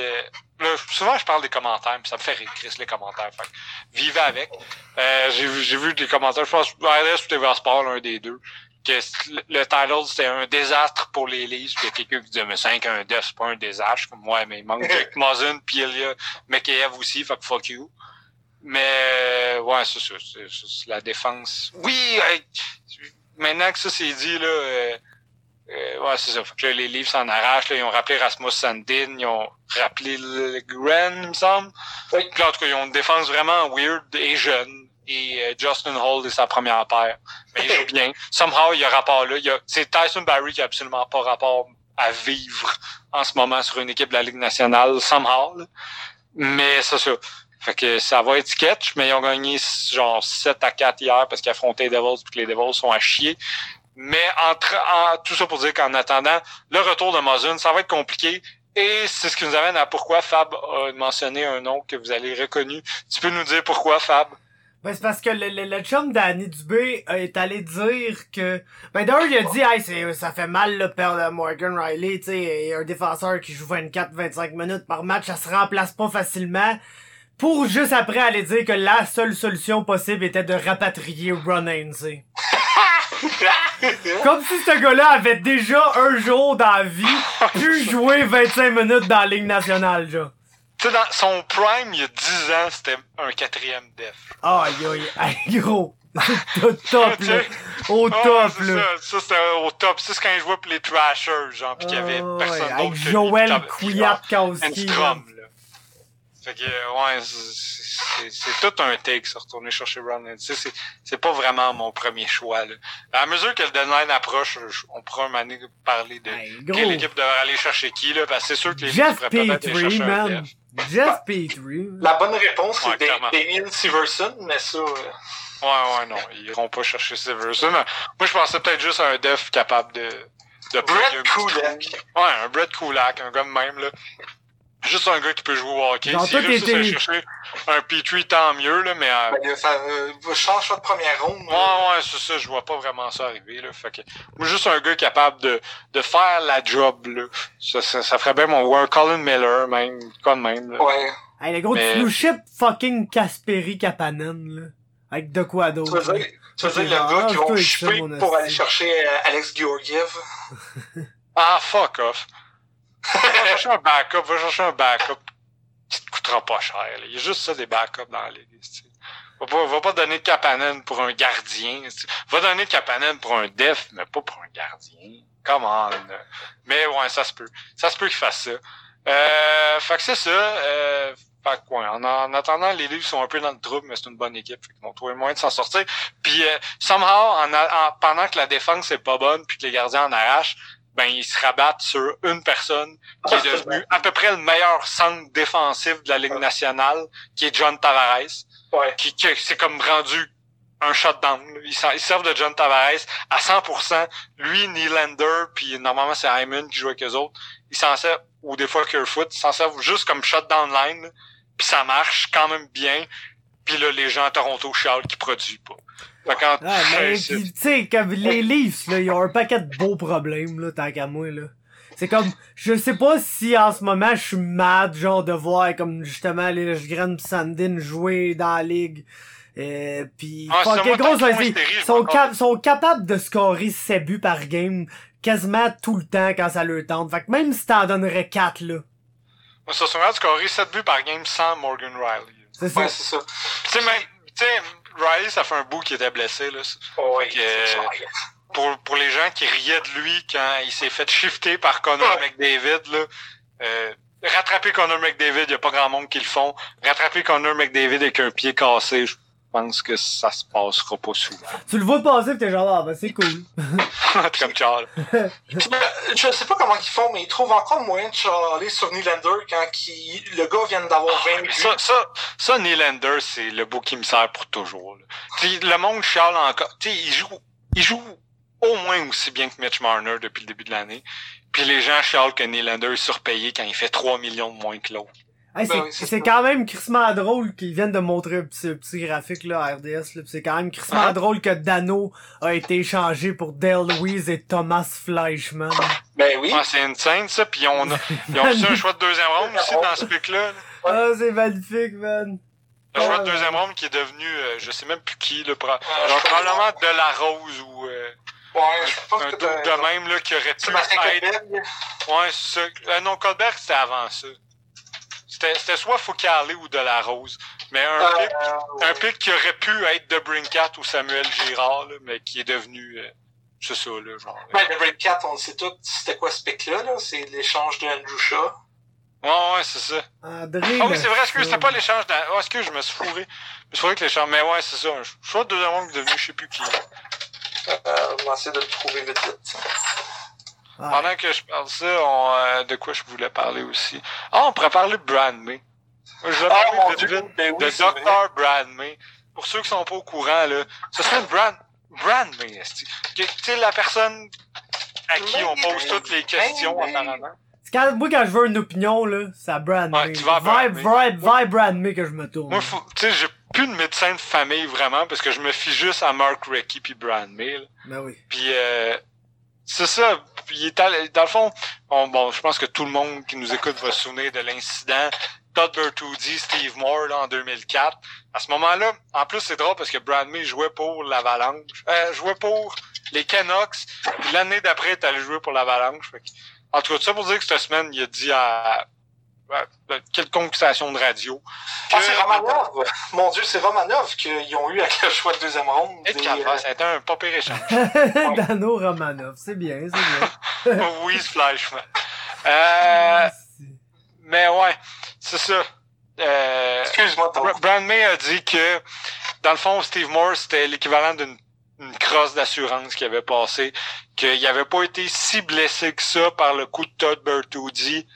là, souvent je parle des commentaires, puis ça me fait rire, Chris, les commentaires. Fait que vivez avec. Euh, j'ai vu, j'ai vu des commentaires, je pense, RS ou TVA Sport, l'un des deux, que le title c'était un désastre pour les Leafs, puis il y a quelqu'un qui disait mais 5 1 2 c'est pas un désastre comme moi, mais il manque Jake Muzzin, puis il y a Mekayev aussi, fait que fuck you. Mais euh, ouais, c'est ça, c'est c'est la défense. Oui, euh, maintenant que ça c'est dit là. euh, euh, ouais, c'est ça. Fait que là, les livres s'en arrachent. Là, ils ont rappelé Rasmus Sandin, ils ont rappelé le Gren, il me semble. Oui. Puis là, en tout cas, ils ont une défense vraiment weird et jeune. Et euh, Justin Hall est sa première paire. Mais il joue bien. Somehow, il y a rapport là. A- C'est Tyson Barry qui a absolument pas rapport à vivre en ce moment sur une équipe de la Ligue nationale. Somehow. là. Mais c'est ça. Fait que ça va être sketch, mais ils ont gagné genre 7 à 4 hier parce qu'ils affrontaient les Devils puis que les Devils sont à chier. Mais entre, en, tout ça pour dire qu'en attendant, le retour de Mozun, ça va être compliqué. Et c'est ce qui nous amène à pourquoi Fab a mentionné un nom que vous allez reconnu. Tu peux nous dire pourquoi, Fab? Ben, c'est parce que le, le, le chum d'Annie Dubé euh, est allé dire que... Ben, d'ailleurs, il a dit, hey, c'est, ça fait mal, le père de Morgan Riley, tu sais, et un défenseur qui joue 24-25 minutes par match, ça se remplace pas facilement. Pour juste après aller dire que la seule solution possible était de rapatrier Ron Hainsey. Comme si ce gars-là avait déjà un jour dans la vie pu jouer 25 minutes dans la Ligue nationale, genre. Tu sais, dans son prime, il y a 10 ans, c'était un quatrième def. Aïe, aïe, aïe, gros. Au top, là. Au top, là. Ça, ça c'était au top. Ça, c'est quand il jouait pour les Trashers, genre, pis qu'il y avait Ah, personne ouais, d'autre Joël là. Fait que, ouais, c'est- tout un take, ça, retourner chercher Hainsey. C'est c'est pas vraiment mon premier choix, là. À mesure que le deadline approche, je- on pourra un moment parler de Hey, quelle équipe devrait aller chercher qui, là, parce que c'est sûr que les Jeff Petrie, man. Jeff Petrie. La bonne réponse, c'est Ouais. Damien Severson, mais ça... euh, Ouais, ouais, non, ils iront pas chercher Severson. Moi, je pensais peut-être juste à un def capable de... de Brett Kulak. Ouais, un Brett Kulak, un gars de même, là. Juste un gars qui peut jouer au hockey. Genre, Si toi, réussit à chercher un P3, tant mieux, là, mais... euh, Ben, ça, euh, change choix de première ronde. Ouais, ouais, c'est ça, je vois pas vraiment ça arriver, là. Fait que, moi, juste un gars capable de, de faire la job, là. Ça, ça, ça ferait bien mon ou un Colin Miller, même, quoi de même, là. Ouais. Hey, le gros, Mais- tu nous ship fucking Kasperi Kapanen, là. Avec de quoi Tu veux d'autre? là. dire, tu veux dire le Ah, gars qui vont chipper pour aller chercher euh, Alex Georgiev? Ah, fuck off. Va chercher un backup, va chercher un backup qui te coûtera pas cher, là. Il y a juste ça, des backups dans ligue, esti. Va pas, va pas donner Kapanen pour un gardien. Va donner de Kapanen pour un def, mais pas pour un gardien. Come on. Mais ouais, ça se peut. Ça se peut qu'il fasse ça. Euh, fait que c'est ça. Euh, fait que en, en attendant, les livres sont un peu dans le trouble, mais c'est une bonne équipe. Fait qu'ils vont trouver moyen de s'en sortir. Puis euh, somehow, en, en- pendant que la défense est pas bonne, puis que les gardiens en arrachent, ben ils se rabattent sur une personne qui est devenue à peu près le meilleur centre défensif de la Ligue nationale, qui est John Tavares Ouais. qui, qui c'est comme rendu un shutdown. Ils, ils servent de John Tavares à 100%. Lui, Nylander, puis normalement c'est Hyman qui joue avec eux autres. Ils s'en servent, ou des fois Kerfoot, ils s'en servent juste comme shutdown line. Puis ça marche quand même bien. Puis là, les gens à Toronto chialent qui produisent pas. Fait quand, Ah, mais pis, tu sais, comme les Leafs, là, ils ont un paquet de beaux problèmes, là, tant qu'à moi, là. C'est comme, je sais pas si en ce moment je suis mad, genre, de voir comme justement les Graham Sandin jouer dans la ligue. Euh, pis, Ah, fuck, gros, ils sont, cap- sont capables de scorer 7 buts par game quasiment tout le temps quand ça leur tente. Fait que même si t'en donnerais 4, là, Moi, ça se scoré 7 buts par game sans Morgan Riley. C'est ça. Ouais, c'est ça. Tu sais, même, tu sais, Riley, ça fait un bout qu'il était blessé, là. Ouais, que- c'est ça. pour, pour les gens qui riaient de lui quand il s'est fait shifter par Connor Ouais. McDavid, là, euh, rattraper Connor McDavid, il y a pas grand monde qui le font. Rattraper Connor McDavid avec un pied cassé, je pense que ça se passera pas souvent. Tu le vois passer pis t'es genre, ah, ben c'est cool. Comme Charles. Puis, je sais pas comment ils font, mais ils trouvent encore moyen de chialer sur Nylander quand qui, le gars vient d'avoir 20 buts. Ça, ça, ça, Nylander, c'est le beau qui me sert pour toujours. là. Tu sais, le monde chiale encore. Tu sais, il joue, il joue au moins aussi bien que Mitch Marner depuis le début de l'année. Puis les gens chialent que Nylander est surpayé quand il fait 3 millions de moins que l'autre. Hey, Ben c'est oui, quand même crissement drôle qu'ils viennent de montrer un petit, graphique là, à RDS. Là, pis c'est quand même crissement Ah. drôle que Dano a été échangé pour Dale Louise et Thomas Fleischman. Ben oui. Ah, c'est insane, ça. Puis on a, ils ont reçu un choix de deuxième ronde aussi dans ce pic-là. là. Ah, c'est magnifique, man. Un choix Ah, de deuxième ronde qui est devenu, euh, je sais même plus qui, le pro... Probablement de la Rose ou euh, Ouais, je pense un doute de même là, qui aurait pu être... Ouais, c'est ça. Euh, non, Colbert, c'était avant ça. C'était soit Foucalé ou de la Rose. Mais un Euh, pic, un pic qui aurait pu être de Brincat ou Samuel Girard, là, mais qui est devenu, euh, c'est ça, là, genre. Ben, le Red Cat, on le sait tout, c'était quoi ce pic-là, là? C'est l'échange de Andrew Shaw? Ouais, ouais, c'est ça. André. Ah oui, c'est vrai, est-ce que chat. c'était pas l'échange d'un... Oh, est-ce que je me suis fourré? Je me suis fourré que l'échange... Mais ouais, c'est ça. Un choix de deuxième est devenu je sais plus qui. Euh, on va essayer de le trouver vite vite. Pendant que je parle ça, on, euh, de quoi je voulais parler aussi? Ah, on pourrait parler de Brad May. Je voulais Ah, mon Dieu, ben oui, de c'est. Dr. Brad May. Pour ceux qui sont pas au courant, là, ce serait une Brad, Brad May, sais, la personne à qui on pose toutes les questions, apparemment. c'est quand, moi, quand je veux une opinion, là, c'est à Brand Ouais, May. tu vas à Brand Vibe, May. vibe, vibe Brand May que je me tourne. Moi, tu sais, j'ai plus de médecin de famille, vraiment, parce que je me fie juste à Mark Recchi puis Brad May, là. Ben oui. Puis euh, c'est ça. Puis il est allé- dans le fond, on- bon, je pense que tout le monde qui nous écoute va se souvenir de l'incident. Todd Bertuzzi, Steve Moore là, en 2004. À ce moment-là, en plus c'est drôle parce que Brad May jouait pour l'Avalanche, euh, jouait pour les Canucks. L'année d'après, il est allé jouer pour l'Avalanche. En tout cas, ça pour dire que cette semaine, il a dit à quelconque station de radio. Ah, c'est Romanov! Mon Dieu, c'est Romanov qu'ils ont eu avec le choix de deuxième ronde. Et Des, Calva, euh, ça a été un pas pire échange. Dano Romanov, c'est bien, c'est bien. Louise Fleischmann. Euh, mais ouais, c'est ça. Euh, Excuse-moi, Brand May a dit que, dans le fond, Steve Moore, c'était l'équivalent d'une une crosse d'assurance qui avait passé, qu'il avait pas été si blessé que ça par le coup de Todd Bertuzzi,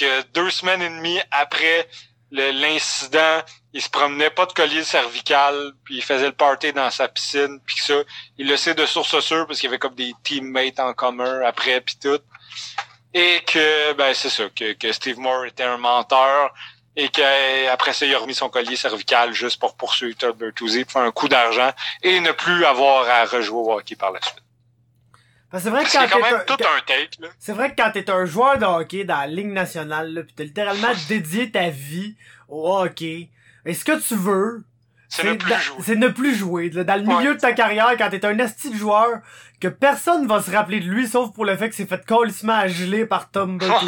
que deux semaines et demie après l'incident, il se promenait pas de collier cervical, puis il faisait le party dans sa piscine, puis ça, il le sait de source sûre parce qu'il y avait comme des teammates en commun après, puis tout. et que ben c'est ça que, que Steve Moore était un menteur et qu'après ça il a remis son collier cervical juste pour poursuivre Todd Bertuzzi pour faire un coup d'argent et ne plus avoir à rejouer au hockey par la suite. Parce que c'est vrai que quand quand t'es même un- tout un take là. C'est vrai que quand t'es un joueur de hockey dans la ligue nationale, là, pis t'as littéralement dédié ta vie au hockey, et ce que tu veux, C'est ne plus jouer. c'est ne plus jouer. là. Dans le milieu Ouais. de ta carrière, quand t'es un esti de joueur, que personne va se rappeler de lui, sauf pour le fait que c'est fait colissement à geler par Tom ça.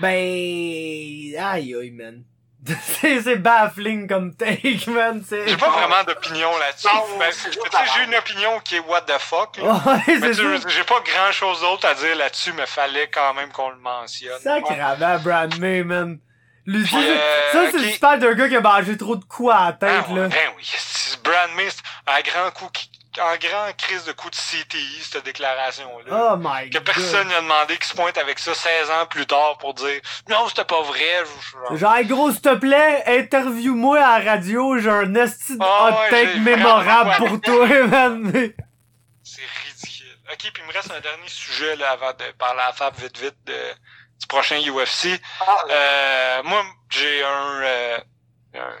ben... Aïe aïe, man. c'est c'est baffling comme take, man. J'ai pas vraiment d'opinion là-dessus. Ben, tu j'ai une opinion qui est what the fuck. là. Ouais, tu- j'ai pas grand chose d'autre à dire là-dessus, mais fallait quand même qu'on le mentionne. Sacrément, Brad May, man. C'est- euh, ça, c'est ok. le super d'un gars qui a mangé trop de coups à la tête, Ah, ouais, là. ben oui, c'est Brad May, c'est un grand coup, qui- un grand crise de coup de CTI, cette déclaration-là. Oh my que personne n'a demandé qu'il se pointe avec ça 16 ans plus tard pour dire non, c'était pas vrai. Genre, hey, gros, s'il te plaît, interview-moi à la radio, j'ai un esti de Ah hot take mémorable pour toi, man. C'est ridicule. Ok, puis il me reste un dernier sujet là, avant de parler à Fab vite vite de, du prochain UFC. Ah, Euh, moi, j'ai un, euh, un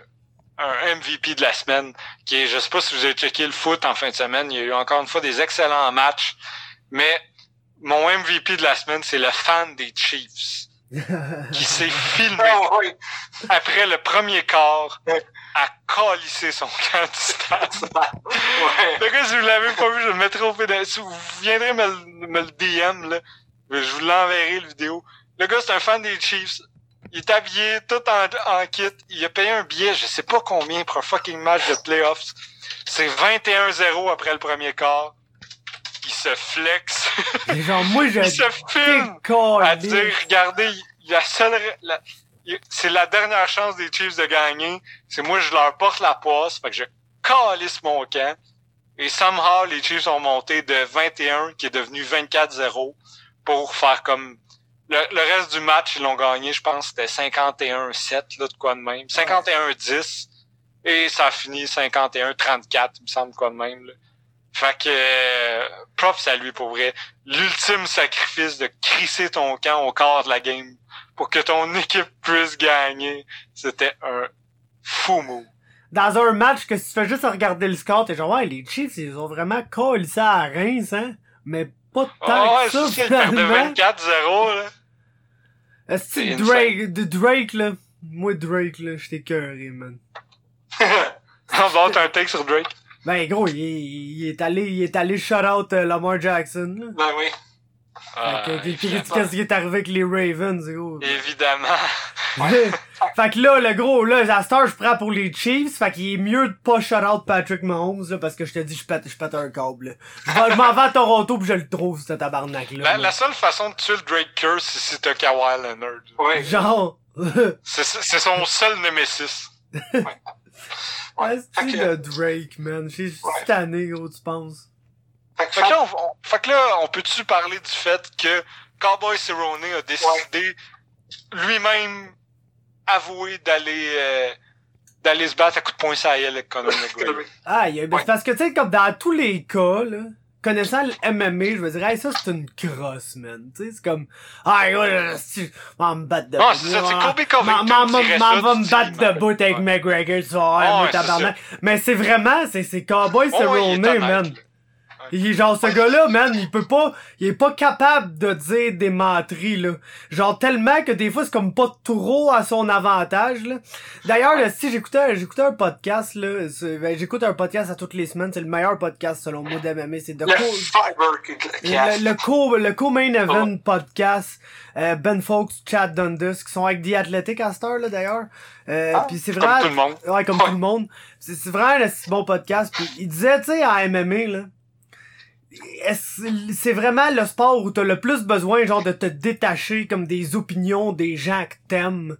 un MVP de la semaine qui est, je sais pas si vous avez checké le foot en fin de semaine, il y a eu encore une fois des excellents matchs, mais mon MVP de la semaine, c'est le fan des Chiefs qui s'est filmé oui. après le premier quart à calisser son camp du stade. ouais. Le gars, si vous l'avez pas vu, je le mettrai au pédale. Si vous viendrez me, le- me le DM, là, je vous l'enverrai, le vidéo. Le gars, c'est un fan des Chiefs. Il est habillé tout en, en kit. Il a payé un billet, je sais pas combien, pour un fucking match de playoffs. C'est 21-0 après le premier quart. Il se flex. Genre, moi, je il se filme à dire, regardez, il- la seule, la- c'est la dernière chance des Chiefs de gagner. C'est moi, je leur porte la poisse. Fait que je calisse mon camp. Et somehow, les Chiefs ont monté de 21, qui est devenu 24-0, pour faire comme, le, le reste du match, ils l'ont gagné, je pense, c'était 51-7, là, de quoi de même. 51-10. Et ça a fini 51-34, il me semble, quoi de même, là. Fait que, euh, props à lui pour vrai. L'ultime sacrifice de crisser ton camp au quart de la game pour que ton équipe puisse gagner, c'était un fou move. Dans un match que si tu fais juste regarder le score, t'es genre, ouais, les Chiefs, ils ont vraiment collé ça à Reims, hein? Mais pas tant Ah ouais, que ça, perdait finalement. 24-0, là. Est-ce C'est que Drake, de Drake, là. Moi, Drake, là, j'étais cœuré, man. On va un take sur Drake. Ben, gros, il, est- il est allé, il est allé shout out euh, Lamar Jackson, là. ben oui. Ah, Qu'est-ce qui évidemment. est arrivé avec les Ravens, gros? Évidemment. fait que là, le gros, là, à Star, je prends pour les Chiefs. Fait qu'il est mieux de pas shout out Patrick Mahomes, là, parce que je te dis, je pète, je pète un câble, là. Je m'en vais à Toronto pis je le trouve, ce tabarnak-là. La, là. la seule façon de tuer le Drake Curse, c'est si t'as Kawhi Leonard. Ouais. Genre, C'est c'est son seul nemesis. Ouais. Asti Fait que- de Drake, man? J'ai Ouais. cette année, gros, tu penses? Fait que Fait que là, on, on- fait que là, on peut-tu parler du fait que Cowboy Cerrone a décidé lui-même avouer d'aller euh, d'aller se battre à coups de poing gueule avec Conor McGregor? Ah, il y a, Ouais. parce que, tu sais, comme dans tous les cas, là, connaissant le MMA, je me dirais, hey, ça, c'est une crosse, man. Tu sais, c'est comme, ah, ouais, m'en me battre de Non, c'est ça, c'est Kobe Covington M'en ça, va me battre de bout avec Ouais. McGregor, tu Ouais, c'est tabarnak. Mais c'est vraiment, c'est, c'est Cowboy ouais, Cerrone, man. Il est genre, ce gars-là, man, il peut pas, il est pas capable de dire des menteries, là. Genre, tellement que des fois, c'est comme pas trop à son avantage, là. D'ailleurs, si j'écoutais, j'écoutais un podcast, là, ben, j'écoute un podcast à toutes les semaines, c'est le meilleur podcast, selon moi, d'MMA, c'est de Le co- qui casse. le, le co, le co-main event podcast, euh, Ben Folks, Chad Dundas, qui sont avec The Athletic à cette heure, là, d'ailleurs. Euh, Ah, pis c'est Comme vraiment, tout le monde. Ouais, comme tout le monde. C'est vraiment un bon podcast. Puis il disait, tu sais, en MMA, là, c'est vraiment le sport où t'as le plus besoin, genre, de te détacher comme des opinions des gens que t'aimes?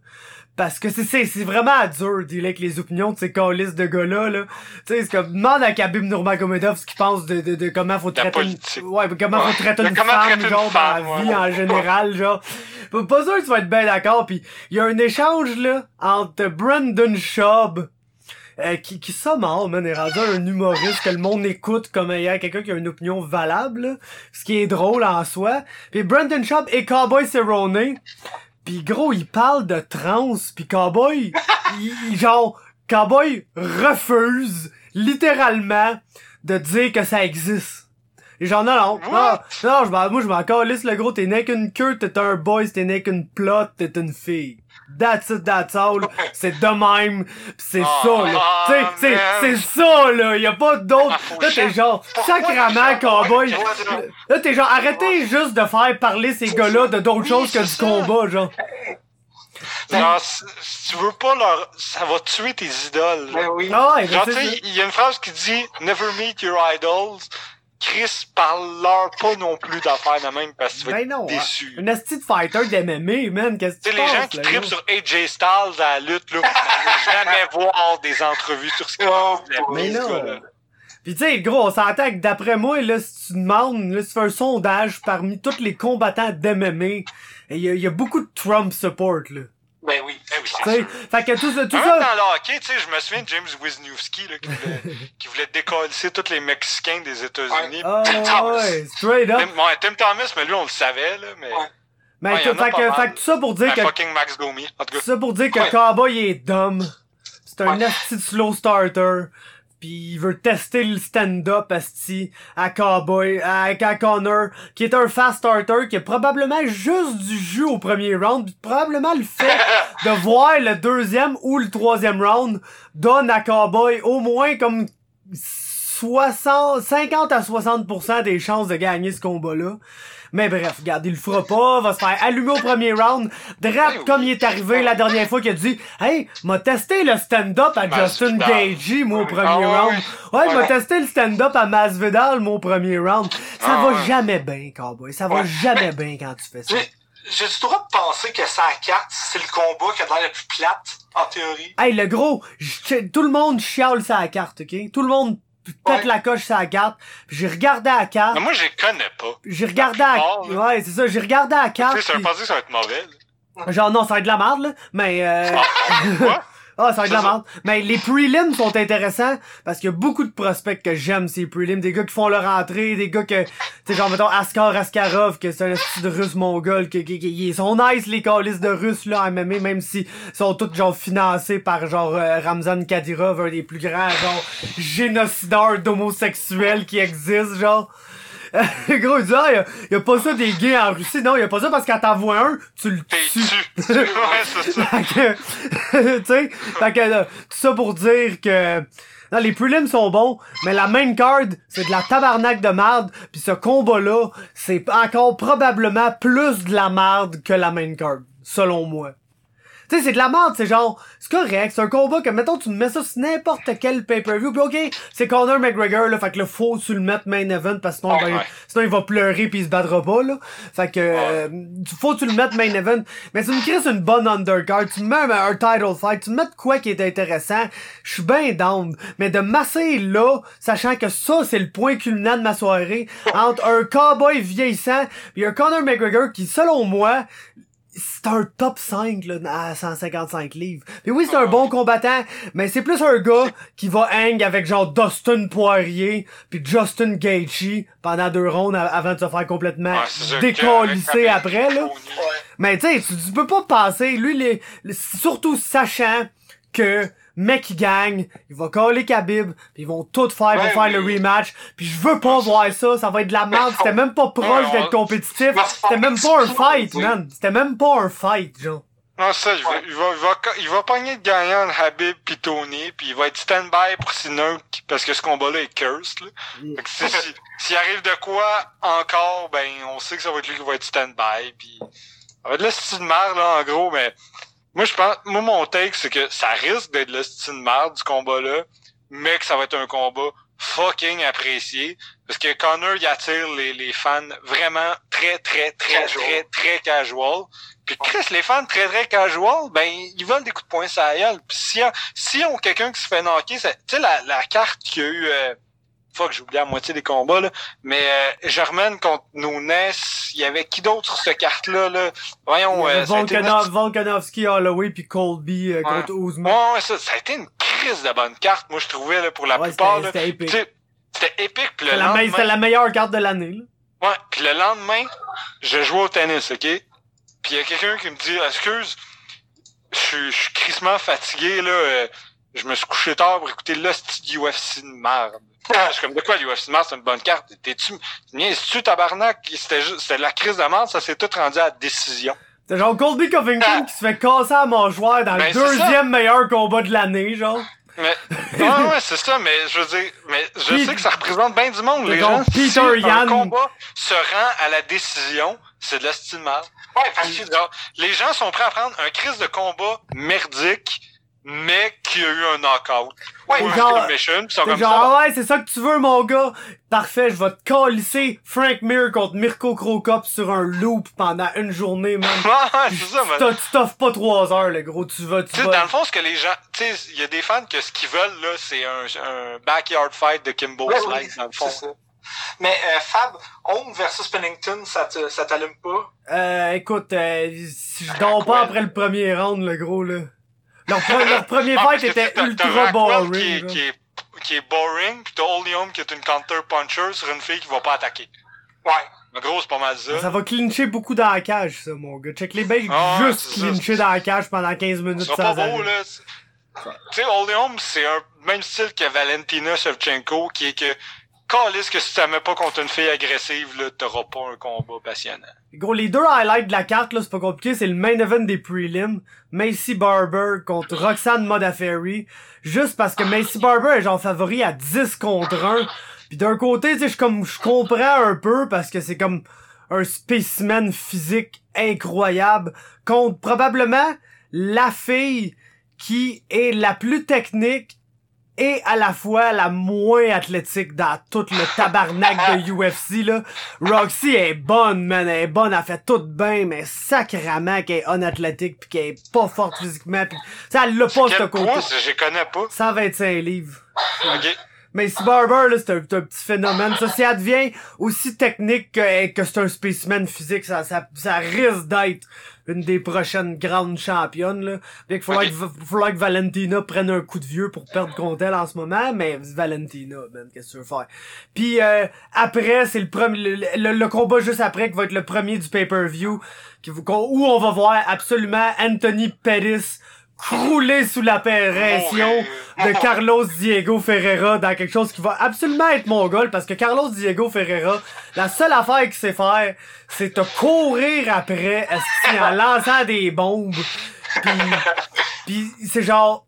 Parce que c'est, c'est, c'est vraiment dur de dealer avec les opinions de ces calices de gars-là, là. Tu sais, c'est comme, demande à Khabib Nurmagomedov ce qu'il pense de, de, de comment faut traiter une, ouais, comment Ouais. faut traiter une comment femme, traiter une genre, femme, dans la ouais. vie en général, genre. Pas pas sûr que tu vas être bien d'accord, puis il y a un échange, là, entre Brandon Schaub euh, qui, qui mort, man, est rendu un humoriste que le monde écoute comme ayant quelqu'un qui a une opinion valable, là, ce qui est drôle en soi. Puis Brandon Schaub et Cowboy Cerrone, puis gros, il parle de trans, puis Cowboy, il, genre, Cowboy refuse littéralement de dire que ça existe. Et genre, non, non, non, non, je moi, je m'en calisse, le gros, t'es né qu'une queue, t'es un boy, t'es né qu'une plot, t'es une fille. That's it, that's all. C'est de même. c'est Oh, ça, là. oh, sais, c'est, c'est ça, là. Y a pas d'autre. Ah, Là, t'es genre, sacrament, cowboy. Là, t'es genre, arrêtez juste de faire parler ces gars-là de d'autres Oui, choses que du ça. combat, genre. Genre, si, tu veux pas leur, ça va tuer tes idoles. Ben oui. Ah, ouais, Genre, tu sais, il y a une phrase qui dit Never meet your idols. Chris parle-leur pas non plus d'affaires de même parce que tu vas Ben être non, déçu. Un asti de fighter d'MMA, man, qu'est-ce que Tu tu sais, les gens penses, qui trippent sur AJ Styles à la lutte, là, jamais voir des entrevues sur ce qu'il Oh, Mais non. gars-là. Pis tu sais, gros, on s'entend que d'après moi, là, si tu demandes, là, si tu fais un sondage parmi tous les combattants d'MMA, il y, a- y a beaucoup de Trump support, là. Ben oui. Ben oui, c'est sûr. fait que tout ça, tout ça, dans le hockey, tu sais, je me souviens de James Wisniewski, là, qui voulait, qui voulait décoller tous les Mexicains des États-Unis. Ah Tim Thomas. ouais, straight up. Tim, ouais, Tim Thomas, mais lui, on le savait, là, mais... Ouais. Mais Ouais, fait, que, mal. fait que tout ça pour dire Un que, fucking Max Domi, en tout tout cas. ça pour dire que Ouais. Cowboy est dumb. C'est un Ouais. slow starter. Pis il veut tester le stand-up asti à Cowboy, à, à Connor, qui est un fast starter, qui a probablement juste du jus au premier round, pis probablement le fait de voir le deuxième ou le troisième round donne à Cowboy au moins comme 60, 50 à 60% des chances de gagner ce combat-là. Mais bref, regarde, il le fera pas, va se faire allumer au premier round, drap oui. comme il est arrivé la dernière fois qu'il a dit Hey, m'a testé le stand-up à Justin Masvidal. Gaethje, moi, au premier Ah ouais, round. Ouais, m'a testé le stand-up à Masvidal, moi, au premier round. Ça Ah va jamais bien, cowboy. Ça va jamais bien quand tu fais ça. J'ai j'ai du droit de penser que ça à carte, c'est le combat qui a l'air le plus plate, en théorie? Hey, le gros, tout le monde chiale sa carte, ok? Tout le monde pète Ouais. la coche sa carte. Puis J'ai regardé à la carte. Mais moi, je les connais pas. J'ai regardé à... là. Ouais, c'est ça, j'ai regardé à la Tu carte. sais, ça veut pas dire que ça va être mauvais, là. Genre, non, ça va être de la merde, là. Mais, euh... Quoi? Ah, ça va être de la. Mais les prelims sont intéressants parce qu'il y a beaucoup de prospects que j'aime, ces prelims. Des gars qui font leur entrée, des gars que, tu sais, genre, mettons, Askar Askarov, que c'est un style de russe mongol, que, qui, ils sont nice, les calices de russes, là, en MMA, même si sont tous, genre, financés par, genre, euh, Ramzan Kadyrov, un des plus grands, genre, génocideurs d'homosexuels qui existent, genre. Gros, il dit, ah, y a, y a pas ça des gays en Russie. Non, y a pas ça parce quand t'en vois un, tu le tues. tu. ouais, c'est ça. Fait que, tu sais, fait que, là, tout ça pour dire que, non, les prelims sont bons, mais la main card, c'est de la tabarnak de merde, puis ce combat-là, c'est encore probablement plus de la merde que la main card, selon moi. Tu sais, c'est de la merde, c'est genre, c'est correct, c'est un combat que, mettons, tu me mets ça sur n'importe quel pay-per-view, pis ok, c'est Conor McGregor, là, fait que là, faut tu le mettre main event, parce que sinon, ben, ouais. sinon il va pleurer pis il se battra pas, là. Fait que, euh, faut tu le mettre main event. Mais tu me crées une bonne undercard, tu me mets un, title fight, tu me mets de quoi qui est intéressant, je suis bien down. Mais de masser là, sachant que ça, c'est le point culminant de ma soirée, entre un cowboy vieillissant et un Conor McGregor qui, selon moi, c'est un top 5 là, à 155 livres. Puis oui, c'est un bon combattant, mais c'est plus un gars qui va hang avec genre Dustin Poirier puis Justin Gaethje pendant deux rounds avant de se faire complètement Ouais, décalisser avec après là. Mais tu sais, tu peux pas passer lui les- surtout sachant que mec il gagne, il va coller Khabib, puis ils vont tout faire pour Ouais, faire le rematch, puis je veux pas voir ça, ça va être de la merde, c'était même pas proche d'être compétitif, c'était même pas un fight, man, c'était même pas un fight, genre. Non, ça, il va, il va, il va, il va pogner le gagnant de Habib pis Tony, pis il va être stand-by pour Sinner, parce que ce combat-là est cursed, là. Fait que si- si- s'il arrive de quoi encore, ben, on sait que ça va être lui qui va être stand-by, pis ça va être le style de merde, là, en gros, mais moi, je pense, moi, mon take, c'est que ça risque d'être le style de merde du combat-là, mais que ça va être un combat fucking apprécié, parce que Connor, il attire les, les fans vraiment très, très, très, Casual. très, très casual. Puis Chris, les fans très très casual, ben ils veulent des coups de poing sur la gueule. Puis si si ont quelqu'un qui se fait knocker, tu sais la, la carte qu'il y a eu euh, fuck, j'ai oublié la moitié des combats là, mais euh, Germaine contre Nunes, il y avait qui d'autre sur cette carte là? Voyons, euh, été une Volkanov, Volkanovski, Holloway puis Colby euh, Ouais. contre Ousmane. Ouais, ouais, ça, ça a été une crise de bonne carte, moi, je trouvais, là, pour la Ouais, plupart. c'était- là. c'était épique. C'était épique, C'était la, lendemain... c'était la meilleure carte de l'année, là. Ouais, puis le lendemain, je jouais au tennis, OK? Puis il y a quelqu'un qui me dit, excuse, je suis- je suis crissement fatigué, là, euh, je me suis couché tard pour écouter du UFC de merde. Je suis comme, de quoi, l'UFC de merde, c'est une bonne carte? T'es-tu, niaises-tu, tabarnak? C'était juste, c'était la crise de merde, ça s'est tout rendu à la décision. C'est genre Colby Covington qui se fait casser à mâchoire dans Ben, le c'est deuxième meilleur combat de l'année, genre. Mais, ouais, ouais, c'est ça, mais je veux dire, mais je sais que ça représente bien du monde, les gens. Peter si un combat se rend à la décision, c'est de la style merde. Ouais, parce que Genre, les gens sont prêts à prendre un crise de combat merdique, mais qui a eu un knockout. Ouais, ou genre- pis sont comme genre, ça. ah ouais, c'est ça que tu veux, mon gars. Parfait, je vais te calisser Frank Mir contre Mirko Krokop sur un loop pendant une journée, man. Ouais, ouais, c'est ça, mais. T'as- Tu t'offres pas trois heures, le gros. Tu vas, tu Tu sais, vas. dans le fond, ce que les gens, tu sais, il y a des fans que ce qu'ils veulent, là, c'est un, un backyard fight de Kimbo Ouais, Slice, oui, dans le fond. c'est ça. Mais euh, Fab, Home versus Pennington, ça te- ça t'allume pas? Euh, écoute, euh, si je dors pas après le premier round, le gros, là. Leur, pre- leur premier Ah, fight était t'as- ultra boring. Qui est, qui, est, qui est boring, pis t'as Holm qui est une counter puncher sur une fille qui va pas attaquer. Ouais. En gros, c'est pas mal ça. Ça va clincher beaucoup dans la cage, ça, mon gars. Check les becs Ah juste c'est ça. clincher dans la cage pendant 15 minutes Ce sans sera pas beau, là. C'est- Tu sais, Holm, c'est un même style que Valentina Shevchenko, qui est que, calisse que si tu mets pas contre une fille agressive, là, t'auras pas un combat passionnant. Gros, les deux highlights de la carte, là, c'est pas compliqué, c'est le main event des prelims. Macy Barber contre Roxanne Modafferi. Juste parce que Macy Barber est genre favori à 10 contre 1. Puis d'un côté, tu sais, je comme, je comprends un peu parce que c'est comme un spécimen physique incroyable contre probablement la fille qui est la plus technique et à la fois la moins athlétique dans tout le tabarnak de UFC là. Roxy est bonne, man, elle est bonne, elle fait tout bien, mais sacrément qu'elle est unathlétique pis qu'elle est pas forte physiquement pis ça elle l'a pas ce côté. je connais pas. 125 livres. Ok. Mais si Barber, là, c'est un, petit phénomène. Ça, si elle devient aussi technique que, que c'est un spécimen physique, ça, ça, ça risque d'être une des prochaines grandes championnes, là. Fait qu'il faudrait, que, faudrait que Valentina prenne un coup de vieux pour perdre contre elle en ce moment, mais Valentina, man, qu'est-ce que tu veux faire? Puis euh, après, c'est le premier, le, le- le combat juste après qui va être le premier du pay-per-view, qui où on va voir absolument Anthony Pettis crouler sous la pression de Carlos Diego Ferreira dans quelque chose qui va absolument être mongol parce que Carlos Diego Ferreira, la seule affaire qu'il sait faire, c'est te courir après en lançant des bombes. Puis, puis c'est genre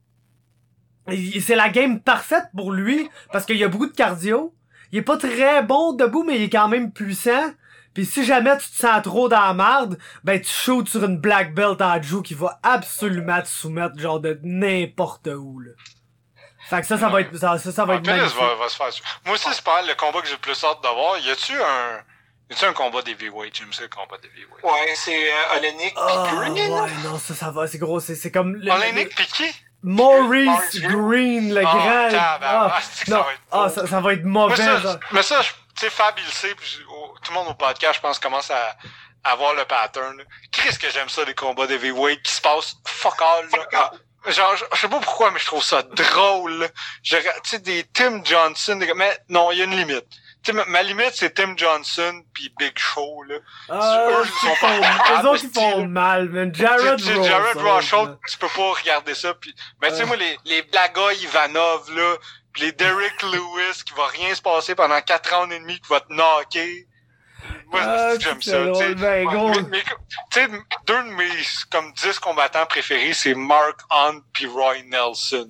c'est la game parfaite pour lui parce qu'il y a beaucoup de cardio. Il est pas très bon debout mais il est quand même puissant. Puis si jamais tu te sens trop dans la merde, ben tu shoots sur une black belt en joue qui va absolument te soumettre genre de n'importe où là. Fait que ça ça va être ça ça, ça va Ah, être va, va se faire. Moi aussi, c'est pas mal le combat que j'ai le plus hâte d'avoir. Y a-tu un, y a-tu un combat d'heavyweight? J'aime ça, le combat d'heavyweight. Ouais, c'est euh, Olenek pis Ah, Green. ouais, non, ça, ça va, c'est gros, c'est, c'est comme... le- Olenek pis qui? Maurice Green, le Ah, grand... Ah, que ça va être ah, ça, ça va être mauvais, ça, ça. mais ça, je- sais, Fab, il le sait, pis oh, tout le monde au podcast, je pense, commence à, à voir le pattern. là. Qu'est-ce que j'aime ça, des combats d'heavyweight qui se passent fuck all, là. Fuck all. Ah, Genre, je, je sais pas pourquoi, mais je trouve ça drôle, là. Je regarde, Tu sais, des Tim Johnson, des gars- mais non, il y a une limite. Tu sais, ma, ma limite, c'est Tim Johnson puis Big Show, là. Ah, eux, ils sont font, pas eux capables, autres, ils font mal, man. Jared Rose. Jared. Rosholt, tu peux pas regarder ça. Puis, ben, tu sais, Euh. moi, les, les Blaga Ivanov, là, les Derek Lewis, qui va rien se passer pendant 4 ans et demi, qui va te knocker. Moi, Ah, j'aime ça, tu sais. drôle, ben. Mais, mais, deux de mes, comme 10 combattants préférés, c'est Mark Hunt puis Roy Nelson.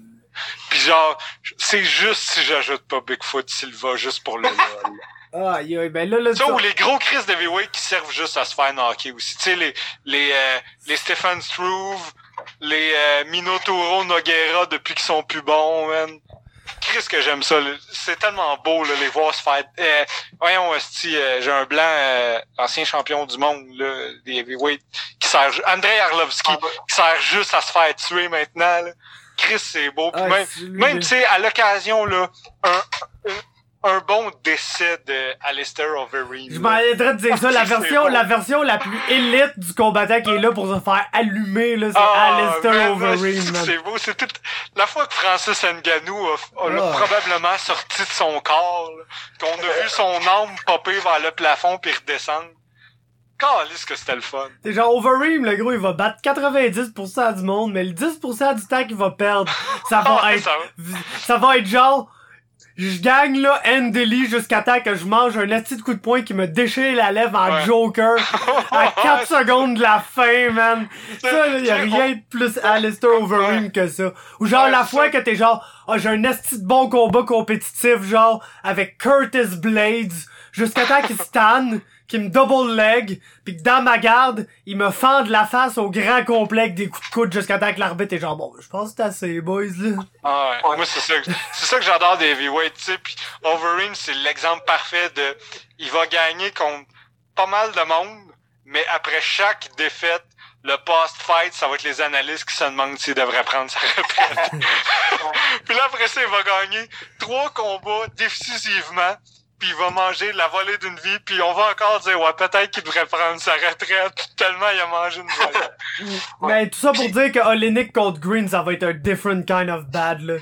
Puis genre, c'est juste si j'ajoute pas Bigfoot Silva, juste pour le lol. Ah, aïe, ben là, là, Ça, ou les gros Chris de heavyweight qui servent juste à se faire knocker aussi. Tu sais, les, les, euh, les Stephen Struve, les euh, Minotauro Noguera depuis qu'ils sont plus bons, man. Chris que j'aime ça. C'est tellement beau, là, les voir se faire... Euh, voyons, esti, euh, j'ai un blanc, euh, ancien champion du monde, là, des heavyweight, qui sert... Andrei Arlovski, Ah, bah, qui sert juste à se faire tuer maintenant, là. Chris, c'est beau. Puis Ah, même, tu sais, à l'occasion, là, un, un, un bon décès de Alistair Overeem. Je m'en allais de dire ça, la version, bon. la version la plus élite du combattant qui est là pour se faire allumer, là, c'est Ah, Alistair Overeem, c'est- beau, c'est tout. La fois que Francis Ngannou a, a Ah. probablement sorti de son corps, là, qu'on a vu son âme popper vers le plafond puis redescendre. Calisse que c'était le fun. C'est genre Overeem, le gros, il va battre 90% du monde, mais le 10% du temps qu'il va perdre, ça va Ah, être, ça va être genre, je gagne là, Endely jusqu'à temps que je mange un petit coup de poing qui me déchire la lèvre en Ouais. Joker à 4 secondes de la fin, man. Ça, là, y a rien de plus Alistair Overeem que ça. Ou genre Ouais, la fois que t'es genre, ah, j'ai un esti de bon combat compétitif, genre, avec Curtis Blades, jusqu'à temps qu'il stanne, qu'il me double leg, pis que dans ma garde, il me fende la face au grand complet avec des coups de coude jusqu'à temps que l'arbitre est genre, bon, je pense que c'est assez, boys, là. Ah ouais. Ouais. Moi, c'est ça, que- c'est ça que j'adore des heavyweights, tu sais. Puis Overeem, c'est l'exemple parfait de, il va gagner contre pas mal de monde, mais après chaque défaite, le post-fight, ça va être les analystes qui se demandent s'il devrait prendre sa retraite. puis là, après ça, il va gagner trois combats décisivement, puis il va manger la volée d'une vie, puis on va encore dire, ouais, peut-être qu'il devrait prendre sa retraite, tellement il a mangé une volée. Mais tout ça pour dire que Olenek contre Green, ça va être un different kind of bad, là.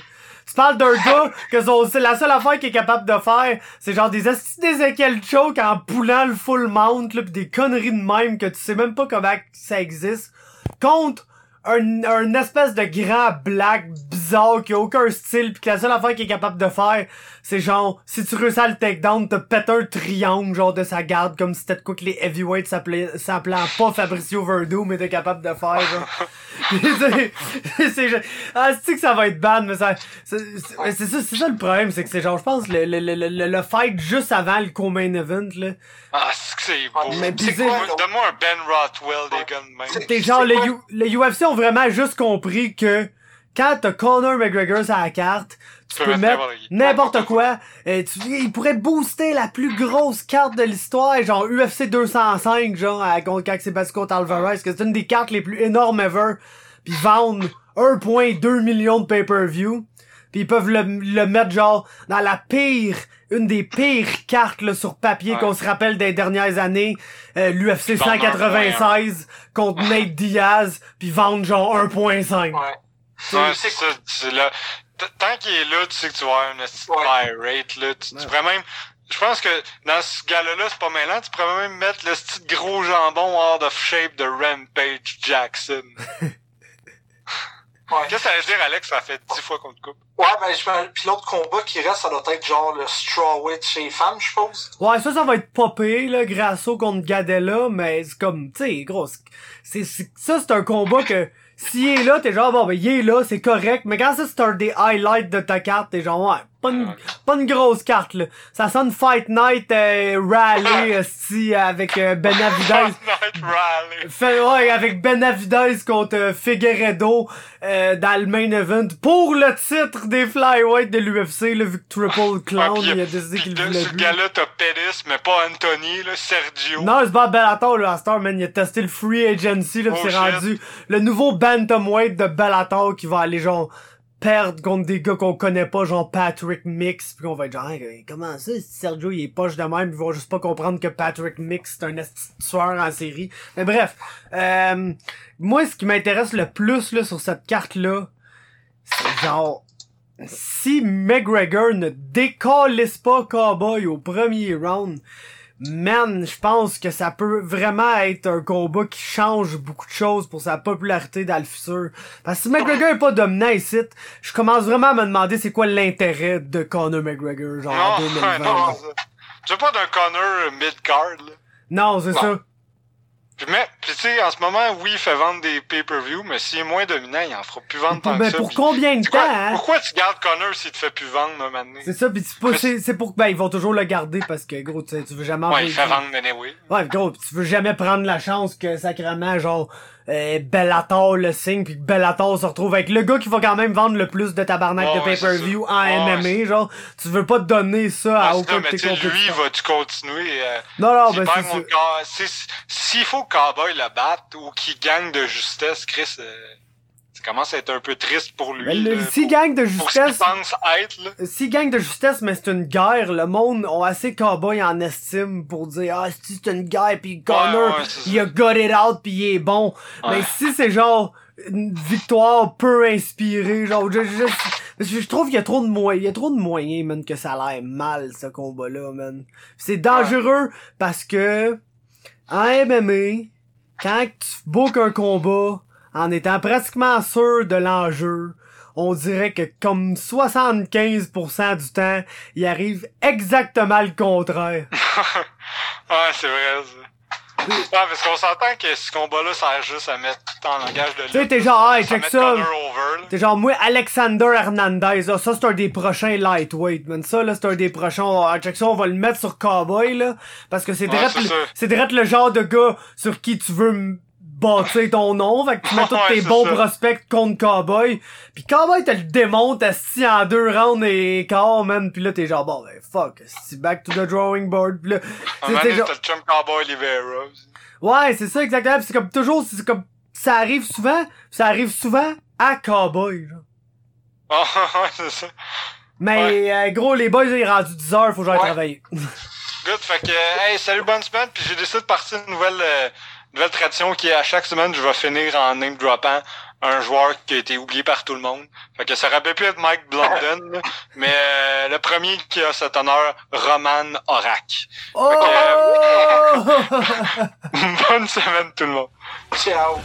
Tu parles d'un gars que son- c'est la seule affaire qu'il est capable de faire, c'est genre des esti d'Ezekiel choke en poulant le full mount, là, pis des conneries de même que tu sais même pas comment ça existe. Contre un, un espèce de grand black bizarre qui a aucun style pis que la seule affaire qu'il est capable de faire, c'est genre, si tu réussis à le takedown, te péter un triangle genre de sa garde comme si c'était de quoi que les heavyweights s'appelaient, s'appelant pas Fabricio Verdou mais t'es capable de faire, genre. Pis c'est, c'est, ah, c'est que ça va être bad, mais ça, c'est, c'est, mais c'est ça, c'est ça le problème, c'est que c'est genre, je pense, le, le, le, le, le fight juste avant le co-main event, là. Ah, c'est que c'est beau. Mais c'est? Donne-moi un Ben Rothwell, des gars de même. T'es genre, le UFC ont vraiment juste compris que quand t'as Conor McGregor sur la carte, tu peux mettre n'importe quoi. Euh, tu, il pourrait booster la plus grosse carte de l'histoire, genre UFC 205, genre, à, contre- contre Alvarez, que c'est une des cartes les plus énormes ever, puis vendre 1.2 millions de pay-per-view. Puis ils peuvent le, le mettre genre dans la pire, une des pires cartes là, sur papier Ouais. qu'on se rappelle des dernières années, euh, l'UFC Vendre 196 contre Nate Diaz, puis vendre genre 1.5. Ouais. Ouais, C'est c'est ça. Tant qu'il est là, tu sais que tu vas avoir une Ouais. rate, là. Tu, tu pourrais même, je pense que dans ce gars-là, c'est pas mêlant, tu pourrais même mettre le petit gros jambon out of shape de Rampage Jackson. Ouais. Qu'est-ce que ça veut dire, Alex? Ça fait dix fois qu'on te coupe. Ouais, ben, je. Puis l'autre combat qui reste, ça doit être genre le strawweight chez les femmes, je suppose. Ouais, ça, ça va être popé, là, Grasso contre Gadella, mais c'est comme, tu sais, gros, c'est- ça, c'est un combat que, s'il est là, t'es genre, bon, ben, il est là, c'est correct, mais quand ça, c'est un des highlights de ta carte, t'es genre, ouais, pas une, pas une grosse carte, là. Ça sonne Fight Night, euh, Rally, si avec euh, Benavidez. Night Rally. Fait, ouais, avec Benavidez contre euh, Figueredo euh, dans le main event pour le titre des flyweight de l'UFC, là, vu que Triple Clown, il a décidé qu'il voulait Ce gars-là, t'as Pettis, mais pas Anthony, là, Sergio. Non, c'est pas Bellator, là, à Star, man. Il a testé le free agency, là, Oh, c'est rendu le nouveau bantamweight de Bellator qui va aller, genre, perdre contre des gars qu'on connaît pas, genre Patrick Mix, pis on va être genre, Hey, comment ça, Sergio, il est poche de même, ils vont juste pas comprendre que Patrick Mix, c'est un tueur en série. Mais bref, euh, moi, ce qui m'intéresse le plus, là, sur cette carte-là, c'est genre, si McGregor ne décalisse pas Cowboy au premier round, man, je pense que ça peut vraiment être un combat qui change beaucoup de choses pour sa popularité dans le futur. Parce que si McGregor est pas dominant ici, je commence vraiment à me demander c'est quoi l'intérêt de Conor McGregor, genre en Non, 2020. ouais, non, ça. Tu veux pas d'un Connor mid-card, là? Non, c'est ça. Puis, mais, puis tu sais, en ce moment, oui, il fait vendre des pay-per-view, mais s'il est moins dominant, il en fera plus vendre tant Mais que ça. pour puis- combien de temps, quoi- hein? Pourquoi tu gardes Connor s'il te fait plus vendre, un moment? C'est ça, pis c'est pas- c'est c'est pour que, ben, ils vont toujours le garder parce que, gros, tu sais, tu veux jamais Ouais, il fait vendre anyway. Ouais, gros, pis tu veux jamais prendre la chance que, sacrément, genre, euh, Bellator le signe, pis que Bellator se retrouve avec le gars qui va quand même vendre le plus de tabarnak de pay-per-view en. Ouais, MMA, genre, tu veux pas te donner ça à aucun de tes tu lui, compétiteurs. vas-tu continuer? euh, Non, non, ben, c'est S'il faut que Cowboy le batte ou qu'il gagne de justesse, Chris, euh, commence à être un peu triste pour lui. Ben, le- là, si pour- gang de justesse, pense être, là. si gang de justesse, mais c'est une guerre, le monde ont assez cowboy en estime pour dire, ah, si c'est une guerre pis Connor, ouais, il a got it out pis il est bon. Mais si c'est genre, une victoire peu inspirée, genre, je, je, je, je trouve qu'il y a trop de moyens, il y a trop de moyens, man, que ça a l'air mal, ce combat-là, man. C'est dangereux parce que, en MMA, quand tu bookes un combat en étant pratiquement sûr de l'enjeu, on dirait que comme 75% du temps, il arrive exactement le contraire. Ouais, c'est vrai, ça. Ouais, parce qu'on s'entend que ce combat-là sert juste à mettre en langage de Tu sais, lutte. t'es genre, hey, check ça. T'es genre, moi, Alexander Hernandez, là, ça, c'est un des prochains lightweight, man. Ça, là, c'est un des prochains, ah, check ça, on va le mettre sur Cowboy, là. Parce que c'est Ouais, direct, c'est le- direct le genre de gars sur qui tu veux bâtir ton nom. Fait que tu mets tous tes bons prospects contre Cowboy. Pis Cowboy te le démonte assis en deux rounds et quart, man. Pis là, t'es genre, bon, ben, fuck, c'est back to the drawing board. Pis là, c'est- genre- t'as le chum Cowboy. Ouais, c'est ça exactement. Pis c'est comme toujours, c'est comme ça arrive souvent, ça arrive souvent à Cowboy. Genre. Ah, ouais, c'est ça. Mais euh, gros, les boys, il est rendu 10 heures, faut que j'aille Ouais. travailler. Good, fait que, euh, hey, salut, bonne semaine, puis j'ai décidé de partir une nouvelle, euh, nouvelle tradition qui est à chaque semaine, je vais finir en name droppant un joueur qui a été oublié par tout le monde. Fait que ça aurait pu être Mike Blunden, là, mais euh, le premier qui a cet honneur, Roman Orak. Oh! Bonne semaine tout le monde. Ciao.